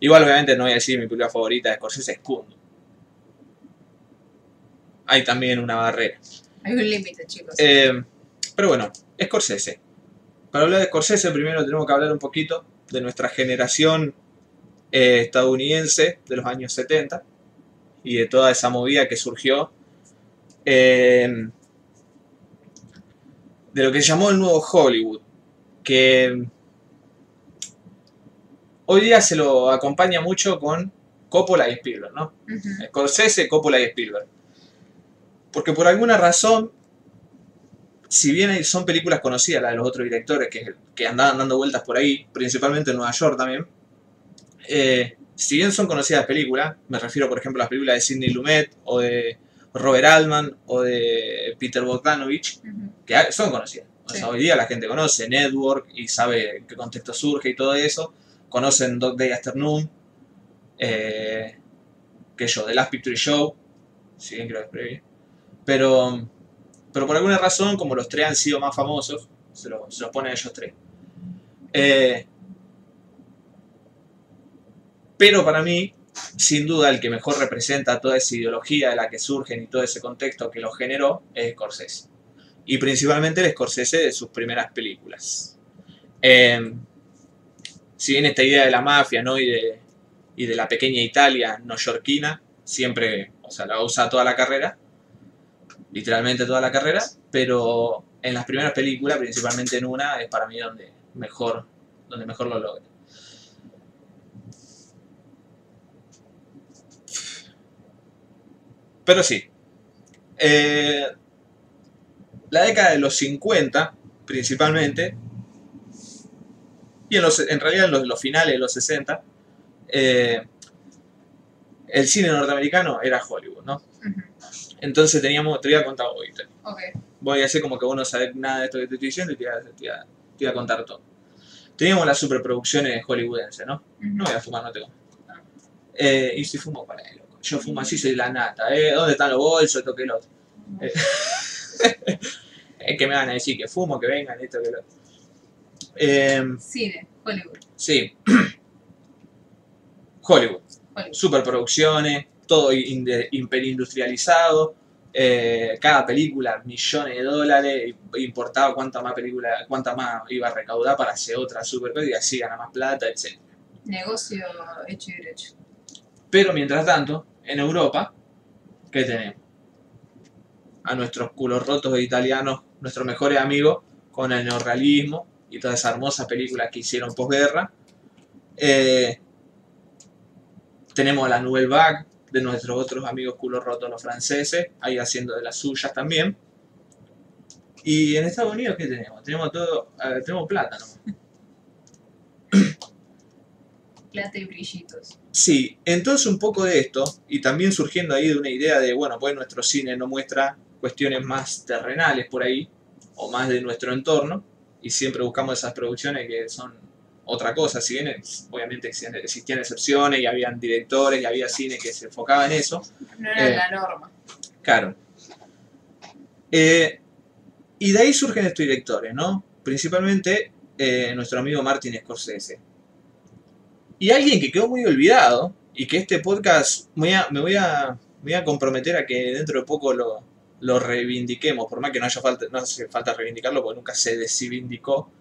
igual, obviamente, no voy a decir mi película favorita de Scorsese es Kundo. Hay también una barrera.
Hay un límite, chicos.
Eh, pero bueno, Scorsese. Para hablar de Scorsese, primero tenemos que hablar un poquito de nuestra generación eh, estadounidense de los años 70 y de toda esa movida que surgió eh, de lo que se llamó el nuevo Hollywood, que hoy día se lo acompaña mucho con Coppola y Spielberg, ¿no? Scorsese, Coppola y Spielberg. Porque por alguna razón, si bien son películas conocidas, las de los otros directores que, que andaban dando vueltas por ahí, principalmente en Nueva York también, eh, si bien son conocidas películas, me refiero por ejemplo a las películas de Sidney Lumet o de Robert Altman o de Peter Bogdanovich, que son conocidas. O sea,
Sí.
hoy día la gente conoce Network y sabe en qué contexto surge y todo eso. Conocen Dog Day Afternoon, eh, que yo, The Last Picture Show, si bien creo que es previo. Pero, pero por alguna razón, como los tres han sido más famosos, se, lo- se los ponen ellos tres. Eh, pero para mí, sin duda, el que mejor representa toda esa ideología de la que surgen y todo ese contexto que lo generó es Scorsese y principalmente el Scorsese de sus primeras películas. Eh, si bien esta idea de la mafia ¿no? y, de, y de la pequeña Italia neoyorquina siempre, o sea, la usa toda la carrera, literalmente toda la carrera, pero en las primeras películas, principalmente en una, es para mí donde mejor, donde mejor lo logra. Pero sí, eh, la década de los 50, principalmente, y en, los, en realidad en los, los finales de los 60, eh, el cine norteamericano era Hollywood, ¿no? Entonces teníamos, te voy a contar hoy, te-
Ok.
voy a hacer como que vos no sabés nada de esto que te estoy diciendo y te voy a, te voy a- te voy a contar todo. Teníamos las superproducciones hollywoodenses, ¿no? No voy a fumar, no tengo. Eh, y si fumo para él. Yo fumo así, soy la nata, ¿eh? ¿Dónde están los bolsos? Esto que lo otro. Eh, es que me van a decir que fumo, que vengan, esto que lo otro. Eh,
Cine, Hollywood.
sí. Hollywood.
Hollywood.
Superproducciones, todo hiperindustrializado. eh, cada película, millones de dólares, importaba cuánta más película, cuánta más iba a recaudar para hacer otra super y así gana más plata, etc.
Negocio hecho y derecho.
Pero mientras tanto, en Europa, ¿qué tenemos? A nuestros culos rotos italianos, nuestros mejores amigos, con el neorrealismo y todas esas hermosas películas que hicieron posguerra. Eh, tenemos a la Nouvelle Vague de nuestros otros amigos culos rotos, los franceses, ahí haciendo de las suyas también. Y en Estados Unidos, ¿qué tenemos? Tenemos todo, eh, tenemos plata.
Plata y brillitos.
Sí, entonces un poco de esto, y también surgiendo ahí de una idea de, bueno, pues nuestro cine no muestra cuestiones más terrenales por ahí, o más de nuestro entorno, y siempre buscamos esas producciones que son otra cosa, si bien obviamente existían, existían excepciones y habían directores y había cine que se enfocaba en eso,
No era
Eh.
la norma.
Claro. Eh, y de ahí surgen estos directores, ¿no? Principalmente eh, nuestro amigo Martin Scorsese. Y alguien que quedó muy olvidado y que este podcast voy a- me voy a me voy a comprometer a que dentro de poco lo, lo reivindiquemos, por más que no haya falta, no hace falta reivindicarlo, porque nunca se desivindicó.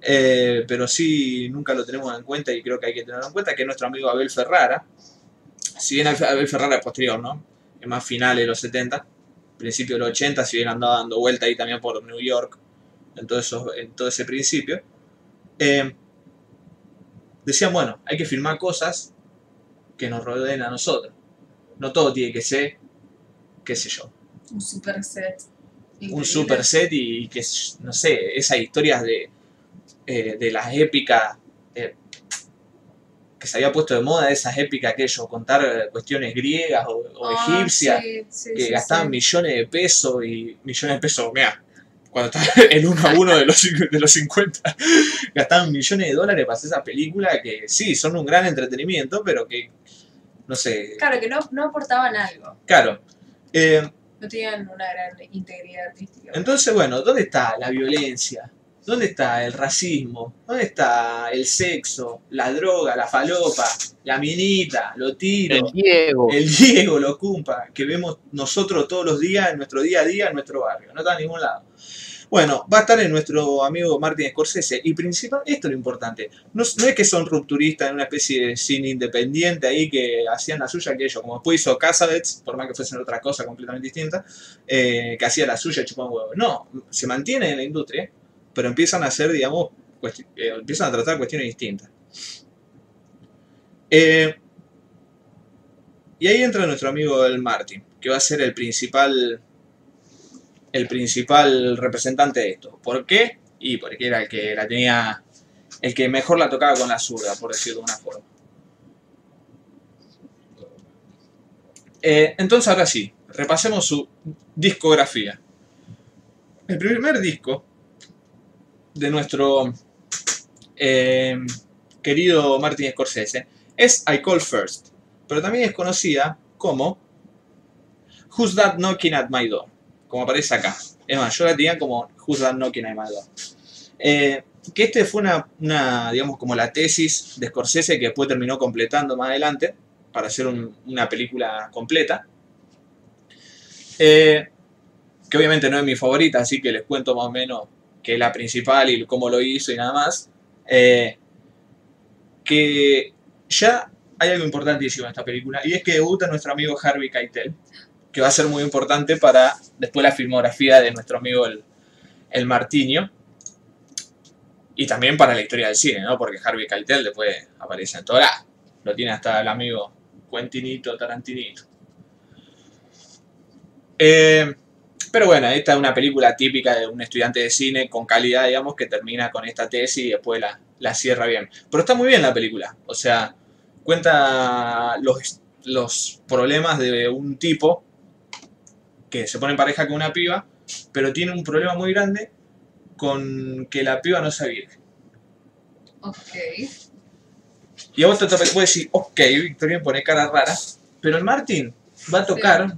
Eh, pero sí, nunca lo tenemos en cuenta y creo que hay que tenerlo en cuenta, que es nuestro amigo Abel Ferrara. Si bien Abel Ferrara es posterior, ¿no? Es más final de los 70, principio de los 80, si bien andaba dando vuelta ahí también por New York, en todo, eso, en todo ese principio. Eh, decían, bueno, hay que filmar cosas que nos rodeen a nosotros. No todo tiene que ser, qué sé yo,
Un super set.
un super set y que, no sé, esas historias de, eh, de las épicas eh, que se había puesto de moda, esas épicas aquello, contar cuestiones griegas o, o
Ah,
egipcias,
sí, sí,
que
sí,
gastaban millones de pesos y millones de pesos, mira, cuando estaba el 1 a 1 de los, de los 50, gastaban millones de dólares para hacer esa película que sí, son un gran entretenimiento, pero que, no sé,
Claro, que no, no aportaban algo.
claro. Eh,
No tenían una gran integridad artística.
Entonces, bueno, ¿dónde está la violencia? ¿Dónde está el racismo? ¿Dónde está el sexo, la droga, la falopa, la minita, los
El
tiros,
Diego.
el Diego, lo cumpa, que vemos nosotros todos los días en nuestro día a día en nuestro barrio? No está en ningún lado. Bueno, va a estar en nuestro amigo Martin Scorsese. Y principal, esto es lo importante. No, no es que son rupturistas en una especie de cine independiente ahí que hacían la suya que ellos, como después hizo Casabets, por más que fuesen otra cosa completamente distinta, eh, que hacía la suya chupan huevo. No, se mantiene en la industria, pero empiezan a hacer, digamos, eh, empiezan a tratar cuestiones distintas. Eh, y ahí entra nuestro amigo el Martin, que va a ser el principal el principal representante de esto. ¿Por qué? Y porque era el que la tenía, el que mejor la tocaba con la zurda, por decirlo de una forma. Eh, entonces ahora sí, repasemos su discografía. El primer disco de nuestro eh, querido Martin Scorsese es I Call First, pero también es conocida como Who's That Knocking at My Door, como aparece acá. Es más, yo la tenía como Who's That Knocking at My Door. Eh, que este fue una, una, digamos, como la tesis de Scorsese que después terminó completando más adelante para hacer un- una película completa. Eh, que obviamente no es mi favorita, así que les cuento más o menos que es la principal y cómo lo hizo y nada más. Eh, que ya hay algo importantísimo en esta película y es que debuta nuestro amigo Harvey Keitel, que va a ser muy importante para después la filmografía de nuestro amigo el, el y también para la historia del cine, ¿no? Porque Harvey Keitel después aparece en toda la... Lo tiene hasta el amigo Quentinito Tarantinito. Eh, pero bueno, esta es una película típica de un estudiante de cine con calidad, digamos, que termina con esta tesis y después la, la cierra bien. Pero está muy bien la película. O sea, cuenta los, los problemas de un tipo que se pone en pareja con una piba, pero tiene un problema muy grande con que la piba no sea virgen.
Ok.
Y a vos te puedes decir, ok, Victoria pone cara rara, pero el Martin va a tocar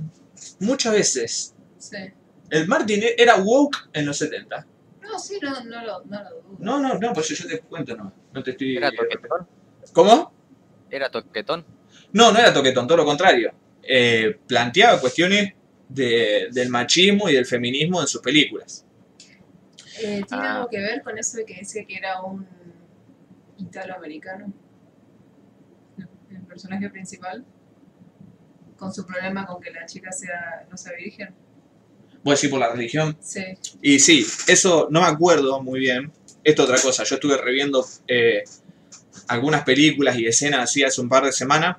muchas veces.
Sí.
El Martin era woke en los 70.
No, sí, no, no, lo, no lo dudo.
No, no, no, pues yo te cuento, no. No te estoy.
¿Era toquetón?
¿Cómo?
¿Era toquetón?
No, no era toquetón, todo lo contrario. Eh, planteaba cuestiones de- del machismo y del feminismo en sus películas.
Eh, ¿Tiene
Ah.
algo que ver con eso de que decía que era un italoamericano? El personaje principal. Con su problema con que la chica sea no sea virgen.
Voy a decir por la religión.
Sí.
Y sí, eso no me acuerdo muy bien. Esto es otra cosa. Yo estuve reviendo eh, algunas películas y escenas así hace un par de semanas.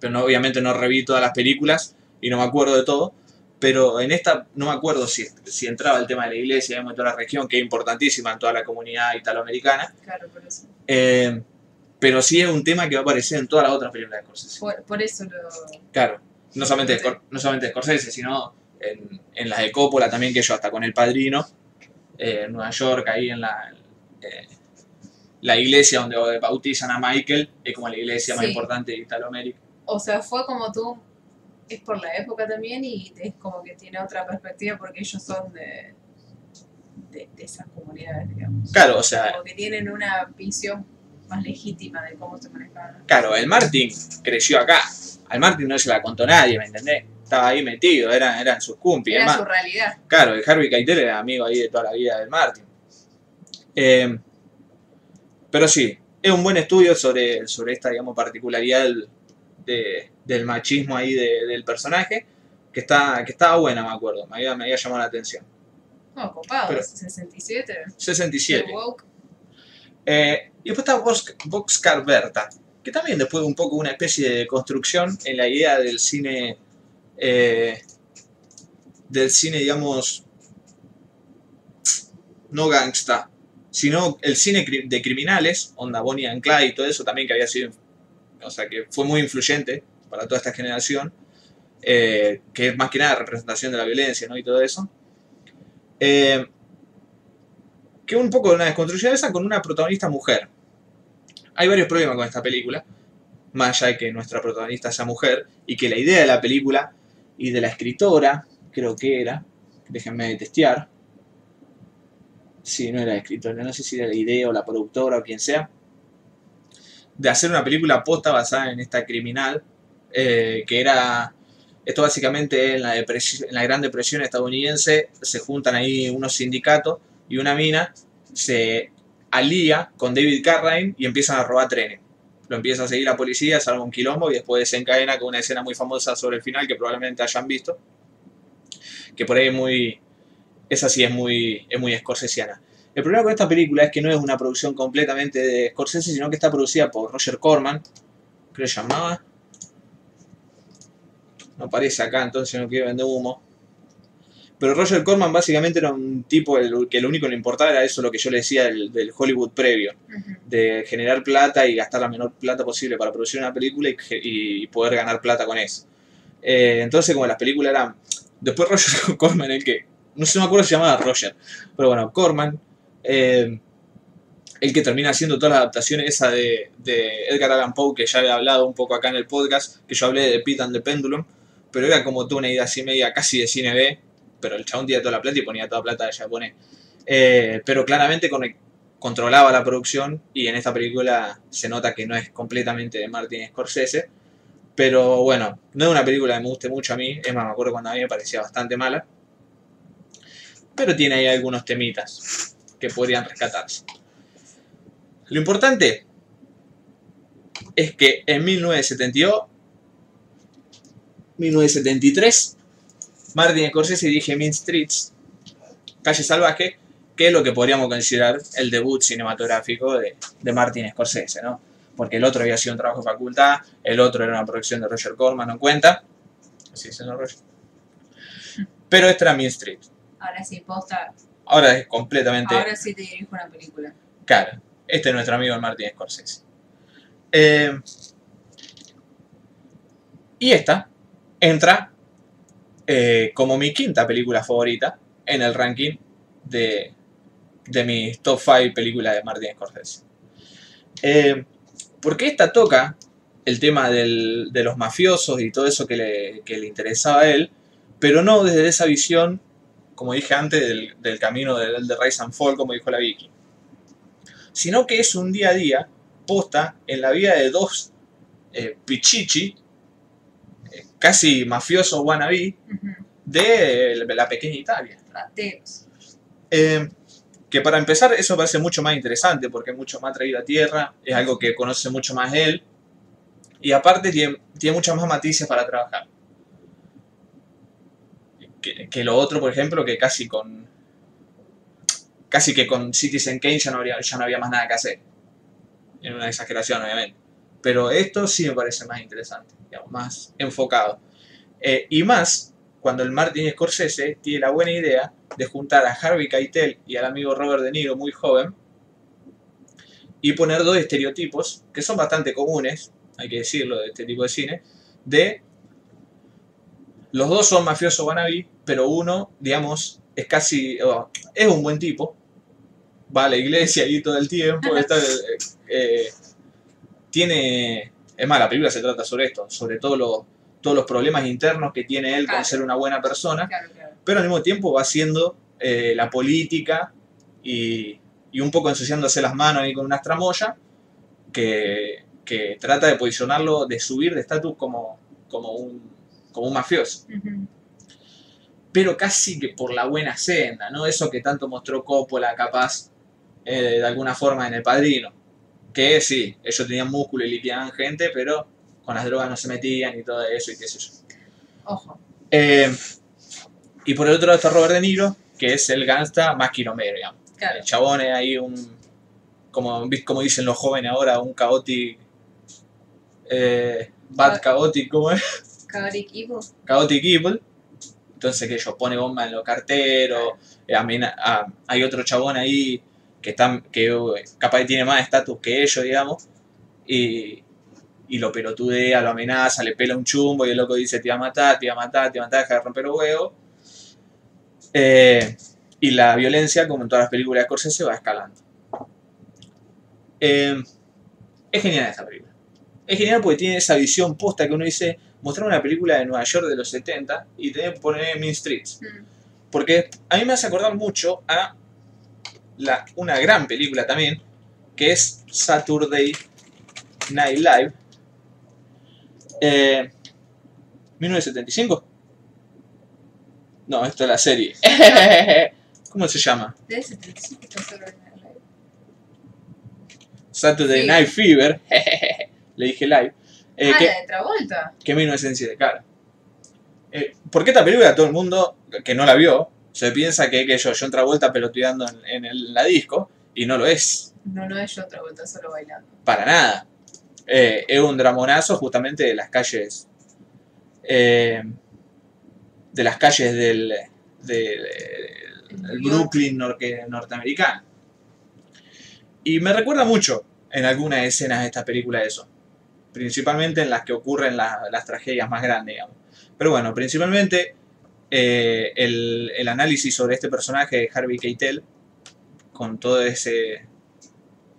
Pero no, obviamente no reví todas las películas y no me acuerdo de todo. Pero en esta no me acuerdo si, si entraba el tema de la iglesia, de toda la región, que es importantísima en toda la comunidad italoamericana.
Claro, por eso.
Eh, pero sí es un tema que va a aparecer en todas las otras películas de Scorsese.
Por, por eso lo.
Claro, no solamente, de no solamente de Scorsese, sino en, en las de Coppola también, que ellos hasta con El Padrino, eh, en Nueva York, ahí en la, eh, la iglesia donde bautizan a Michael, es como la iglesia más importante de Italoamérica.
O sea, fue como tú. Es por la época también y es como que tiene otra perspectiva porque ellos son de. de, de esas comunidades, digamos.
Claro, o sea,
Como que tienen una visión más legítima de cómo se manejaba.
Claro, el Martin creció acá. Al Martin no se la contó nadie, ¿me entendés? Estaba ahí metido, eran, eran sus cumpis.
Era
además.
su realidad.
Claro, el Harvey Keitel era amigo ahí de toda la vida del Martin. Eh, pero sí, es un buen estudio sobre, sobre esta, digamos, particularidad del, de- del machismo ahí de- del personaje, que, está, que estaba buena, me acuerdo, me había, me había llamado la atención.
No, copado,
Pero-
67.
67.
de woke.
Eh, y después está Box, Boxcar Berta, que también después un poco una especie de construcción en la idea del cine, eh, del cine, digamos, no gangsta, sino el cine de criminales, onda Bonnie and Clyde y todo eso también que había sido, o sea, que fue muy influyente para toda esta generación, eh, que es más que nada representación de la violencia, ¿no? Y todo eso. Eh, que un poco de una desconstrucción de esa con una protagonista mujer. Hay varios problemas con esta película, más allá de que nuestra protagonista sea mujer, y que la idea de la película y de la escritora, creo que era, déjenme testear, si no era escritora, no sé si era la idea o la productora o quien sea, de hacer una película posta basada en esta criminal, eh, que era, esto básicamente en la, en la Gran Depresión estadounidense, se juntan ahí unos sindicatos y una mina se alía con David Carradine y empiezan a robar trenes. Lo empieza a seguir la policía, salva un quilombo y después desencadena con una escena muy famosa sobre el final que probablemente hayan visto. Que por ahí es muy. Esa sí es muy, es muy scorsesiana. El problema con esta película es que no es una producción completamente de Scorsese, sino que está producida por Roger Corman, que se llamaba. No aparece acá, entonces no quiero vender humo. Pero Roger Corman básicamente era un tipo el- que lo único que le importaba era eso, lo que yo le decía del, del Hollywood previo, de generar plata y gastar la menor plata posible para producir una película y, poder ganar plata con eso. Eh, entonces, como las películas eran. Después Roger Corman, el que. No sé, no me acuerdo si se llamaba Roger, pero bueno, Corman, eh, el que termina haciendo todas las adaptaciones, esa de, de Edgar Allan Poe, que ya había hablado un poco acá en el podcast, que yo hablé de Pete and the Pendulum, pero era como toda una idea así media casi de cine B, pero el chabón tenía toda la plata y ponía toda plata de japonés. Eh, pero claramente con controlaba la producción y en esta película se nota que no es completamente de Martin Scorsese. Pero bueno, no es una película que me guste mucho a mí, es más, me acuerdo cuando a mí me parecía bastante mala. Pero tiene ahí algunos temitas que podrían rescatarse. Lo importante es que en 1972, 1973, Martin Scorsese dirige Mean Streets, Calle Salvaje, que es lo que podríamos considerar el debut cinematográfico de, de Martin Scorsese, ¿no? Porque el otro había sido un trabajo de facultad, el otro era una producción de Roger Corman, no cuenta. Así dice, ¿no, Roger? Pero este era Mean Street.
Ahora sí, posta.
Ahora es completamente...
Ahora sí te dirijo una película.
Claro, este es nuestro amigo Martin Scorsese. Eh, y esta entra eh, como mi quinta película favorita en el ranking de, de mis top 5 películas de Martin Scorsese. Eh, porque esta toca el tema del- de los mafiosos y todo eso que le, que le interesaba a él, pero no desde esa visión, como dije antes, del, del camino del de Rise and Fall, como dijo la Vicky sino que es un día a día posta en la vida de dos eh, pichichi, casi mafiosos wannabe,
Ujú.
de la- pequeña Italia.
Rateros.
Eh, que para empezar eso parece mucho más interesante porque es mucho más traído a tierra, es algo que conoce mucho más él y aparte tiene, tiene muchas más matices para trabajar. Que, que lo otro, por ejemplo, que casi con casi que con Citizen Kane ya no, habría, ya no había más nada que hacer. En una exageración, obviamente. Pero esto sí me parece más interesante, digamos, más enfocado. Eh, y más cuando el Martin Scorsese tiene la buena idea de juntar a Harvey Keitel y al amigo Robert De Niro muy joven y poner dos estereotipos que son bastante comunes, hay que decirlo, de este tipo de cine, de los dos son mafiosos wannabe, pero uno, digamos, es casi, es un buen tipo, va a la iglesia ahí todo el tiempo, está, eh, eh, tiene, es más, la película se trata sobre esto, sobre todo lo- todos los problemas internos que tiene él con
Claro.
ser una buena persona,
Claro, claro.
pero al mismo tiempo va haciendo eh, la política y, y un poco ensuciándose las manos ahí con unas tramoyas que, que trata de posicionarlo, de subir de estatus como, como, un, como un mafioso. Pero casi que por la buena senda, ¿no? Eso que tanto mostró Coppola, capaz, eh, de alguna forma en El Padrino. Que sí, ellos tenían músculo y liquidaban gente, pero con las drogas no se metían y todo eso y qué sé yo.
Ojo.
Eh, y por el otro lado está Robert De Niro, que es el gangsta más quilombero, digamos.
Claro.
El chabón es ahí un, como, como dicen los jóvenes ahora, un caótico, eh, bad chaotic, ¿cómo es?
Chaotic Evil.
Chaotic Evil. Entonces que ellos pone bomba en los carteros, eh, amena- ah, hay otro chabón ahí que, está, que eh, capaz que tiene más estatus que ellos, digamos, y, y lo pelotudea, lo amenaza, le pela un chumbo y el loco dice te iba a matar, te iba a matar, te iba a matar, deja de romper los huevos. Eh, y la violencia, como en todas las películas de Scorsese, va escalando. Eh, es genial esta película. Es genial porque tiene esa visión posta que uno dice, mostrar una película de Nueva York de los 70 y tener que poner Mean Streets.
Mm.
Porque a mí me hace acordar mucho a la, una gran película también, que es Saturday Night Live. Eh, 1975. No, esto es la serie. ¿Cómo se llama?
De 75 está solo en la live.
Saturday
Sí.
Night Fever. Le dije live. Eh,
ah,
que,
la de Travolta.
que 1907, claro. Eh, ¿Por qué esta película todo el mundo que no la vio se piensa que, que yo, John Travolta pelotudeando en, en el- la disco y no lo es?
No, no es yo Travolta, solo bailando.
Para nada. Eh, es un dramonazo justamente de las calles. eh, de las calles del, del- del Brooklyn norque- norteamericano. Y me recuerda mucho en algunas escenas de esta película eso. Principalmente en las que ocurren la- las tragedias más grandes, digamos. Pero bueno, principalmente eh, el, el análisis sobre este personaje de Harvey Keitel, con todo ese,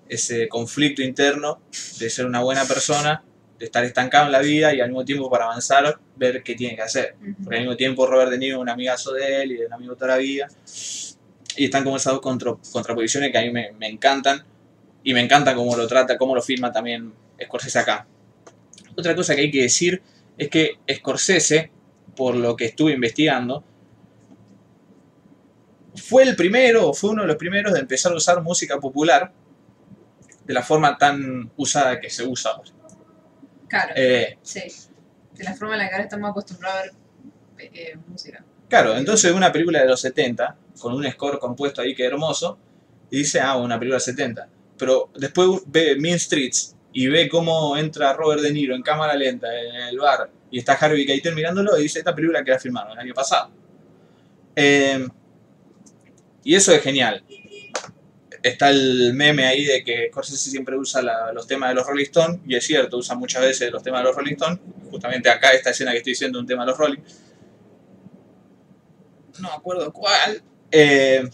ese conflicto interno de ser una buena persona, de estar estancado en la vida y al mismo tiempo para avanzar, ver qué tiene que hacer. Porque al mismo tiempo Robert De Niro es un amigazo de él y de un amigo toda la vida. Y están como esas dos contra- contraposiciones que a mí me, me encantan. Y me encanta cómo lo trata, cómo lo filma también Scorsese acá. Otra cosa que hay que decir es que Scorsese, por lo que estuve investigando, fue el primero, o fue uno de los primeros de empezar a usar música popular de la forma tan usada que se usa ahora.
Claro,
Eh,
sí. De la forma en la que ahora estamos acostumbrados a ver eh, música.
Claro, entonces una película de los 70, con un score compuesto ahí que hermoso, y dice, ah, una película de 70. Pero después ve Mean Streets y ve cómo entra Robert De Niro en cámara lenta en el bar y está Harvey Keitel mirándolo y dice, esta película que la filmaron el año pasado. Eh, y eso es genial. Está el meme ahí de que Scorsese siempre usa los temas de los Rolling Stones, y es cierto, usa muchas veces los temas de los Rolling Stones. Justamente acá, esta escena que estoy diciendo, un tema de los Rolling. No me acuerdo cuál. Eh,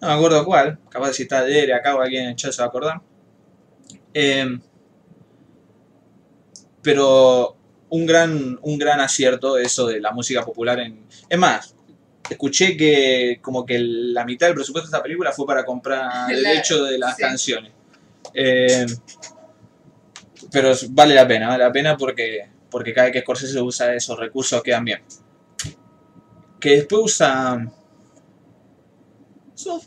no me acuerdo cuál. Capaz si está Dere acá o alguien en el chat se va a acordar. Eh, pero un gran, un gran acierto eso de la música popular en... Es más, escuché que como que la mitad del presupuesto de esta película fue para comprar
La-
derecho de las
sí.
canciones. Eh, pero vale la pena, vale la pena porque, porque cada vez que Scorsese usa esos recursos quedan bien. Que después usa... So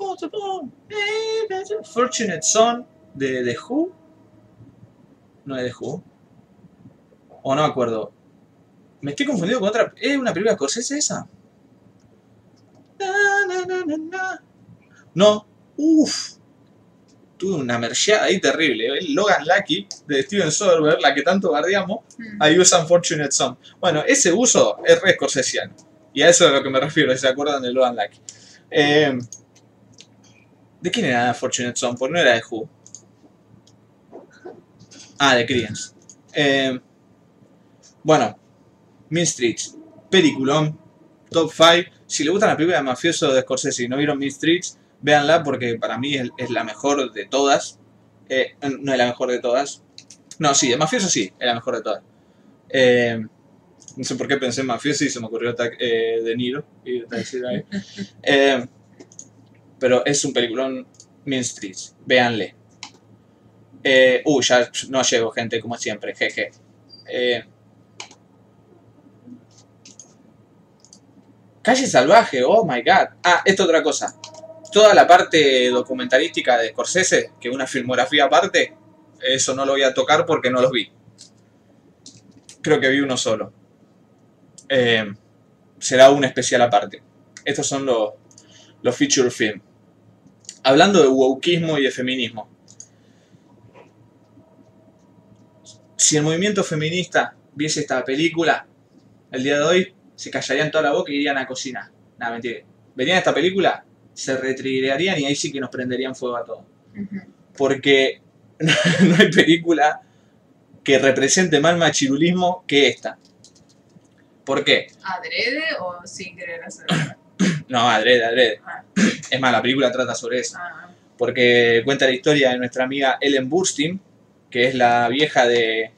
Fortunate Son de The Who. No es The Who. O no me acuerdo. Me estoy confundiendo con otra. ¿Es una película de Scorsese esa? Na, na, na, na, na. No. Uff. Tuve una mercheada ahí terrible. El Logan Lucky de Steven Soderbergh, la que tanto guardiamos,
Mm.
ahí usan Fortunate Son. Bueno, ese uso es re scorsesiano. Y a eso es a lo que me refiero, si se acuerdan de Logan Lucky. Eh, ¿De quién era Fortunate Son? Porque no era de Who. Ah, de Creedence. Eh, bueno, Mean Streets, peliculón, top 5. Si le gustan las películas de mafioso de Scorsese y no vieron Mean Streets, véanla porque para mí es, es la mejor de todas. Eh, no es la mejor de todas. No, sí, de mafioso sí, es la mejor de todas. Eh, no sé por qué pensé en mafioso y se me ocurrió eh, De Niro. Y ahí. Eh, pero es un peliculón Mean Streets. Véanle. Eh, uh, ya no llego, gente, como siempre. Jeje. Eh, Calle Salvaje, oh my god. Ah, esto otra cosa. Toda la parte documentalística de Scorsese, que es una filmografía aparte, eso no lo voy a tocar porque no los vi. Creo que vi uno solo. Eh, será un especial aparte. Estos son los, los feature film. Hablando de wokismo y de feminismo. Si el movimiento feminista viese esta película el día de hoy, se callarían toda la boca y irían a cocinar. Nada, mentira. Verían esta película, se retrigarían y ahí sí que nos prenderían fuego a todos. Porque no hay película que represente más machirulismo que esta. ¿Por qué?
¿Adrede o sin querer hacerlo?
No, adrede, adrede.
Ah.
Es más, la película trata sobre eso.
Ah,
Porque cuenta la historia de nuestra amiga Ellen Burstyn, que es la vieja de,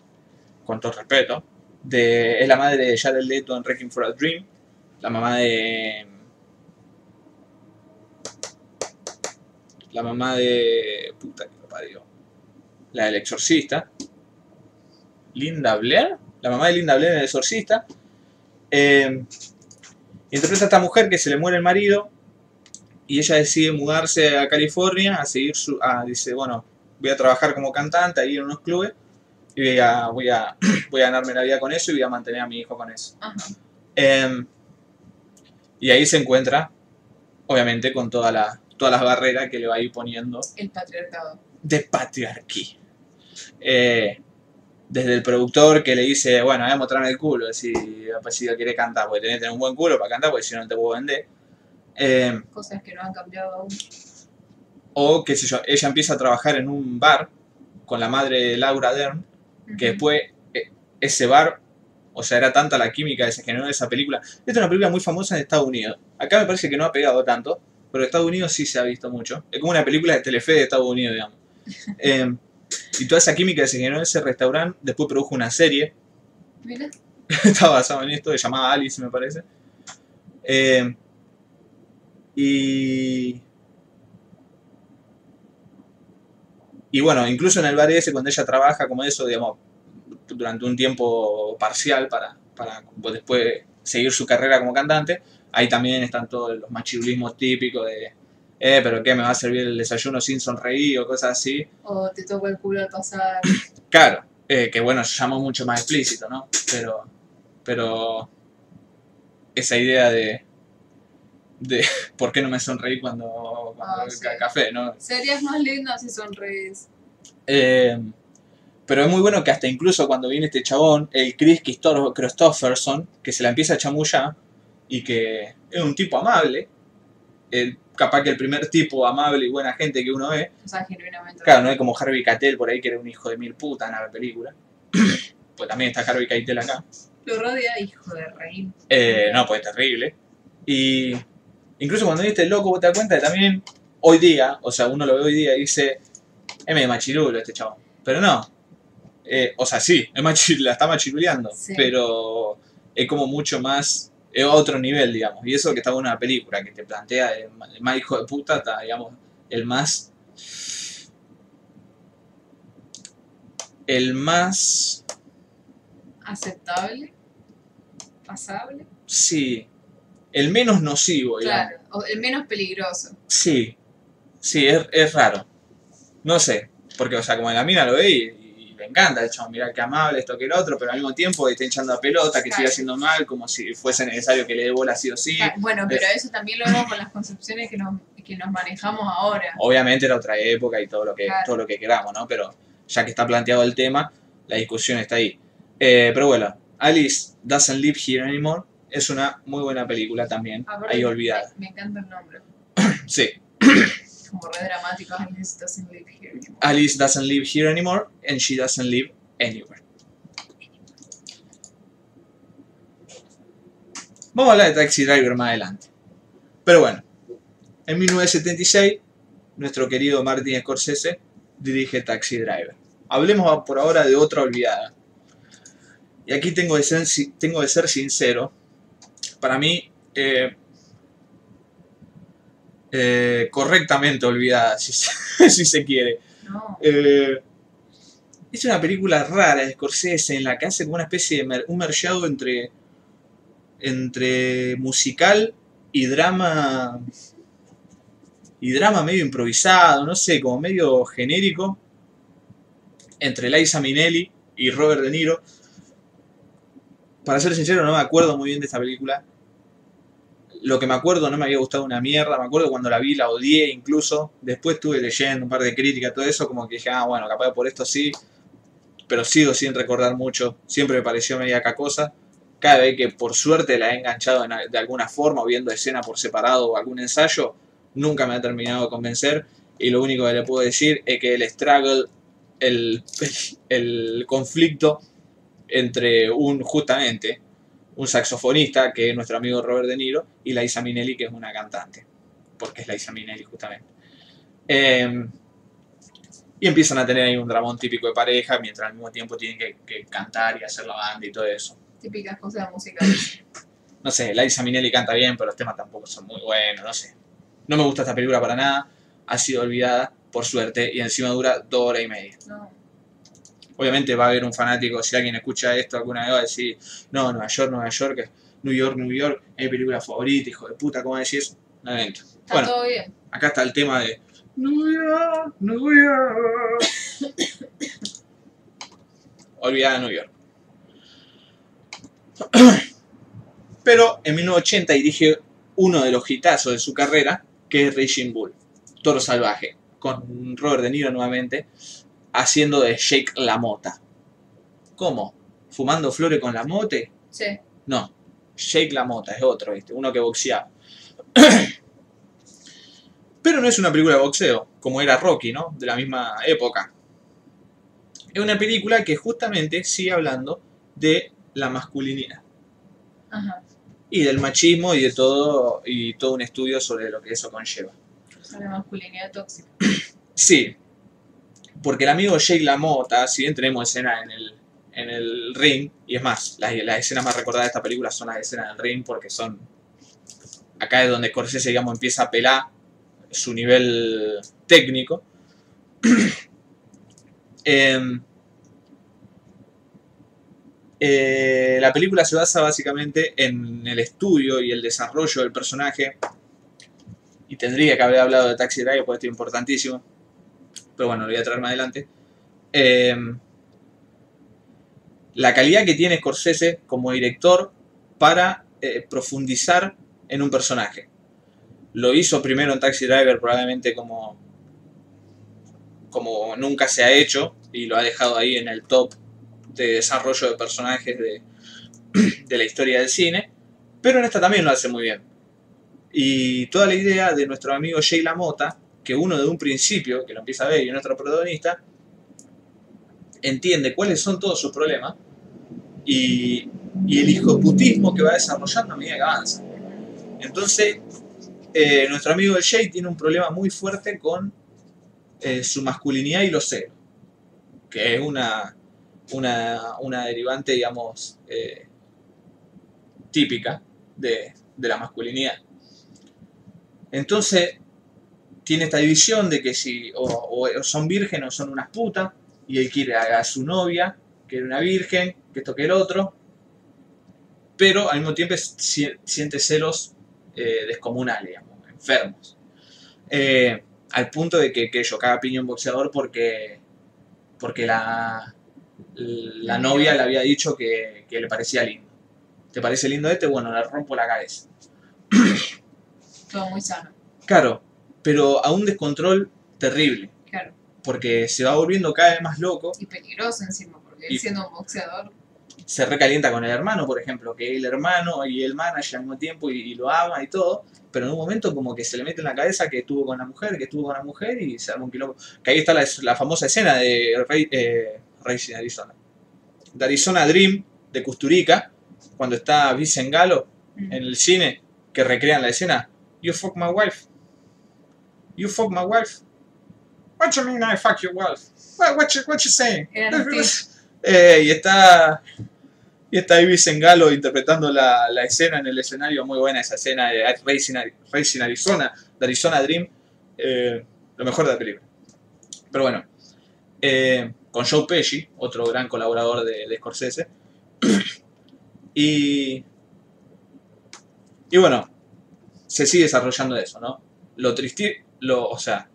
con todo respeto, de, es la madre de Jared Leto en Wrecking for a Dream, la mamá de... La mamá de... Puta que lo parió. La del exorcista. Linda Blair. La mamá de Linda Blair en el exorcista. Eh, interpreta a esta mujer que se le muere el marido y ella decide mudarse a California a seguir su... dice, bueno, voy a trabajar como cantante ahí en unos clubes y voy a, voy a, voy a ganarme la vida con eso y voy a mantener a mi hijo con eso. Em, y ahí se encuentra, obviamente, con toda la, todas las barreras que le va a ir poniendo
El patriarcado.
de patriarquía. Eh, desde el productor que le dice, bueno, voy a mostrarme el culo, si, pues, si quiere cantar, porque tenés que tener un buen culo para cantar, porque si no no te puedo vender. Em,
Cosas que no han cambiado aún.
o, qué sé yo, ella empieza a trabajar en un bar con la madre de Laura Dern, que después eh, ese bar, o sea, era tanta la química que se generó en esa película. Esta es una película muy famosa en Estados Unidos. Acá me parece que no ha pegado tanto, pero en Estados Unidos sí se ha visto mucho. Es como una película de Telefe de Estados Unidos, digamos. Eh, y toda esa química que se generó en ese restaurante, después produjo una serie,
Mira,
está basado en esto, se llamaba Alice, me parece. Eh, y. Y bueno, incluso en el bar ese, cuando ella trabaja como eso, digamos, durante un tiempo parcial para, para pues, después seguir su carrera como cantante, ahí también están todos los machirulismos típicos de, eh, pero ¿qué? ¿Me va a servir el desayuno sin sonreír o cosas así?
o te toco el culo al pasar.
Claro, eh, que bueno, se llamó mucho más explícito, ¿no? Pero, pero esa idea de, de por qué no me sonreí cuando, cuando
Ah, sí.
café, ¿no?
Serías más lindo si sonreís.
Eh, pero es muy bueno que hasta incluso cuando viene este chabón, el Chris Christopherson, que se la empieza a chamullar y que es un tipo amable, capaz que el primer tipo amable y buena gente que uno ve,
O sea, genuinamente.
Claro, no es como Harvey Keitel por ahí que era un hijo de mil putas en la película. pues también está Harvey Keitel acá.
Lo rodea, hijo de reír.
Eh, no, pues es terrible. Y incluso cuando viste el loco, vos te das cuenta que también hoy día, o sea, uno lo ve hoy día y dice, es medio machirulo este chabón. Pero no. Eh, o sea, sí, es machi- la está machiruleando,
Sí.
pero es como mucho más, es otro nivel, digamos. Y eso que está en una película que te plantea el el más hijo de puta, está, digamos, el más... El más...
Aceptable. Pasable.
Sí. El menos nocivo, digamos.
Claro. El menos peligroso.
Sí, sí, es, es raro. No sé, porque, o sea, como la mina lo ve y, y le encanta, de hecho, mirar qué amable, esto que el otro, pero al mismo tiempo está hinchando a pelota, que sigue
Claro.
haciendo mal, como si fuese necesario que le dé bola sí o sí.
Ah, Bueno, pero eso también lo vemos con las concepciones que nos, que nos manejamos ahora.
Obviamente era otra época y todo lo que,
Claro.
todo lo que queramos, ¿no? Pero ya que está planteado el tema, la discusión está ahí. Eh, pero bueno, Alice Doesn't Live Here Anymore es una muy buena película también, ahí olvidada.
Me, encanta el nombre.
Sí,
Como re dramático. Alice doesn't live here anymore.
Alice doesn't live here anymore and she doesn't live anywhere. Vamos a hablar de Taxi Driver más adelante. Pero bueno, en 1976, nuestro querido Martin Scorsese dirige Taxi Driver. Hablemos por ahora de otra olvidada. Y aquí tengo de ser, tengo de ser sincero. Para mí, eh, eh, correctamente olvidada, si se, si se quiere.
No.
Eh, es una película rara de Scorsese en la que hace como una especie de mer- un mergeado entre, entre musical y drama y drama medio improvisado, no sé, como medio genérico entre Liza Minnelli y Robert De Niro. Para ser sincero, no me acuerdo muy bien de esta película. Lo que me acuerdo no me había gustado una mierda. Me acuerdo cuando la vi, la odié incluso. Después estuve leyendo un par de críticas, todo eso, como que dije, ah, bueno, capaz por esto sí. Pero sigo sin recordar mucho. Siempre me pareció media cacosa. Cada vez que por suerte la he enganchado en- de alguna forma, o viendo escena por separado o algún ensayo, nunca me ha terminado de convencer. Y lo único que le puedo decir es que el struggle, el, el conflicto entre un, justamente, un saxofonista, que es nuestro amigo Robert De Niro, y Liza Minnelli, que es una cantante, porque es Liza Minnelli justamente. Eh, y empiezan a tener ahí un dramón típico de pareja, mientras al mismo tiempo tienen que, que cantar y hacer la banda y todo eso.
Típicas cosas musicales.
No sé, Liza Minnelli canta bien, pero los temas tampoco son muy buenos, no sé. No me gusta esta película para nada, ha sido olvidada, por suerte, y encima dura dos horas y media.
No.
Obviamente va a haber un fanático, si alguien escucha esto alguna vez va a decir, no, Nueva York, Nueva York, New York, New York, es mi película favorita, hijo de puta, ¿cómo decís eso? No evento.
Está
Bueno,
todo bien.
acá está el tema de New York, New York. Olvidada New York. Pero en 1980 dirige uno de los hitazos de su carrera, que es Raging Bull, Toro Salvaje, con Robert De Niro nuevamente, haciendo de Jake LaMotta. ¿Cómo? ¿Fumando flores con la mote?
Sí.
No, Jake LaMotta es otro, ¿viste? uno que boxeaba. Pero no es una película de boxeo, como era Rocky, ¿no? De la misma época. Es una película que justamente sigue hablando de la masculinidad
Ajá.
y del machismo y de todo y todo un estudio sobre lo que eso conlleva.
Sobre masculinidad tóxica.
Sí, porque el amigo Jake LaMotta, si bien tenemos escena en el, en el ring, y es más, las, las escenas más recordadas de esta película son las escenas del ring, porque son. Acá es donde Scorsese, digamos, empieza a pelar su nivel técnico. Em, eh, la película se basa básicamente en el estudio y el desarrollo del personaje. Y tendría que haber hablado de Taxi Driver, porque esto es importantísimo. Pero bueno, lo voy a traer más adelante. Em, la calidad que tiene Scorsese como director para eh, profundizar en un personaje. Lo hizo primero en Taxi Driver probablemente como, como nunca se ha hecho y lo ha dejado ahí en el top de desarrollo de personajes de, de la historia del cine, pero en esta también lo hace muy bien. Y toda la idea de nuestro amigo Jay LaMotta, que uno de un principio, que lo empieza a ver y es nuestro protagonista, entiende cuáles son todos sus problemas y, y el hijoputismo que va desarrollando a medida que avanza. Entonces, eh, nuestro amigo el Jay tiene un problema muy fuerte con eh, su masculinidad y los celos, que es una, una, una derivante, digamos, eh, típica de, de la masculinidad. Entonces, tiene esta división de que si o, o son vírgenes o son unas putas, y él quiere a, a su novia, que era una virgen, que esto que el otro, pero al mismo tiempo si- siente celos eh, descomunales, digamos, enfermos. Eh, al punto de que, que yo cada piña un boxeador porque, porque la, la novia le había dicho que, que le parecía lindo. ¿Te parece lindo este? Bueno, le rompo la cabeza.
Todo muy sano.
Claro, pero a un descontrol terrible,
Claro.
porque se va volviendo cada vez más loco,
Y peligroso encima, porque él siendo un boxeador.
se recalienta con el hermano, por ejemplo, que el hermano y el manager al mismo tiempo y, y lo ama y todo, pero en un momento como que se le mete en la cabeza que estuvo con la mujer, que estuvo con la mujer y se arma un quilombo. Que ahí está la, la famosa escena de Rey, eh, Racing Arizona. De Arizona Dream, de Custurica, cuando está Vincent Galo
Mm.
en el cine, que recrean la escena. You fuck my wife. You fuck my wife. What you mean I fuck your wife? What, what, you, what you saying? Eh, y está y está Ibis Galo interpretando la, la, escena en el escenario. Muy buena esa escena de Racing, Racing Arizona, de Arizona Dream. Eh, lo mejor de la película. Pero bueno, eh, con Joe Pesci, otro gran colaborador de, de Scorsese. y, y bueno, se sigue desarrollando eso, ¿no? Lo, tristi lo, o sea,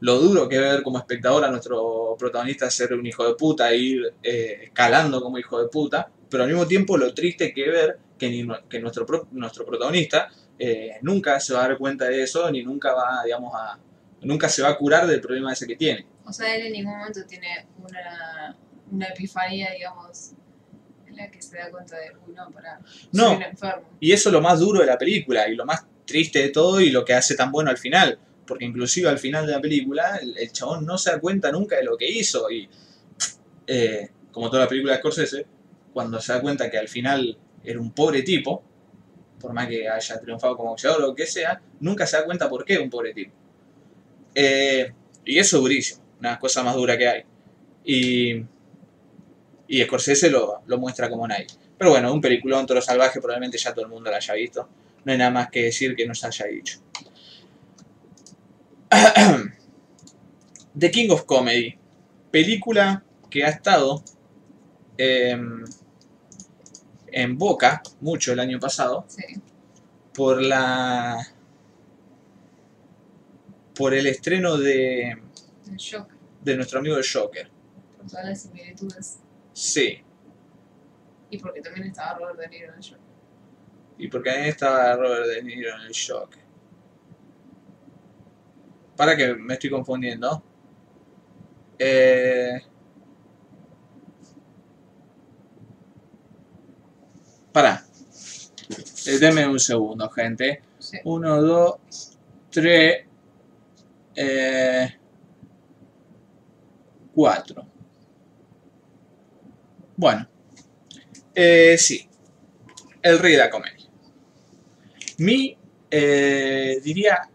lo duro que ver como espectador a nuestro protagonista ser un hijo de puta, ir eh, escalando como hijo de puta, pero al mismo tiempo lo triste que ver que, ni, que nuestro, nuestro protagonista eh, nunca se va a dar cuenta de eso, ni nunca va, digamos, a, nunca se va a curar del problema ese que tiene.
O sea, él en ningún momento tiene una, una epifanía, digamos, en la que se da cuenta de, uno para
no,
un enfermo.
Y eso es lo más duro de la película, y lo más triste de todo, y lo que hace tan bueno al final porque inclusive al final de la película el, chabón no se da cuenta nunca de lo que hizo y eh, como toda la película de Scorsese, cuando se da cuenta que al final era un pobre tipo, por más que haya triunfado como boxeador o lo que sea, nunca se da cuenta por qué es un pobre tipo. Eh, y eso es durísimo, una cosa más dura que hay. Y, y Scorsese lo, lo muestra como nadie. Pero bueno, un peliculón, Toro Salvaje, probablemente ya todo el mundo lo haya visto. No hay nada más que decir que no se haya dicho. The King of Comedy, película que ha estado em, en boca mucho el año pasado por la por el estreno de de nuestro amigo el Joker.
Por todas las similitudes.
Sí.
Y porque también estaba Robert De Niro en el Joker.
Y porque también estaba Robert De Niro en el Joker. Para que me estoy confundiendo. Eh, para. Eh, deme un segundo, gente. Uno, dos, tres, eh, cuatro. Bueno, eh, sí, el rey de la comedia. Mi, eh, diría,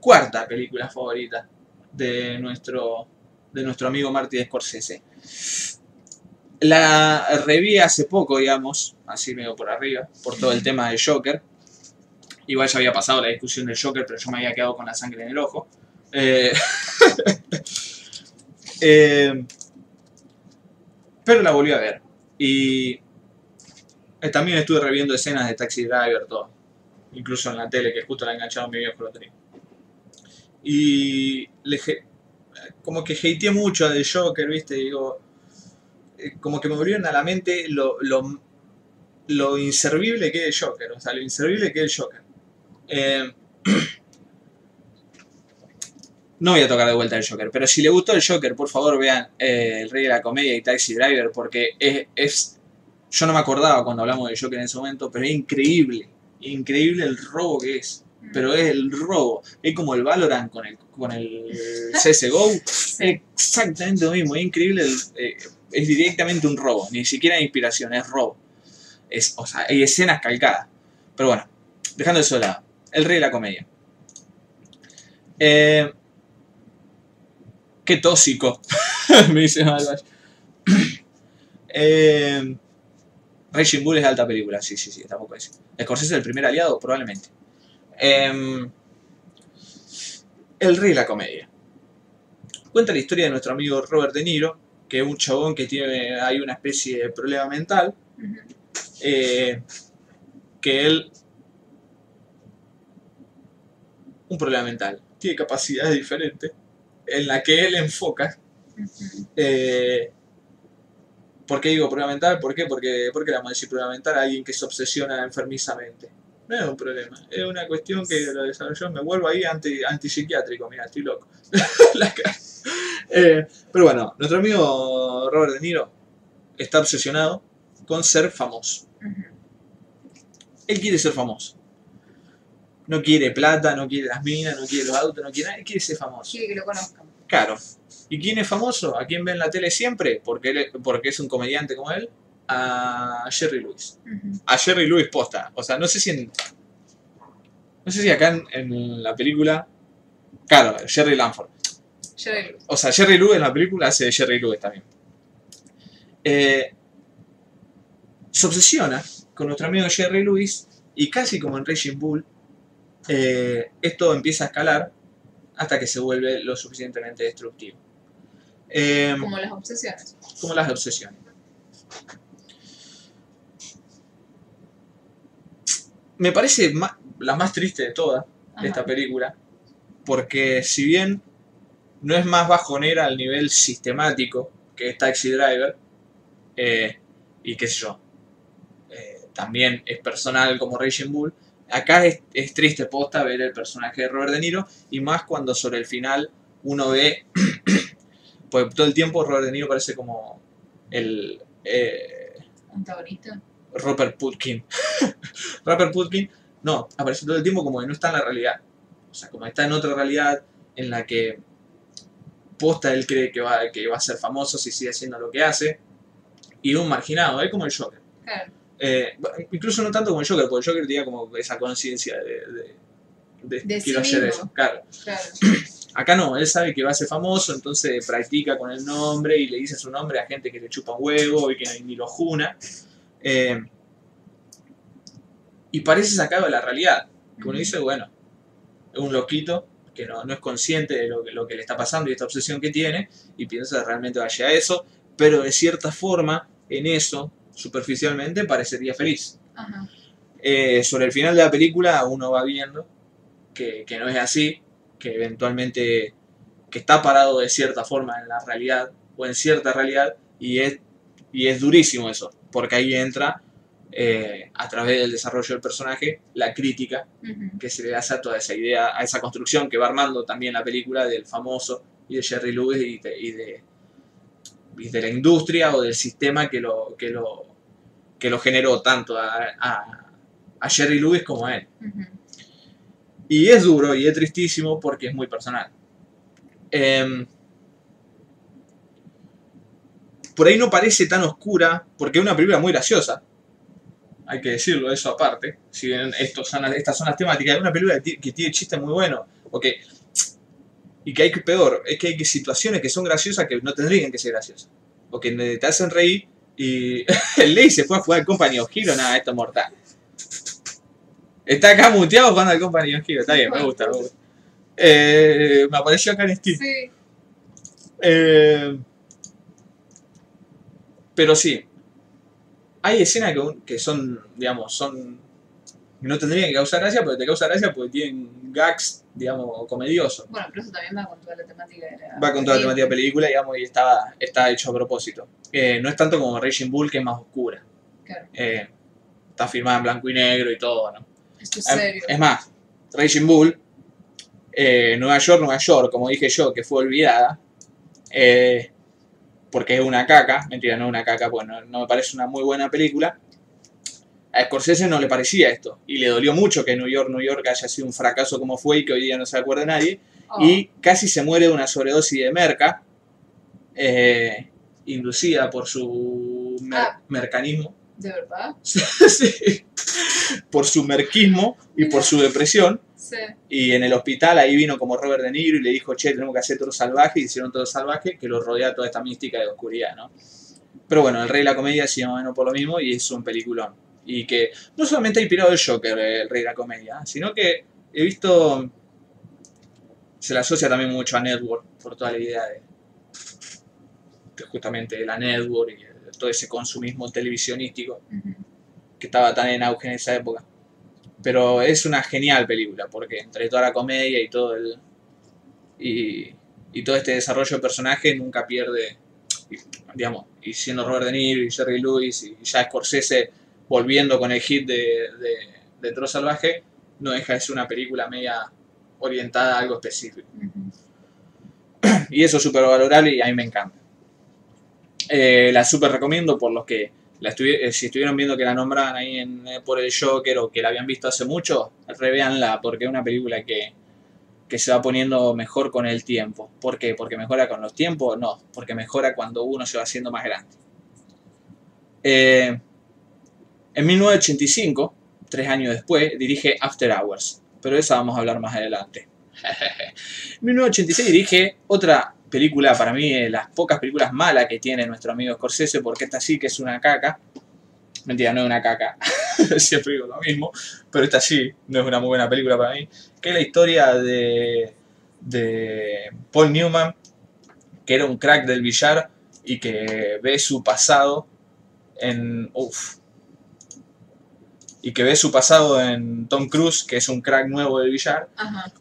cuarta película favorita de nuestro, de nuestro amigo Martí Scorsese. La reví hace poco, digamos, así medio por arriba, por todo el tema de Joker. Igual ya había pasado la discusión del Joker, pero yo me había quedado con la sangre en el ojo. Eh, eh, pero la volví a ver. Y eh, también estuve reviendo escenas de Taxi Driver, todo. Incluso en la tele, que justo la enganchado mi viejo lo tenía. Y como que hateé mucho a The Joker, ¿viste? Digo, eh, como que me volvieron a la mente lo, lo, lo inservible que es el Joker, o sea, lo inservible que es el Joker. Eh, no voy a tocar de vuelta el Joker, pero si le gustó el Joker, por favor vean eh, El Rey de la Comedia y Taxi Driver, porque es, es, Yo no me acordaba cuando hablamos de Joker en ese momento, pero es increíble, increíble el robo que es pero es el robo. Es como el Valorant con el, con el CSGO. sí. Exactamente lo mismo, es increíble. Eh, es directamente un robo, ni siquiera inspiración, es robo. Es, o sea, hay escenas calcadas. Pero bueno, dejando eso de lado. El rey de la comedia. Eh, qué tóxico, me dice Malvash. eh, Raging Bull es alta película, sí, sí, sí, tampoco es. ¿Scorsese es el primer aliado? Probablemente. Em, el rey de la comedia. Cuenta la historia de nuestro amigo Robert De Niro, que es un chabón que tiene, hay una especie de problema mental, eh, que él, un problema mental, tiene capacidades diferentes, en la que él enfoca, eh, ¿por qué digo problema mental? ¿Por qué? Porque, porque le vamos a decir problema mental a alguien que se obsesiona enfermizamente. No es un problema, es una cuestión que lo desarrolló, me vuelvo ahí anti, antipsiquiátrico, mira, estoy loco. Eh, pero bueno, nuestro amigo Robert De Niro está obsesionado con ser famoso. Él quiere ser famoso. No quiere plata, no quiere las minas, no quiere los autos, no quiere nada, él quiere ser famoso.
Quiere que lo conozcan.
Claro. ¿Y quién es famoso? ¿A quién ven la tele siempre? Porque, él, porque es un comediante como él a Jerry Lewis. A Jerry Lewis posta. O sea, no sé si en. No sé si acá en, la película. Claro, Jerry Lanford.
Jerry Lewis.
O sea, Jerry Lewis en la película hace de Jerry Lewis también. Eh, se obsesiona con nuestro amigo Jerry Lewis y casi como en Raging Bull, eh, esto empieza a escalar hasta que se vuelve lo suficientemente destructivo. Eh,
como las obsesiones.
Como las obsesiones. Me parece la más triste de todas
Ajá.
esta película, porque si bien no es más bajonera al nivel sistemático que es Taxi Driver, eh, y qué sé yo, eh, también es personal como Raging Bull, acá es, es triste posta ver el personaje de Robert De Niro, y más cuando sobre el final uno ve, pues todo el tiempo Robert De Niro parece como el... eh,
Antagonista.
Robert Putkin. Robert Putkin, no, aparece todo el tiempo como que no está en la realidad. O sea, como está en otra realidad en la que posta él cree que va, que va a ser famoso si sigue haciendo lo que hace. Y un marginado, es como el Joker.
Claro.
Eh, incluso no tanto como el Joker, porque el Joker tenía como esa conciencia de, de, de,
De sí
quiero hacer
mismo.
eso. Claro.
Claro.
Acá no, él sabe que va a ser famoso, entonces practica con el nombre y le dice su nombre a gente que le chupa un huevo y que ni lo juna. Eh, y parece sacado de la realidad. Que uno dice, bueno, es un loquito que no, no es consciente de lo que, lo que le está pasando y esta obsesión que tiene y piensa que realmente vaya a eso, pero de cierta forma, en eso, superficialmente, parecería feliz.
Ajá.
Eh, sobre el final de la película uno va viendo que, que no es así, que eventualmente que está parado de cierta forma en la realidad o en cierta realidad y es, y es durísimo eso, porque ahí entra eh, a través del desarrollo del personaje la crítica que se le hace a toda esa idea, a esa construcción que va armando también la película del famoso y de Jerry Lewis y de, y de, y de la industria o del sistema que lo, que lo, que lo generó tanto a, a, a Jerry Lewis como a él. Y es duro y es tristísimo porque es muy personal. Em, por ahí no parece tan oscura porque es una película muy graciosa. Hay que decirlo, eso aparte. Si bien estos son, estas son las temáticas, es una película que, ti- que tiene chistes muy buenos. Porque, y que hay que peor, es que hay situaciones que son graciosas que no tendrían que ser graciosas. O que te hacen reír y el Ley se fue a jugar al Company of Hero, nada, esto es mortal. Está acá muteado jugando al Company of Hero, está bien, me gusta, me gusta. Eh, me apareció acá en Steam.
Sí.
Eh, pero sí, hay escenas que, que son, digamos, son. que no tendrían que causar gracia, pero te causa gracia porque tienen gags, digamos, comediosos.
Bueno, pero eso también va con toda la temática de la.
Va con toda la temática de película, digamos, y está, está hecho a propósito. Eh, no es tanto como Raging Bull, que es más oscura.
Claro.
Eh, está filmada en blanco y negro y todo, ¿no?
Esto es
Em,
serio.
Es más, Raging Bull, eh, Nueva York, Nueva York, como dije yo, que fue olvidada, eh, porque es una caca, mentira, no es una caca, pues no, no me parece una muy buena película. A Scorsese no le parecía esto, y le dolió mucho que New York, New York haya sido un fracaso como fue y que hoy día no se acuerda nadie,
Oh,
y casi se muere de una sobredosis de merca, eh, inducida por su mer-
Ah.
mercanismo.
¿De verdad?
Sí. por su merquismo y por su depresión.
Sí.
Y en el hospital ahí vino como Robert De Niro y le dijo, che, tenemos que hacer todo salvaje. Y hicieron todo salvaje que lo rodea toda esta mística de oscuridad, ¿no? Pero bueno, El Rey de la Comedia sigue más o menos por lo mismo y es un peliculón. Y que no solamente ha inspirado el Joker, El Rey de la Comedia, sino que he visto... Se le asocia también mucho a Network por toda la idea de, de justamente la Network y todo ese consumismo televisionístico
Ujú.
que estaba tan en auge en esa época. Pero es una genial película, porque entre toda la comedia y todo el. y, y todo este desarrollo de personaje nunca pierde. y, digamos, y siendo Robert De Niro y Jerry Lewis y ya Scorsese volviendo con el hit de, de, de Toro Salvaje, no deja de ser una película media orientada a algo específico. Y eso es súper valorable y a mí me encanta. Eh, la súper recomiendo por los que la estuvi- eh, si estuvieron viendo que la nombraban ahí en, eh, por el Joker o que la habían visto hace mucho, revéanla porque es una película que, que se va poniendo mejor con el tiempo. ¿Por qué? ¿Porque mejora con los tiempos? No, porque mejora cuando uno se va haciendo más grande. Eh, en 1985, tres años después, dirige After Hours, pero de esa vamos a hablar más adelante. En 1986 dirige otra película, para mí, de las pocas películas malas que tiene nuestro amigo Scorsese, porque esta sí que es una caca. Mentira, no es una caca. Siempre digo lo mismo. Pero esta sí, no es una muy buena película para mí. Que es la historia de, de Paul Newman, que era un crack del billar y que ve su pasado en. Uf. Y que ve su pasado en Tom Cruise, que es un crack nuevo del billar,
Ajá,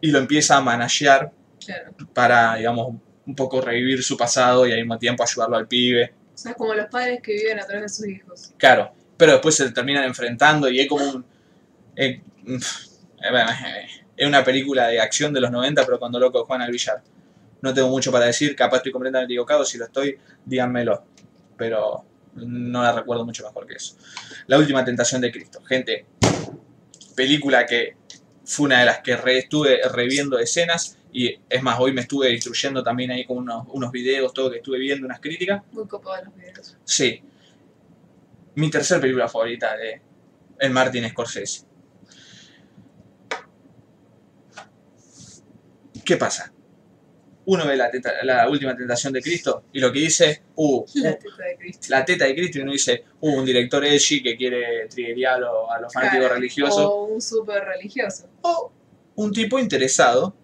y lo empieza a managear
claro.
para, digamos, un poco revivir su pasado y al mismo tiempo ayudarlo al pibe.
O sea, es como los padres que viven a través de sus hijos.
Claro, pero después se terminan enfrentando y es como un... eh, es una película de acción de los 90, pero cuando locos juegan al billar. No tengo mucho para decir, capaz estoy completamente equivocado, si lo estoy, díganmelo. Pero no la recuerdo mucho mejor que eso. La última tentación de Cristo. Gente, película que fue una de las que re- estuve reviendo escenas y es más, hoy me estuve instruyendo también ahí con unos, unos videos, todo que estuve viendo, unas críticas.
Muy copados los videos.
Sí. Mi tercer película favorita de el Martin Scorsese. ¿Qué pasa? Uno ve la, teta- la última tentación de Cristo y lo que dice, uh,
La
uh,
teta de Cristo.
la teta de Cristo y uno dice, uh, un director edgy que quiere triggerear a los, a los fanáticos
Claro,
religiosos.
O un súper religioso.
O un tipo interesado.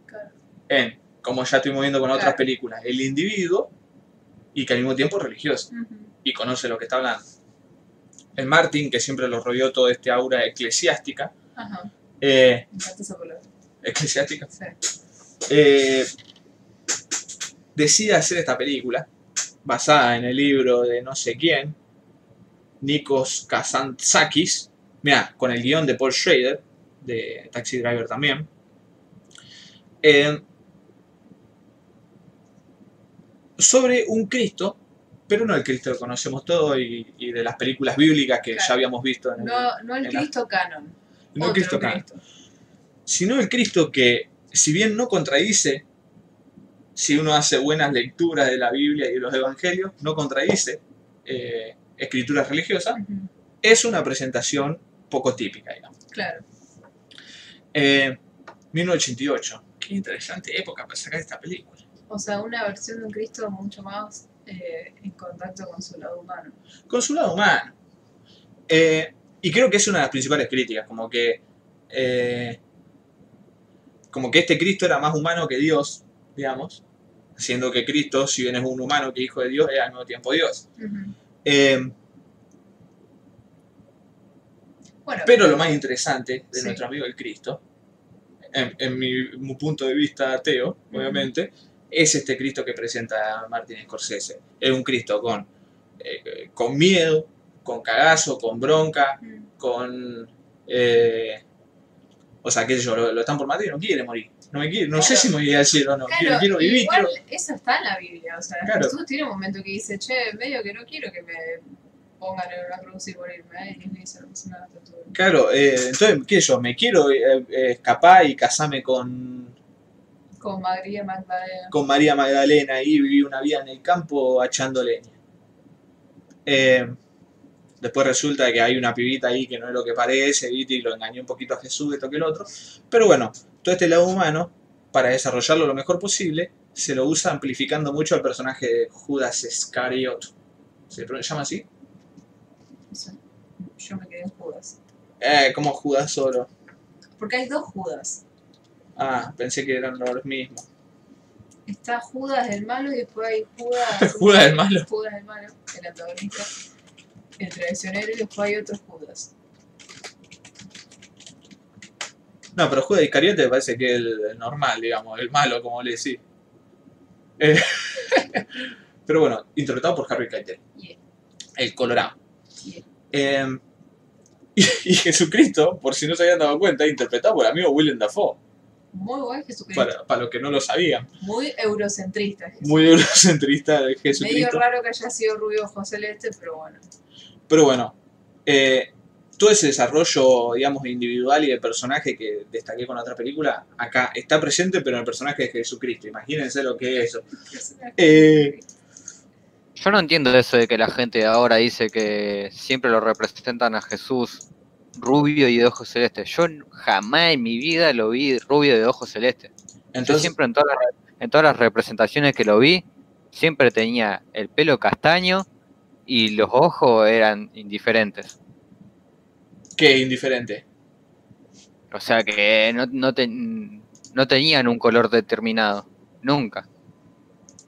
En, como ya estuvimos viendo con otras
Claro.
películas, el individuo y que al mismo tiempo es religioso. Y conoce lo que está hablando. El Martin, que siempre lo rodeó todo este aura eclesiástica,
Ajá,
eh, eclesiástica,
Sí.
eh, decide hacer esta película basada en el libro de no sé quién, Nikos Kazantzakis, mira, con el guion de Paul Schrader, de Taxi Driver también. eh, sobre un Cristo, pero no el Cristo que conocemos todos y, y de las películas bíblicas que
Claro.
ya habíamos visto en el,
No, no el
en la-
Cristo canon.
no el Cristo canon. sino el Cristo que, si bien no contradice, si uno hace buenas lecturas de la Biblia y de los Evangelios, no contradice eh, escrituras religiosas, es una presentación poco típica, digamos.
Claro.
Eh, 1988, qué interesante época para sacar esta película.
O sea, una versión de un Cristo mucho más eh, en contacto con su lado humano.
Con su lado humano. Eh, y creo que es una de las principales críticas, como que eh, como que este Cristo era más humano que Dios, digamos, siendo que Cristo, si bien es un humano que hijo de Dios, es al mismo tiempo Dios.
Bueno,
pero lo más interesante de
Sí.
nuestro amigo el Cristo, en, en mi, mi punto de vista ateo, obviamente, es este Cristo que presenta Martin Scorsese. Es un Cristo con, eh, con miedo, con cagazo, con bronca,
mm,
con... eh, o sea, qué sé yo, lo, lo están por matar y no quiere morir. No, me quiere, no sé si me voy a decir o no.
Claro,
quiero, quiero vivir,
igual
quiero...
eso está en la Biblia, o sea,
Claro.
Jesús tiene un momento que dice, che, medio que no quiero que me pongan en una cruz y morirme, y le dice, no bien.
Claro, eh, entonces, qué sé yo, me quiero eh, eh, escapar y casarme con,
Con María Magdalena.
con María Magdalena y vivir una vida en el campo echando leña. Eh, después resulta que hay una pibita ahí que no es lo que parece, y lo engañó un poquito a Jesús, esto que el otro. Pero bueno, todo este lado humano, para desarrollarlo lo mejor posible, se lo usa amplificando mucho al personaje de Judas Iscariot. ¿Se llama así?
Yo me quedé en Judas.
Eh, como Judas solo.
Porque hay dos Judas.
Ah, pensé que eran los mismos.
Está Judas el malo y después hay Judas...
Judas el malo.
Judas el malo, el antagonista, el traicionero y después hay otros Judas.
No, pero Judas Iscariote me parece que es el, normal, digamos, el malo, como le decís. Eh, pero bueno, interpretado por Harry Keitel,
Yeah.
el Colorado.
Yeah.
Eh, y, y Jesucristo, por si no se habían dado cuenta, interpretado por el amigo Willem Dafoe,
Muy buen Jesucristo.
para, para los que no lo sabían.
Muy eurocentrista. Jesucristo.
Muy eurocentrista de
Medio
Jesucristo.
raro que haya sido rubio ojo celeste, pero bueno.
Pero bueno, eh, todo ese desarrollo, digamos, individual y de personaje que destaqué con la otra película, acá está presente, pero en el personaje de Jesucristo. Imagínense lo que es eso. Eh,
Yo no entiendo eso de que la gente ahora dice que siempre lo representan a Jesús rubio y de ojos celestes. Yo jamás en mi vida lo vi rubio de ojos celestes. Yo
Entonces,
siempre en todas, las, en todas las representaciones que lo vi, siempre tenía el pelo castaño y los ojos eran indiferentes.
Qué indiferente.
O sea que no, no, ten- no tenían un color determinado. Nunca.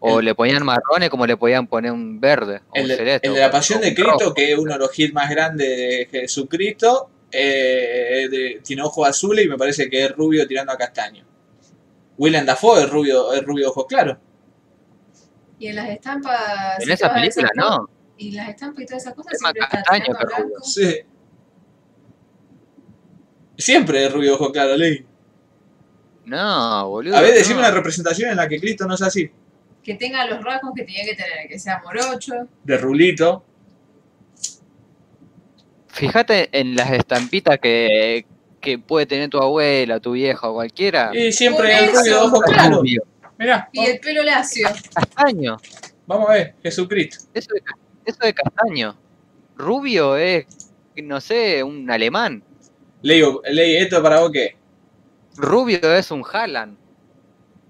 O
El-
le ponían marrones como le podían poner un verde. O
El,
un
de-
celeste.
el de la Pasión de Cristo,
rojo.
que es uno de los hits más grandes de Jesucristo, eh, de- tiene ojos azules y me parece que es rubio tirando a castaño. William Dafoe es rubio, es rubio de ojos claros.
Y en las estampas.
En
si
esa película no.
Y las estampas y todas esas cosas
Es
siempre está
castaño rubio.
blanco.
Sí. Siempre es rubio de ojos claros, Ley.
No, boludo.
A ver, decime
no.
una representación en la que Cristo no es así.
Que tenga los rasgos que tenía que tener, que sea morocho.
De rulito.
Fíjate en las estampitas que, que puede tener tu abuela, tu vieja o cualquiera.
Y siempre es rubio de ojos claros.
Rubio,
Mirá,
Y el pelo lacio.
castaño.
vamos a ver, Jesucristo.
Eso de, eso de castaño. Rubio es, no sé, un alemán.
Ley, Ley, ¿esto para vos qué?
Rubio es un Haaland.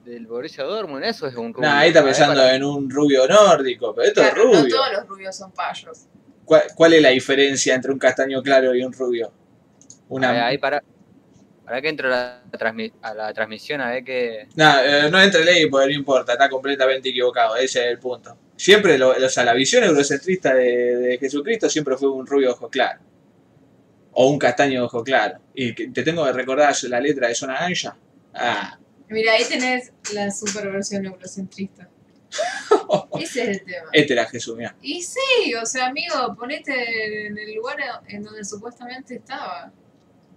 Del Borussia Dortmund, eso es un rubio.
Nah, ahí está
¿sabes?
pensando
Para-
en un rubio nórdico, pero esto
Claro,
es
no
rubio.
todos los rubios son payos.
¿Cuál, cuál es la diferencia entre un castaño claro y un rubio? Una...
Ahí, ahí para, para que entro a la, transmi- a la transmisión a ver que...
Nah, eh, no entre ley porque no importa, está completamente equivocado, ese es el punto. Siempre, lo, o sea, la visión eurocentrista de, de Jesucristo siempre fue un rubio ojo claro. O un castaño ojo claro. Y que- te tengo que recordar la letra de Zona Anja. Ah,
Mira, ahí tenés la superversión eurocentrista. Ese es el tema.
este era Jesús, mira.
Y sí, o sea, amigo, ponete en el lugar en donde supuestamente estaba.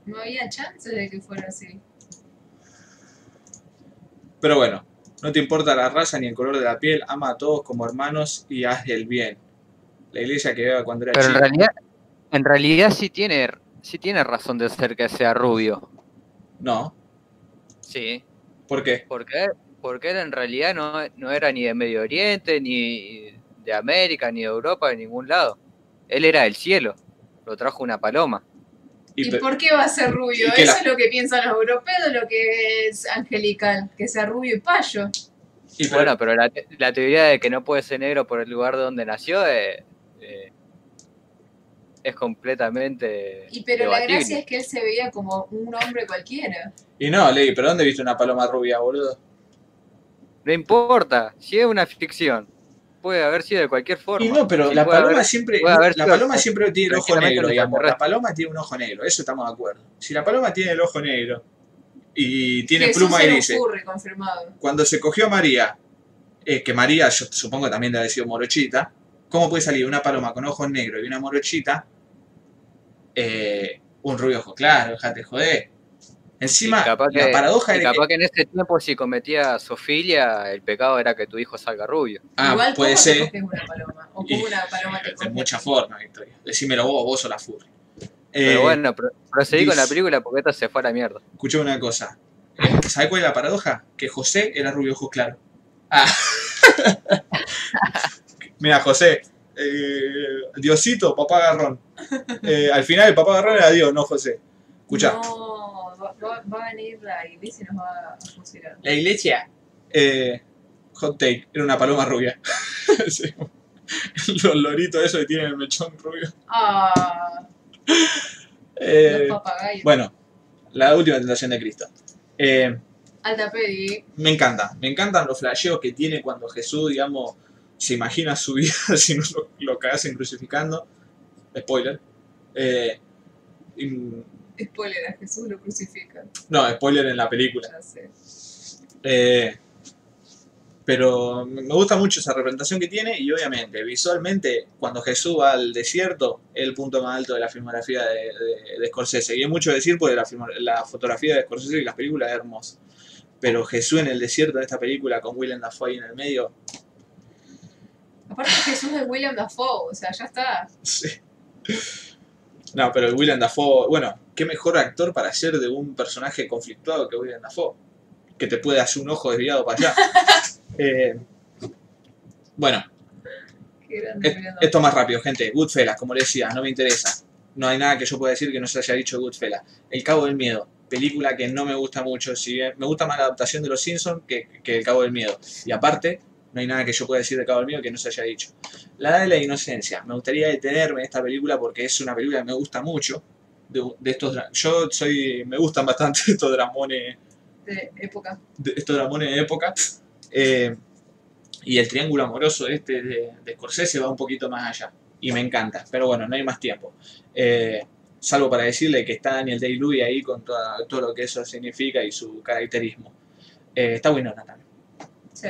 No había chance de que fuera así.
Pero bueno, no te importa la raza ni el color de la piel, ama a todos como hermanos y haz el bien. La iglesia que vea cuando era
Pero en
chico.
realidad, en realidad sí tiene, sí tiene razón de ser que sea rubio.
No,
Sí.
¿por qué?
Porque, porque él en realidad no, no era ni de Medio Oriente, ni de América, ni de Europa, de ningún lado. Él era del cielo. Lo trajo una paloma.
¿Y, por qué va a ser rubio? Eso
la-
es lo que piensan los europeos, lo que es angelical, que sea rubio y payo.
y pero-
Bueno, pero la, te- la teoría de que no puede ser negro por el lugar de donde nació eh, eh, es completamente.
Y pero la gracia es que él se veía como un hombre cualquiera.
y no, Ley, ¿pero dónde viste una paloma rubia, boludo?
No importa, si es una ficción, puede haber sido de cualquier forma.
Y no, pero la paloma
haber-
siempre, la
sido
paloma siempre tiene el ojo negro,
un
digamos. La paloma tiene un ojo negro, eso estamos de acuerdo. Si la paloma tiene el ojo negro y tiene pluma y dice, cuando se cogió a María, eh, que María yo supongo también debe haber sido morochita, ¿cómo puede salir una paloma con ojos negros y una morochita? Eh, un rubio ojo claro, déjate joder. Encima,
capaz
la
que-
paradoja era
capaz
que...
que en ese tiempo si cometía sofilia, el pecado era que tu hijo salga rubio.
Ah,
Igual,
puede
¿cómo te
ser.
coges una paloma? O
Y-
una paloma te
De muchas formas, Victoria. Decímelo vos, vos sos la furry.
Pero
Eh,
bueno, pro- proseguí con la película porque esta se fue a la mierda.
Escuchame una cosa. ¿Sabes cuál es la paradoja? Que José era rubio ojos claros. Ah. Mira, José. eh, Diosito, papá garrón. Eh, al final el papá garrón era Dios, no José. Escucha.
No, va, va- va a venir la iglesia y nos va a fusilar.
La iglesia. Eh, hot take, era una paloma rubia. Sí. Los loritos esos que tienen el mechón rubio.
Ah,
Eh,
los papagayos.
bueno, la última tentación de Cristo. Eh,
Alta peli.
Me encanta, me encantan los flasheos que tiene cuando Jesús, digamos, se imagina su vida si no lo, lo cagasen crucificando. Spoiler. Eh,
Spoiler, a Jesús lo crucifican.
no, spoiler en la película.
Ya sé.
Eh, pero me gusta mucho esa representación que tiene y obviamente, visualmente, cuando Jesús va al desierto, es el punto más alto de la filmografía de, de, de Scorsese. Y es mucho decir porque la, la fotografía de Scorsese y las películas es hermosa. Pero Jesús en el desierto de esta película con Willem Dafoe ahí en el medio,
Aparte Jesús es William Dafoe, o sea, ya está.
Sí. No, pero William Dafoe, bueno, qué mejor actor para ser de un personaje conflictuado que William Dafoe, que te puede hacer un ojo desviado para allá. Eh, bueno, es- esto más rápido, gente. Goodfellas, como le decía, no me interesa. No hay nada que yo pueda decir que no se haya dicho de Goodfellas. El Cabo del Miedo, película que no me gusta mucho. Si bien me gusta más la adaptación de Los Simpsons que, que El Cabo del Miedo. Y aparte, No hay nada que yo pueda decir de Cabo mío que no se haya dicho. La edad de la inocencia. Me gustaría detenerme en esta película porque es una película que me gusta mucho. De, de estos yo soy me gustan bastante estos dramones.
De época.
de estos dramones de época. Eh, y el triángulo amoroso este de, de Scorsese va un poquito más allá. Y me encanta pero bueno no hay más tiempo. Eh, salvo para decirle que está Daniel Day-Lewis ahí con toda- todo lo que eso significa y su caracterismo. Eh, está Winona también
Sí.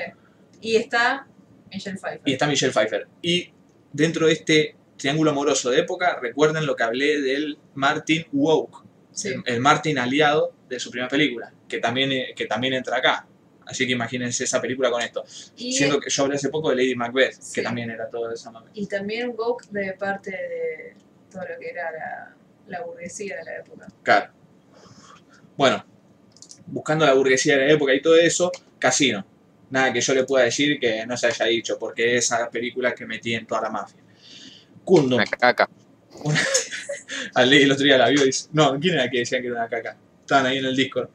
Y está Michelle Pfeiffer.
y está Michelle Pfeiffer. Y dentro de este triángulo amoroso de época recuerden lo que hablé del Martin Woke
Sí.
el, el Martin aliado de su primera película, que también, eh, que también entra acá. Así que imagínense esa película con esto.
Y,
Siendo que yo hablé hace poco de Lady Macbeth,
Sí.
que también era todo esa mame.
y también woke de parte de todo lo que era la, la burguesía de la época.
Claro. Bueno, buscando la burguesía de la época y todo eso, Casino. Nada que yo le pueda decir que no se haya dicho, porque es esa película que metí en toda la mafia. Kundum.
Una caca.
Al ley el otro día la vio y dice, no, ¿quién era que decía que era una caca? Estaban ahí en el Discord.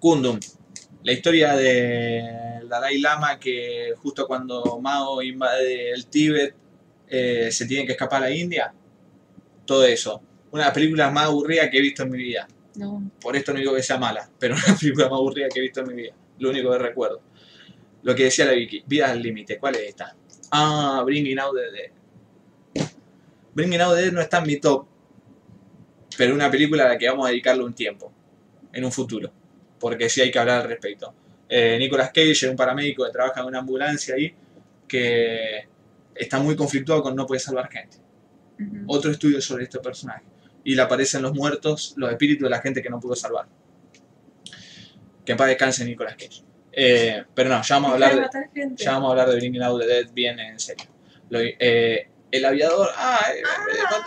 Kundum, la historia de Dalai Lama que justo cuando Mao invade el Tíbet eh, se tiene que escapar a la India. Todo eso. Una de las películas más aburridas que he visto en mi vida.
No.
Por esto no digo que sea mala, pero una película más aburrida que he visto en mi vida. Lo único que recuerdo. Lo que decía la Vicky, Vidas al límite, ¿cuál es esta? Ah, Bringing Out the Dead. Bringing Out the Dead no está en mi top, pero una película a la que vamos a dedicarle un tiempo, en un futuro, porque sí hay que hablar al respecto. Eh, Nicolas Cage es un paramédico que trabaja en una ambulancia ahí, que está muy conflictuado con no puede salvar gente otro estudio sobre este personaje. Y le aparecen los muertos, los espíritus de la gente que no pudo salvar. Que en paz descanse Nicolas Cage. Eh, pero no, ya vamos a hablar de, ya vamos a hablar de Bringing Out the Dead bien en serio. Lo- eh, el aviador, ah, eh,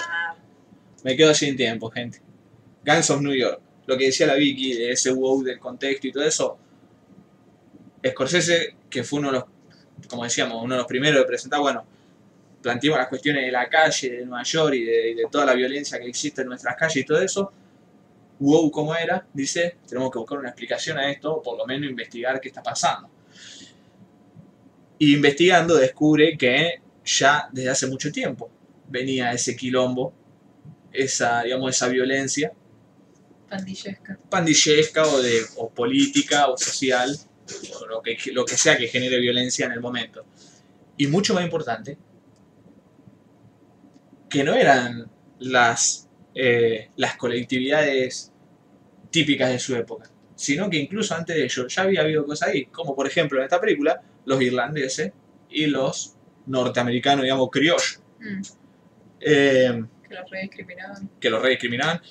Ah,
me quedo sin tiempo, gente. Guns of New York. Lo que decía la Vicky, de ese wow del contexto y todo eso. Scorsese, que fue uno de los, como decíamos, uno de los primeros de presentar, bueno, planteamos las cuestiones de la calle, de Nueva York y de, y de toda la violencia que existe en nuestras calles y todo eso. Wow, ¿cómo era? Dice, tenemos que buscar una explicación a esto, o por lo menos investigar qué está pasando. Y investigando descubre que ya desde hace mucho tiempo venía ese quilombo, esa, digamos, esa violencia
pandillesca.
pandillesca o, de, o política o social, o lo que, lo que sea que genere violencia en el momento. Y mucho más importante, que no eran las, eh, las colectividades típicas de su época, sino que incluso antes de ello ya había habido cosas ahí, como por ejemplo en esta película, los irlandeses y los norteamericanos, digamos, criollos,
Mm,
eh,
que los rediscriminaban.
que los rediscriminaban,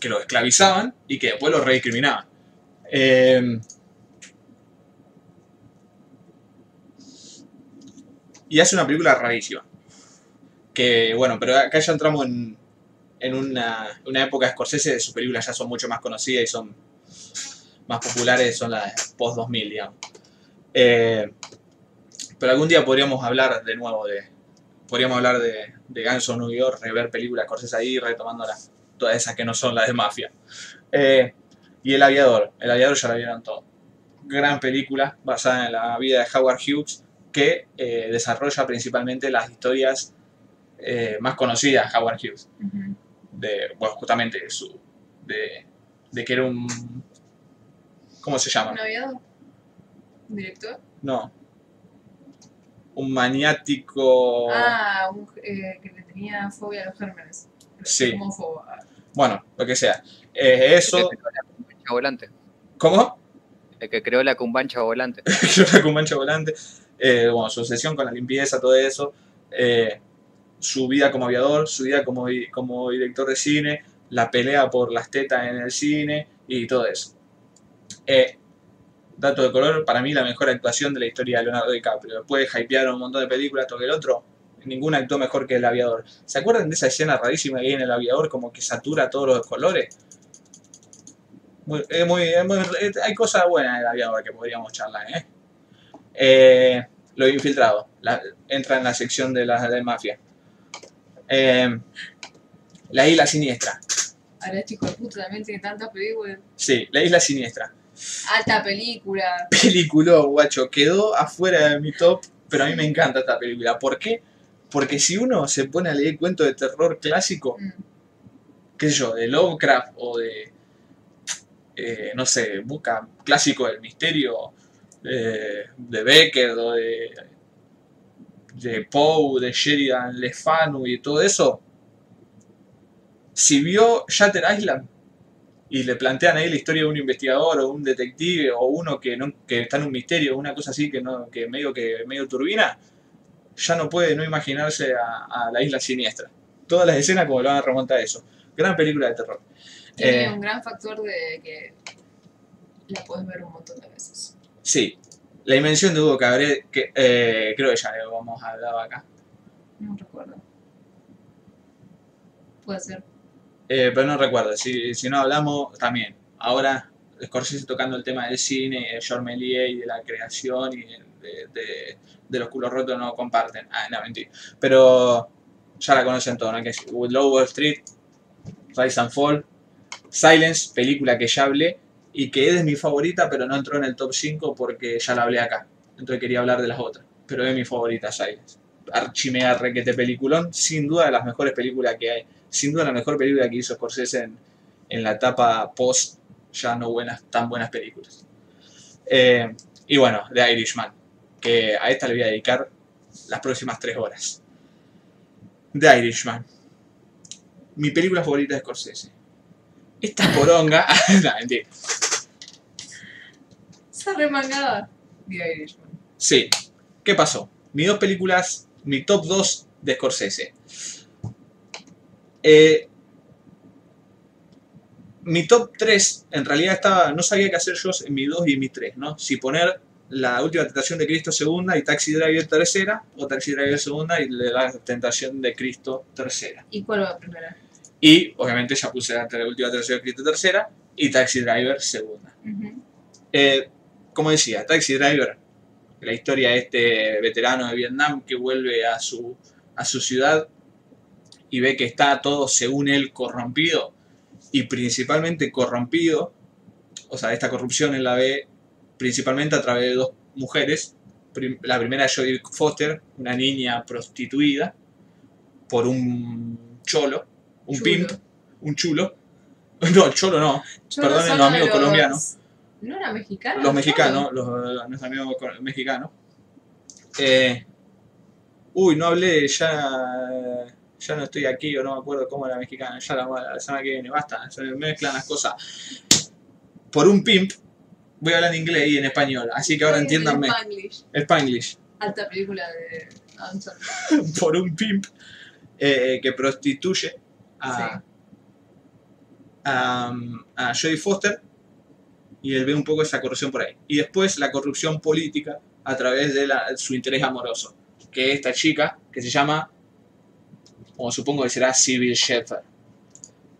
que los esclavizaban y que después los rediscriminaban. Eh, y hace una película rarísima. Que bueno, pero acá ya entramos en, en una, una época de sus películas ya son mucho más conocidas y son más populares, son las post-2000, digamos. Eh, pero algún día podríamos hablar de nuevo de, podríamos hablar de, de Ganso New York, rever películas Scorsese ahí, retomando las- todas esas que no son las de mafia. Eh, y El Aviador, El Aviador ya la vieron todo. Gran película basada en la vida de Howard Hughes que eh, desarrolla principalmente las historias eh, más conocidas de Howard Hughes.
Ujú.
De, bueno, justamente de su. De, de que era un. ¿Cómo se llama?
¿Un aviador? ¿Un director?
No. Un maniático.
Ah, un, eh, que le tenía fobia a los gérmenes.
Sí.
Fobia.
Bueno, lo que sea. Eh, eso.
El que creó la cumbancha volante.
¿Cómo?
El que creó la cumbancha volante.
Yo con mancha volante. Eh, bueno, su obsesión con la limpieza, todo eso. eh, su vida como aviador, su vida como, como director de cine, la pelea por las tetas en el cine y todo eso. Eh, dato de color, para mí la mejor actuación de la historia de Leonardo DiCaprio. Después de hypear un montón de películas, que el otro, ningún actuó mejor que el aviador. ¿Se acuerdan de esa escena rarísima que hay en el aviador, como que satura todos los colores? Muy- muy- muy- hay cosas buenas en el aviador que podríamos charlar, ¿eh? Eh, lo infiltrado. Entra en la sección de la de mafia. Eh, la isla siniestra.
Ahora este hijo de puta también tiene tantas películas.
Sí, la isla siniestra.
Alta película.
Película, guacho. Quedó afuera de mi top, pero a mí me encanta esta película. ¿Por qué? Porque si uno se pone a leer cuentos de terror clásico,
Mm.
qué sé yo, de Lovecraft o de, eh, no sé, busca clásico del misterio eh, de Becker o de, de Poe, de Sheridan Le Fanu y todo eso, si vio Shatter Island y le plantean ahí la historia de un investigador o un detective o uno que, no, que está en un misterio, una cosa así que, no, que medio que medio turbina, ya no puede no imaginarse a, a la isla siniestra. Todas las escenas como lo van a remontar a eso. Gran película de terror.
Tiene
Eh,
un gran factor de que la puedes ver un montón de veces.
Sí, la invención de Hugo Cabret, que eh, creo que ya lo hemos hablado acá.
No recuerdo. Puede ser.
Eh, pero no recuerdo, si, si no hablamos también. Ahora Scorsese tocando el tema del cine, de George Méliès y de la creación y de, de- de los culos rotos no comparten. Ah, no, mentira. Pero ya la conocen todos, ¿no? Que es With Low Wall Street, Rise and Fall, Silence, película que ya hablé y que es de mi favorita, pero no entró en el top 5 porque ya la hablé acá. Entonces quería hablar de las otras. Pero es mi favorita, Silence. Archimega requete peliculón, sin duda de las mejores películas que hay. Sin duda la mejor película que hizo Scorsese en, en la etapa post, ya no buenas, tan buenas películas. Eh, y bueno, The Irishman, que a esta le voy a dedicar las próximas tres horas. The Irishman. Mi película favorita de Scorsese. Esta poronga. no, mentira.
Esa remangada. The Irishman.
Sí. ¿Qué pasó? Mis dos películas, mi top 2 de Scorsese. Eh, mi top 3, en realidad estaba, no sabía qué hacer yo en mi 2 y en mi 3, ¿no? Si poner La Última Tentación de Cristo segunda y Taxi Driver tercera, o Taxi Driver segunda y La Tentación de Cristo tercera.
¿Y cuál va primera?
Y obviamente ya puse la, la Última Tentación de Cristo tercera y Taxi Driver segunda. Eh, como decía, Taxi Driver, la historia de este veterano de Vietnam que vuelve a su, a su ciudad y ve que está todo, según él, corrompido y principalmente corrompido, o sea, esta corrupción él la ve principalmente a través de dos mujeres. La primera es Jodie Foster, una niña prostituida por un cholo, un
Chulo.
pimp, un chulo. No, el cholo no,
Yo
Perdonen
no
los
soy
amigos colombianos.
¿No era mexicano?
los mexicanos, los, nuestros amigos mexicanos. Eh, uy, no hablé, ya, ya no estoy aquí o no me acuerdo cómo era mexicano, ya la, la semana que viene, basta, se me mezclan las cosas. Por un pimp, voy a hablar en inglés y en español, así que ahora entiéndanme.
Spanglish.
Spanglish.
Alta película de.
Por un pimp eh, que prostituye a,
Sí.
a, a Jodie Foster y él ve un poco esa corrupción por ahí. Y después la corrupción política a través de la- su interés amoroso, que esta chica, que se llama, como supongo que será Sybil Shepherd,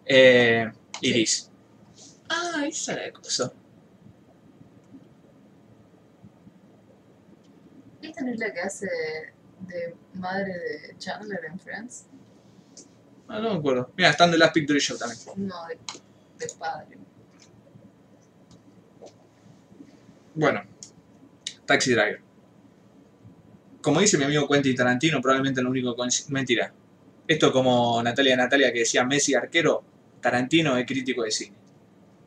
eh, Iris. Ah, esa era de cosa.
¿Esta no es la que hace de, de madre de Chandler en Friends?
Ah, no me acuerdo. Mira, están de Last Picture Show también.
No, de, de padre.
Bueno, Taxi Driver. Como dice mi amigo Quentin Tarantino, probablemente lo único con... Mentira. Esto como Natalia Natalia que decía Messi arquero, Tarantino es crítico de cine.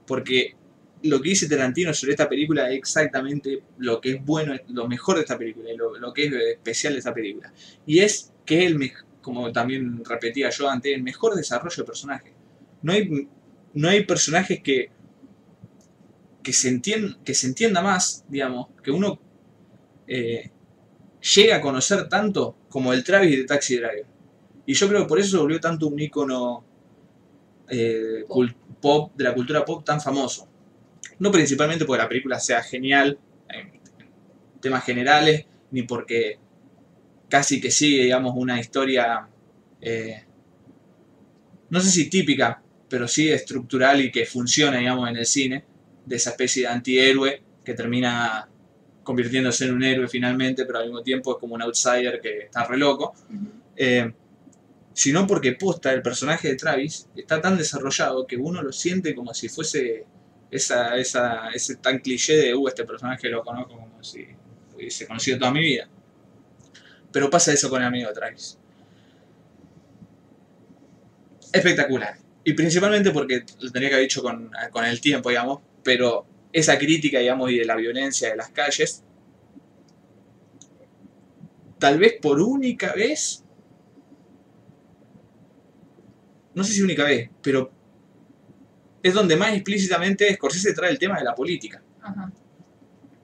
Porque lo que dice Tarantino sobre esta película es exactamente lo que es bueno, lo mejor de esta película, lo, lo que es especial de esta película. Y es que es el como también repetía yo antes, el mejor desarrollo de personaje. No hay, no hay personajes que, que, se entien- que se entienda más, digamos, que uno eh, llegue a conocer tanto como el Travis de Taxi Driver. Y yo creo que por eso se volvió tanto un ícono eh,
pop,
de la cultura pop tan famoso. No principalmente porque la película sea genial en temas generales, ni porque casi que sigue, digamos, una historia, eh, no sé si típica, pero sí estructural y que funciona, digamos, en el cine, de esa especie de antihéroe que termina convirtiéndose en un héroe finalmente, pero al mismo tiempo es como un outsider que está re loco. Eh, sino porque posta el personaje de Travis está tan desarrollado que uno lo siente como si fuese esa, esa, ese tan cliché de, uh, este personaje lo conozco como si hubiese conocido toda mi vida. Pero pasa eso con el amigo de Travis. Espectacular. Y principalmente porque lo tenía que haber dicho con, con el tiempo, digamos, pero esa crítica, digamos, y de la violencia de las calles, tal vez por única vez, no sé si única vez, pero es donde más explícitamente Scorsese trae el tema de la política,
Ajá.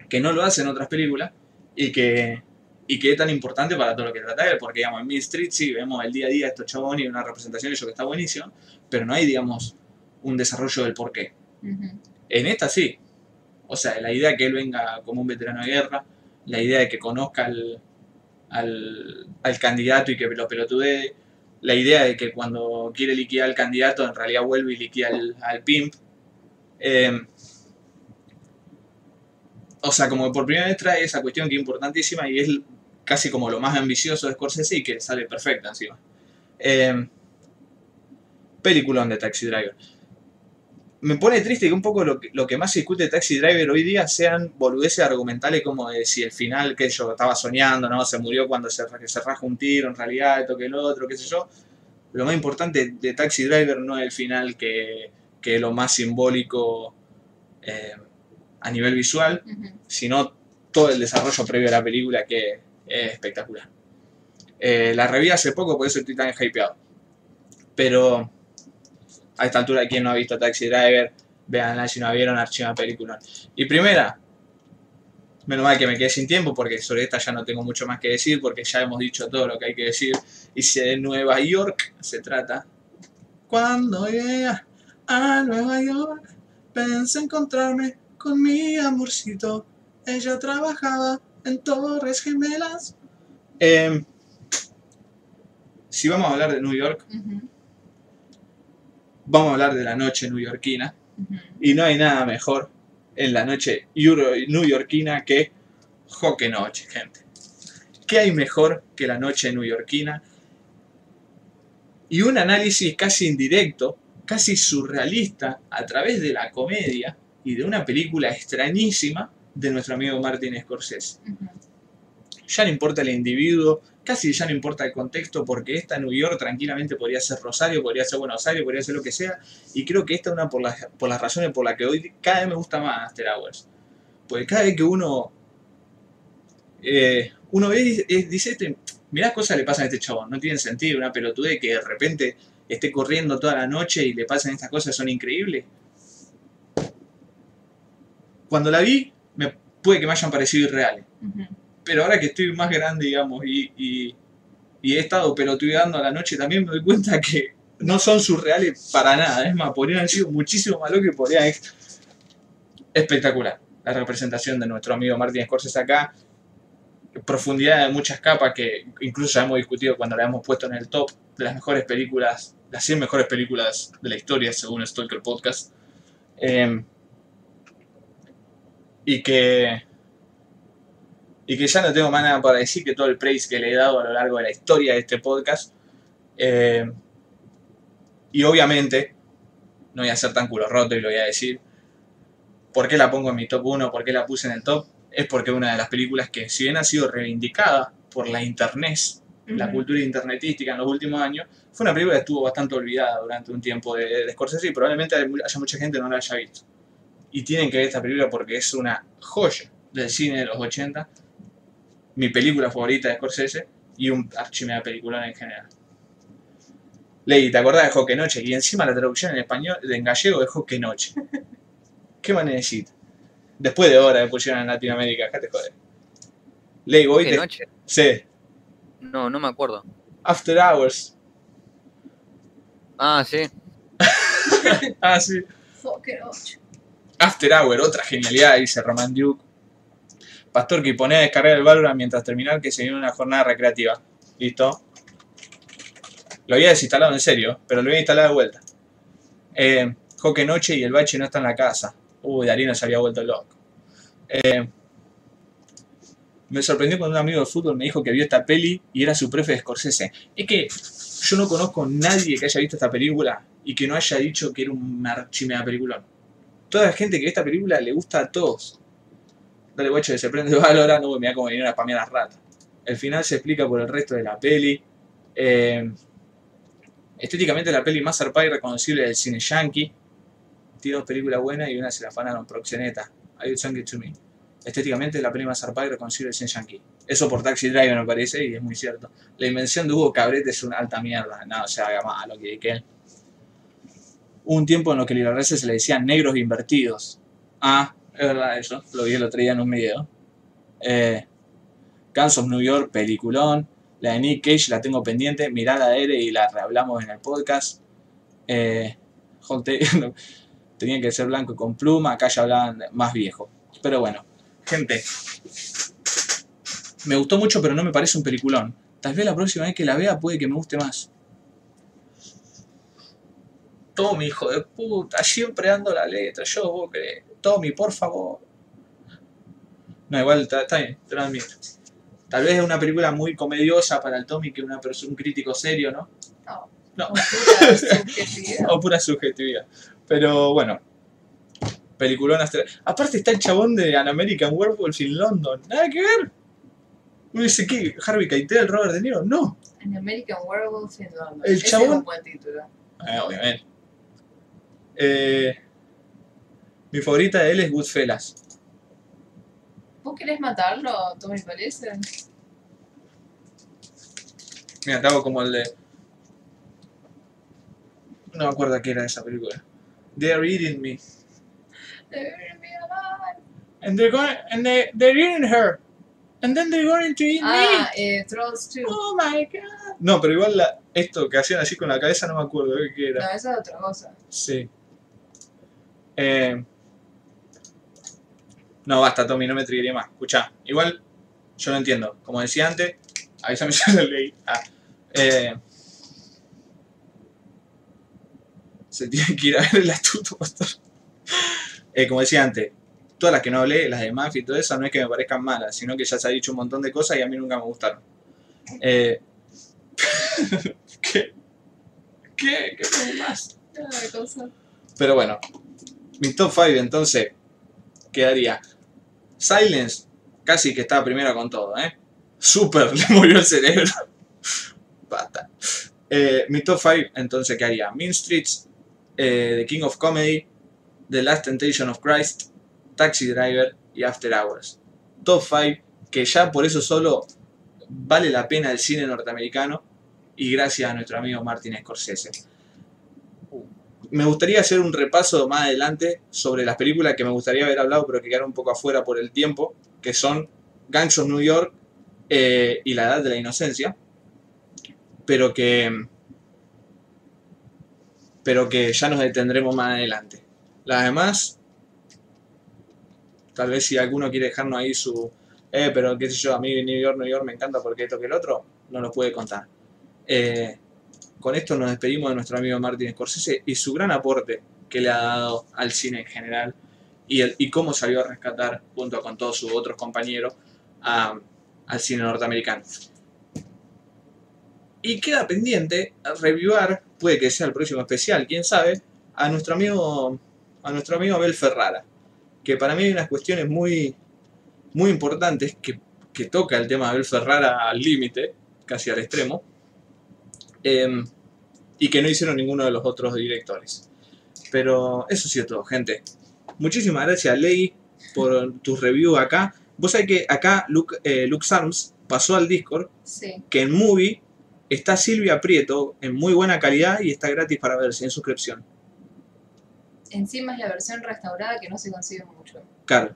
que no lo hace en otras películas y que, y que es tan importante para todo lo que trata él, porque digamos, en Mean Street sí vemos el día a día de estos chabones y una representación de ellos que está buenísima, pero no hay, digamos, un desarrollo del porqué.
Ujú.
En esta sí. O sea, la idea de que él venga como un veterano de guerra, la idea de que conozca al, al, candidato y que lo pelotudee, la idea de que cuando quiere liquidar al candidato en realidad vuelve y liquida al, pimp. Eh, o sea, como por primera vez trae esa cuestión que es importantísima y es casi como lo más ambicioso de Scorsese y que sale perfecta encima. Eh, peliculón de Taxi Driver me pone triste que un poco lo que, lo que más se discute de Taxi Driver hoy día sean boludeces argumentales como de si el final que yo estaba soñando, ¿no? Se murió cuando se, que se raja un tiro, en realidad, esto que el otro, qué sé yo. Lo más importante de Taxi Driver no es el final que, que es lo más simbólico eh, a nivel visual, sino todo el desarrollo previo a la película que es espectacular. Eh, la reví hace poco, por eso estoy tan hypeado. Pero a esta altura, quien no ha visto Taxi Driver, veanla si no la vieron, archiva película. Y primera, menos mal que me quedé sin tiempo, porque sobre esta ya no tengo mucho más que decir, porque ya hemos dicho todo lo que hay que decir. Y si de Nueva York se trata, cuando llegue a Nueva York, pensé encontrarme con mi amorcito. Ella trabajaba en Torres Gemelas. Em, si vamos a hablar de New York,
Ujú.
Vamos a hablar de la noche newyorkina. Y no hay nada mejor en la noche newyorkina que Joque Noche, gente. ¿Qué hay mejor que la noche newyorkina? Y un análisis casi indirecto, casi surrealista, a través de la comedia y de una película extrañísima de nuestro amigo Martin Scorsese. Ya no importa el individuo, casi ya no importa el contexto, porque esta New York tranquilamente podría ser Rosario, podría ser Buenos Aires, podría ser lo que sea, y creo que esta es una por las, por las razones por las que hoy cada vez me gusta más After Hours. Porque cada vez que uno, eh, uno ve y dice, este, mirá cosas le pasan a este chabón, no tiene sentido, una pelotude que de repente esté corriendo toda la noche y le pasan estas cosas, son increíbles. Cuando la vi, me, puede que me hayan parecido irreales. Pero ahora que estoy más grande, digamos, y, y, he estado pelotudeando a la noche, también me doy cuenta que no son surreales para nada. Es más, podrían haber sido muchísimo más lo que podrían ser espectacular. La representación de nuestro amigo Martin Scorsese acá, profundidad de muchas capas que incluso ya hemos discutido cuando la hemos puesto en el top de las mejores películas, las 100 mejores películas de la historia según Stalker Podcast. Eh, y que y que ya no tengo más nada para decir que todo el praise que le he dado a lo largo de la historia de este podcast. Eh, y obviamente, no voy a ser tan culo roto y lo voy a decir. ¿Por qué la pongo en mi top 1? ¿Por qué la puse en el top? Es porque es una de las películas que, si bien ha sido reivindicada por la internet, la cultura internetística en los últimos años, fue una película que estuvo bastante olvidada durante un tiempo de, de Scorsese y probablemente haya mucha gente que no la haya visto. Y tienen que ver esta película porque es una joya del cine de los 80 mi película favorita de Scorsese y un archimea película en general. Ley, ¿te acordás de Joque Noche? Y encima la traducción en español, en gallego, es Joque Noche. ¿Qué más? Después de horas que pusieron en Latinoamérica, acá te joder. Ley, voy
¿Qué
te...
noche?
Sí,
No, no me acuerdo.
After Hours.
Ah, sí.
Ah, sí.
Fucking ocho.
After Hour, otra genialidad, dice Roman Duke. Pastor que pone a descargar el Valorant mientras terminar que se viene una jornada recreativa. ¿Listo? Lo había desinstalado en serio, pero lo voy a instalar de vuelta. Eh, Joque Noche y el bache no está en la casa. Uy, Darino se había vuelto loco. Eh, me sorprendió cuando un amigo de fútbol me dijo que vio esta peli y era su prefe de Scorsese. Es que yo no conozco a nadie que haya visto esta película y que no haya dicho que era una archimea película. toda la gente que ve esta película le gusta a todos. Dale, guacho, que se prende Valorant, no, mira cómo vinieron a spamear las ratas. El final se explica por el resto de la peli. Eh, estéticamente la peli más zarpada y reconocible del cine yankee. Tiene dos películas buenas y una se la afanaron proxeneta. I would it to me. Estéticamente es la peli más zarpada y reconocible del cine yankee. Eso por Taxi Driver me parece y es muy cierto. La invención de Hugo Cabret es una alta mierda. No, o sea, haga malo que que. Hubo un tiempo en lo que a los se le decían negros invertidos. Ah, es verdad eso. Lo vi el otro día en un video. Eh, Guns of New York, peliculón. La de Nick Cage la tengo pendiente. Mirada de y la rehablamos en el podcast. Eh, tenían que ser blanco y con pluma. Acá ya hablaban más viejo. Pero bueno, gente. Me gustó mucho, pero no me parece un peliculón. Tal vez la próxima vez que la vea puede que me guste más. Tommy, hijo de puta, siempre dando la letra. Yo, vos crees. Tommy, por favor. No, igual está, está bien, te lo admito. Tal vez es una película muy comediosa para el Tommy que una persona, un crítico serio, ¿no?
No.
No.
Con pura subjetividad.
O pura subjetividad. Pero bueno. Peliculón astral. Aparte está el chabón de An American Werewolf in London. Nada que ver. Uno dice que Harvey Keitel, Robert De Niro. No.
An American Werewolf in London.
El
Ese es
chabón-
un buen título.
Eh, obviamente. Eh, mi favorita de él es Goodfellas.
¿Vos querés matarlo, Tommy parece?
Mira, te hago como el de. No me acuerdo qué era esa película. They're eating me.
Debería be alive.
And they're going. And they, they're eating her. And then they're going to eat
Ah, eh, Trolls 2.
me. Oh my god. No, pero igual la- esto que hacían así con la cabeza no me acuerdo de qué
No,
era.
esa es otra cosa.
Sí. Eh, no, basta, Tommy, no me triguería más. Escucha, igual yo lo entiendo. Como decía antes, avísame si lo leí. Ah, eh, se tiene que ir a ver el astuto, pastor. Eh, como decía antes, todas las que no hablé, las de Mafia y todo eso, no es que me parezcan malas, sino que ya se ha dicho un montón de cosas y a mí nunca me gustaron. Eh, ¿Qué? ¿Qué? ¿Qué más? Pero bueno, mi top 5 entonces quedaría Silence, casi que estaba primero con todo, ¿eh? Super, le murió el cerebro. Basta. Eh, mi top 5 entonces quedaría Mean Streets, eh, The King of Comedy, The Last Temptation of Christ, Taxi Driver y After Hours. Top 5 que ya por eso solo vale la pena el cine norteamericano y gracias a nuestro amigo Martin Scorsese me gustaría hacer un repaso más adelante sobre las películas que me gustaría haber hablado, pero que quedaron un poco afuera por el tiempo, que son Gangs of New York eh, y La Edad de la Inocencia, pero que, pero que ya nos detendremos más adelante. Las demás, tal vez si alguno quiere dejarnos ahí su, eh, pero qué sé yo, a mí New York, New York me encanta porque esto que el otro, no nos puede contar. Eh, con esto nos despedimos de nuestro amigo Martin Scorsese y su gran aporte que le ha dado al cine en general y, el- y cómo salió a rescatar, junto con todos sus otros compañeros, a- al cine norteamericano. Y queda pendiente revivar, puede que sea el próximo especial, quién sabe, a nuestro amigo, a nuestro amigo Abel Ferrara, que para mí hay unas cuestiones muy, muy importantes que, que toca el tema de Abel Ferrara al límite, casi al extremo, em, y que no hicieron ninguno de los otros directores. Pero eso es todo, gente. Muchísimas gracias, Ley, por tu review acá. Vos sabés que acá Luke, eh, Luke Arms pasó al Discord
Sí.
que en Movie está Silvia Prieto en muy buena calidad y está gratis para ver sin suscripción.
Encima es la versión restaurada que no se consigue mucho.
Claro.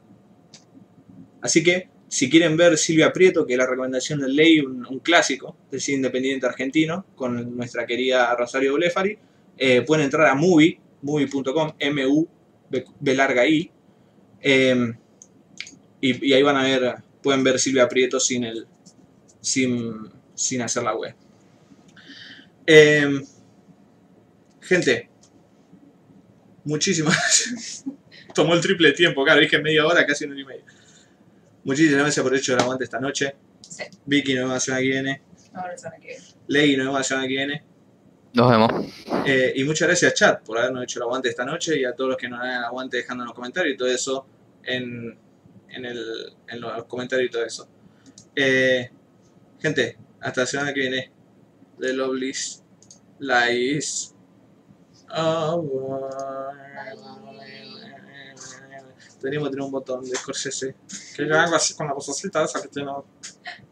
Así que, si quieren ver Silvia Prieto, que es la recomendación de Ley, un, clásico del cine independiente argentino, con nuestra querida Rosario Blefari, eh, pueden entrar a movie, movie.com, M-U, B, larga I, eh, y, ahí van a ver, pueden ver Silvia Prieto sin el, sin, sin hacer la web. Eh, gente, muchísimas. Tomó el triple tiempo, claro, dije media hora, casi una y media. Muchísimas gracias por el hecho del aguante esta noche.
Sí.
Vicky nos vemos la semana que viene.
Ahora saben que.
Ley nos vemos la semana que viene.
Nos vemos.
Eh, y muchas gracias, chat, por habernos hecho el aguante esta noche y a todos los que nos hagan el aguante dejando en los comentarios y todo eso en, en, el, en los comentarios y todo eso. Eh, gente, hasta la semana que viene. The Lovelies Lies. Teníamos que tener un botón de Scorsese. Que yo hago así con la vocecita esa que tiene.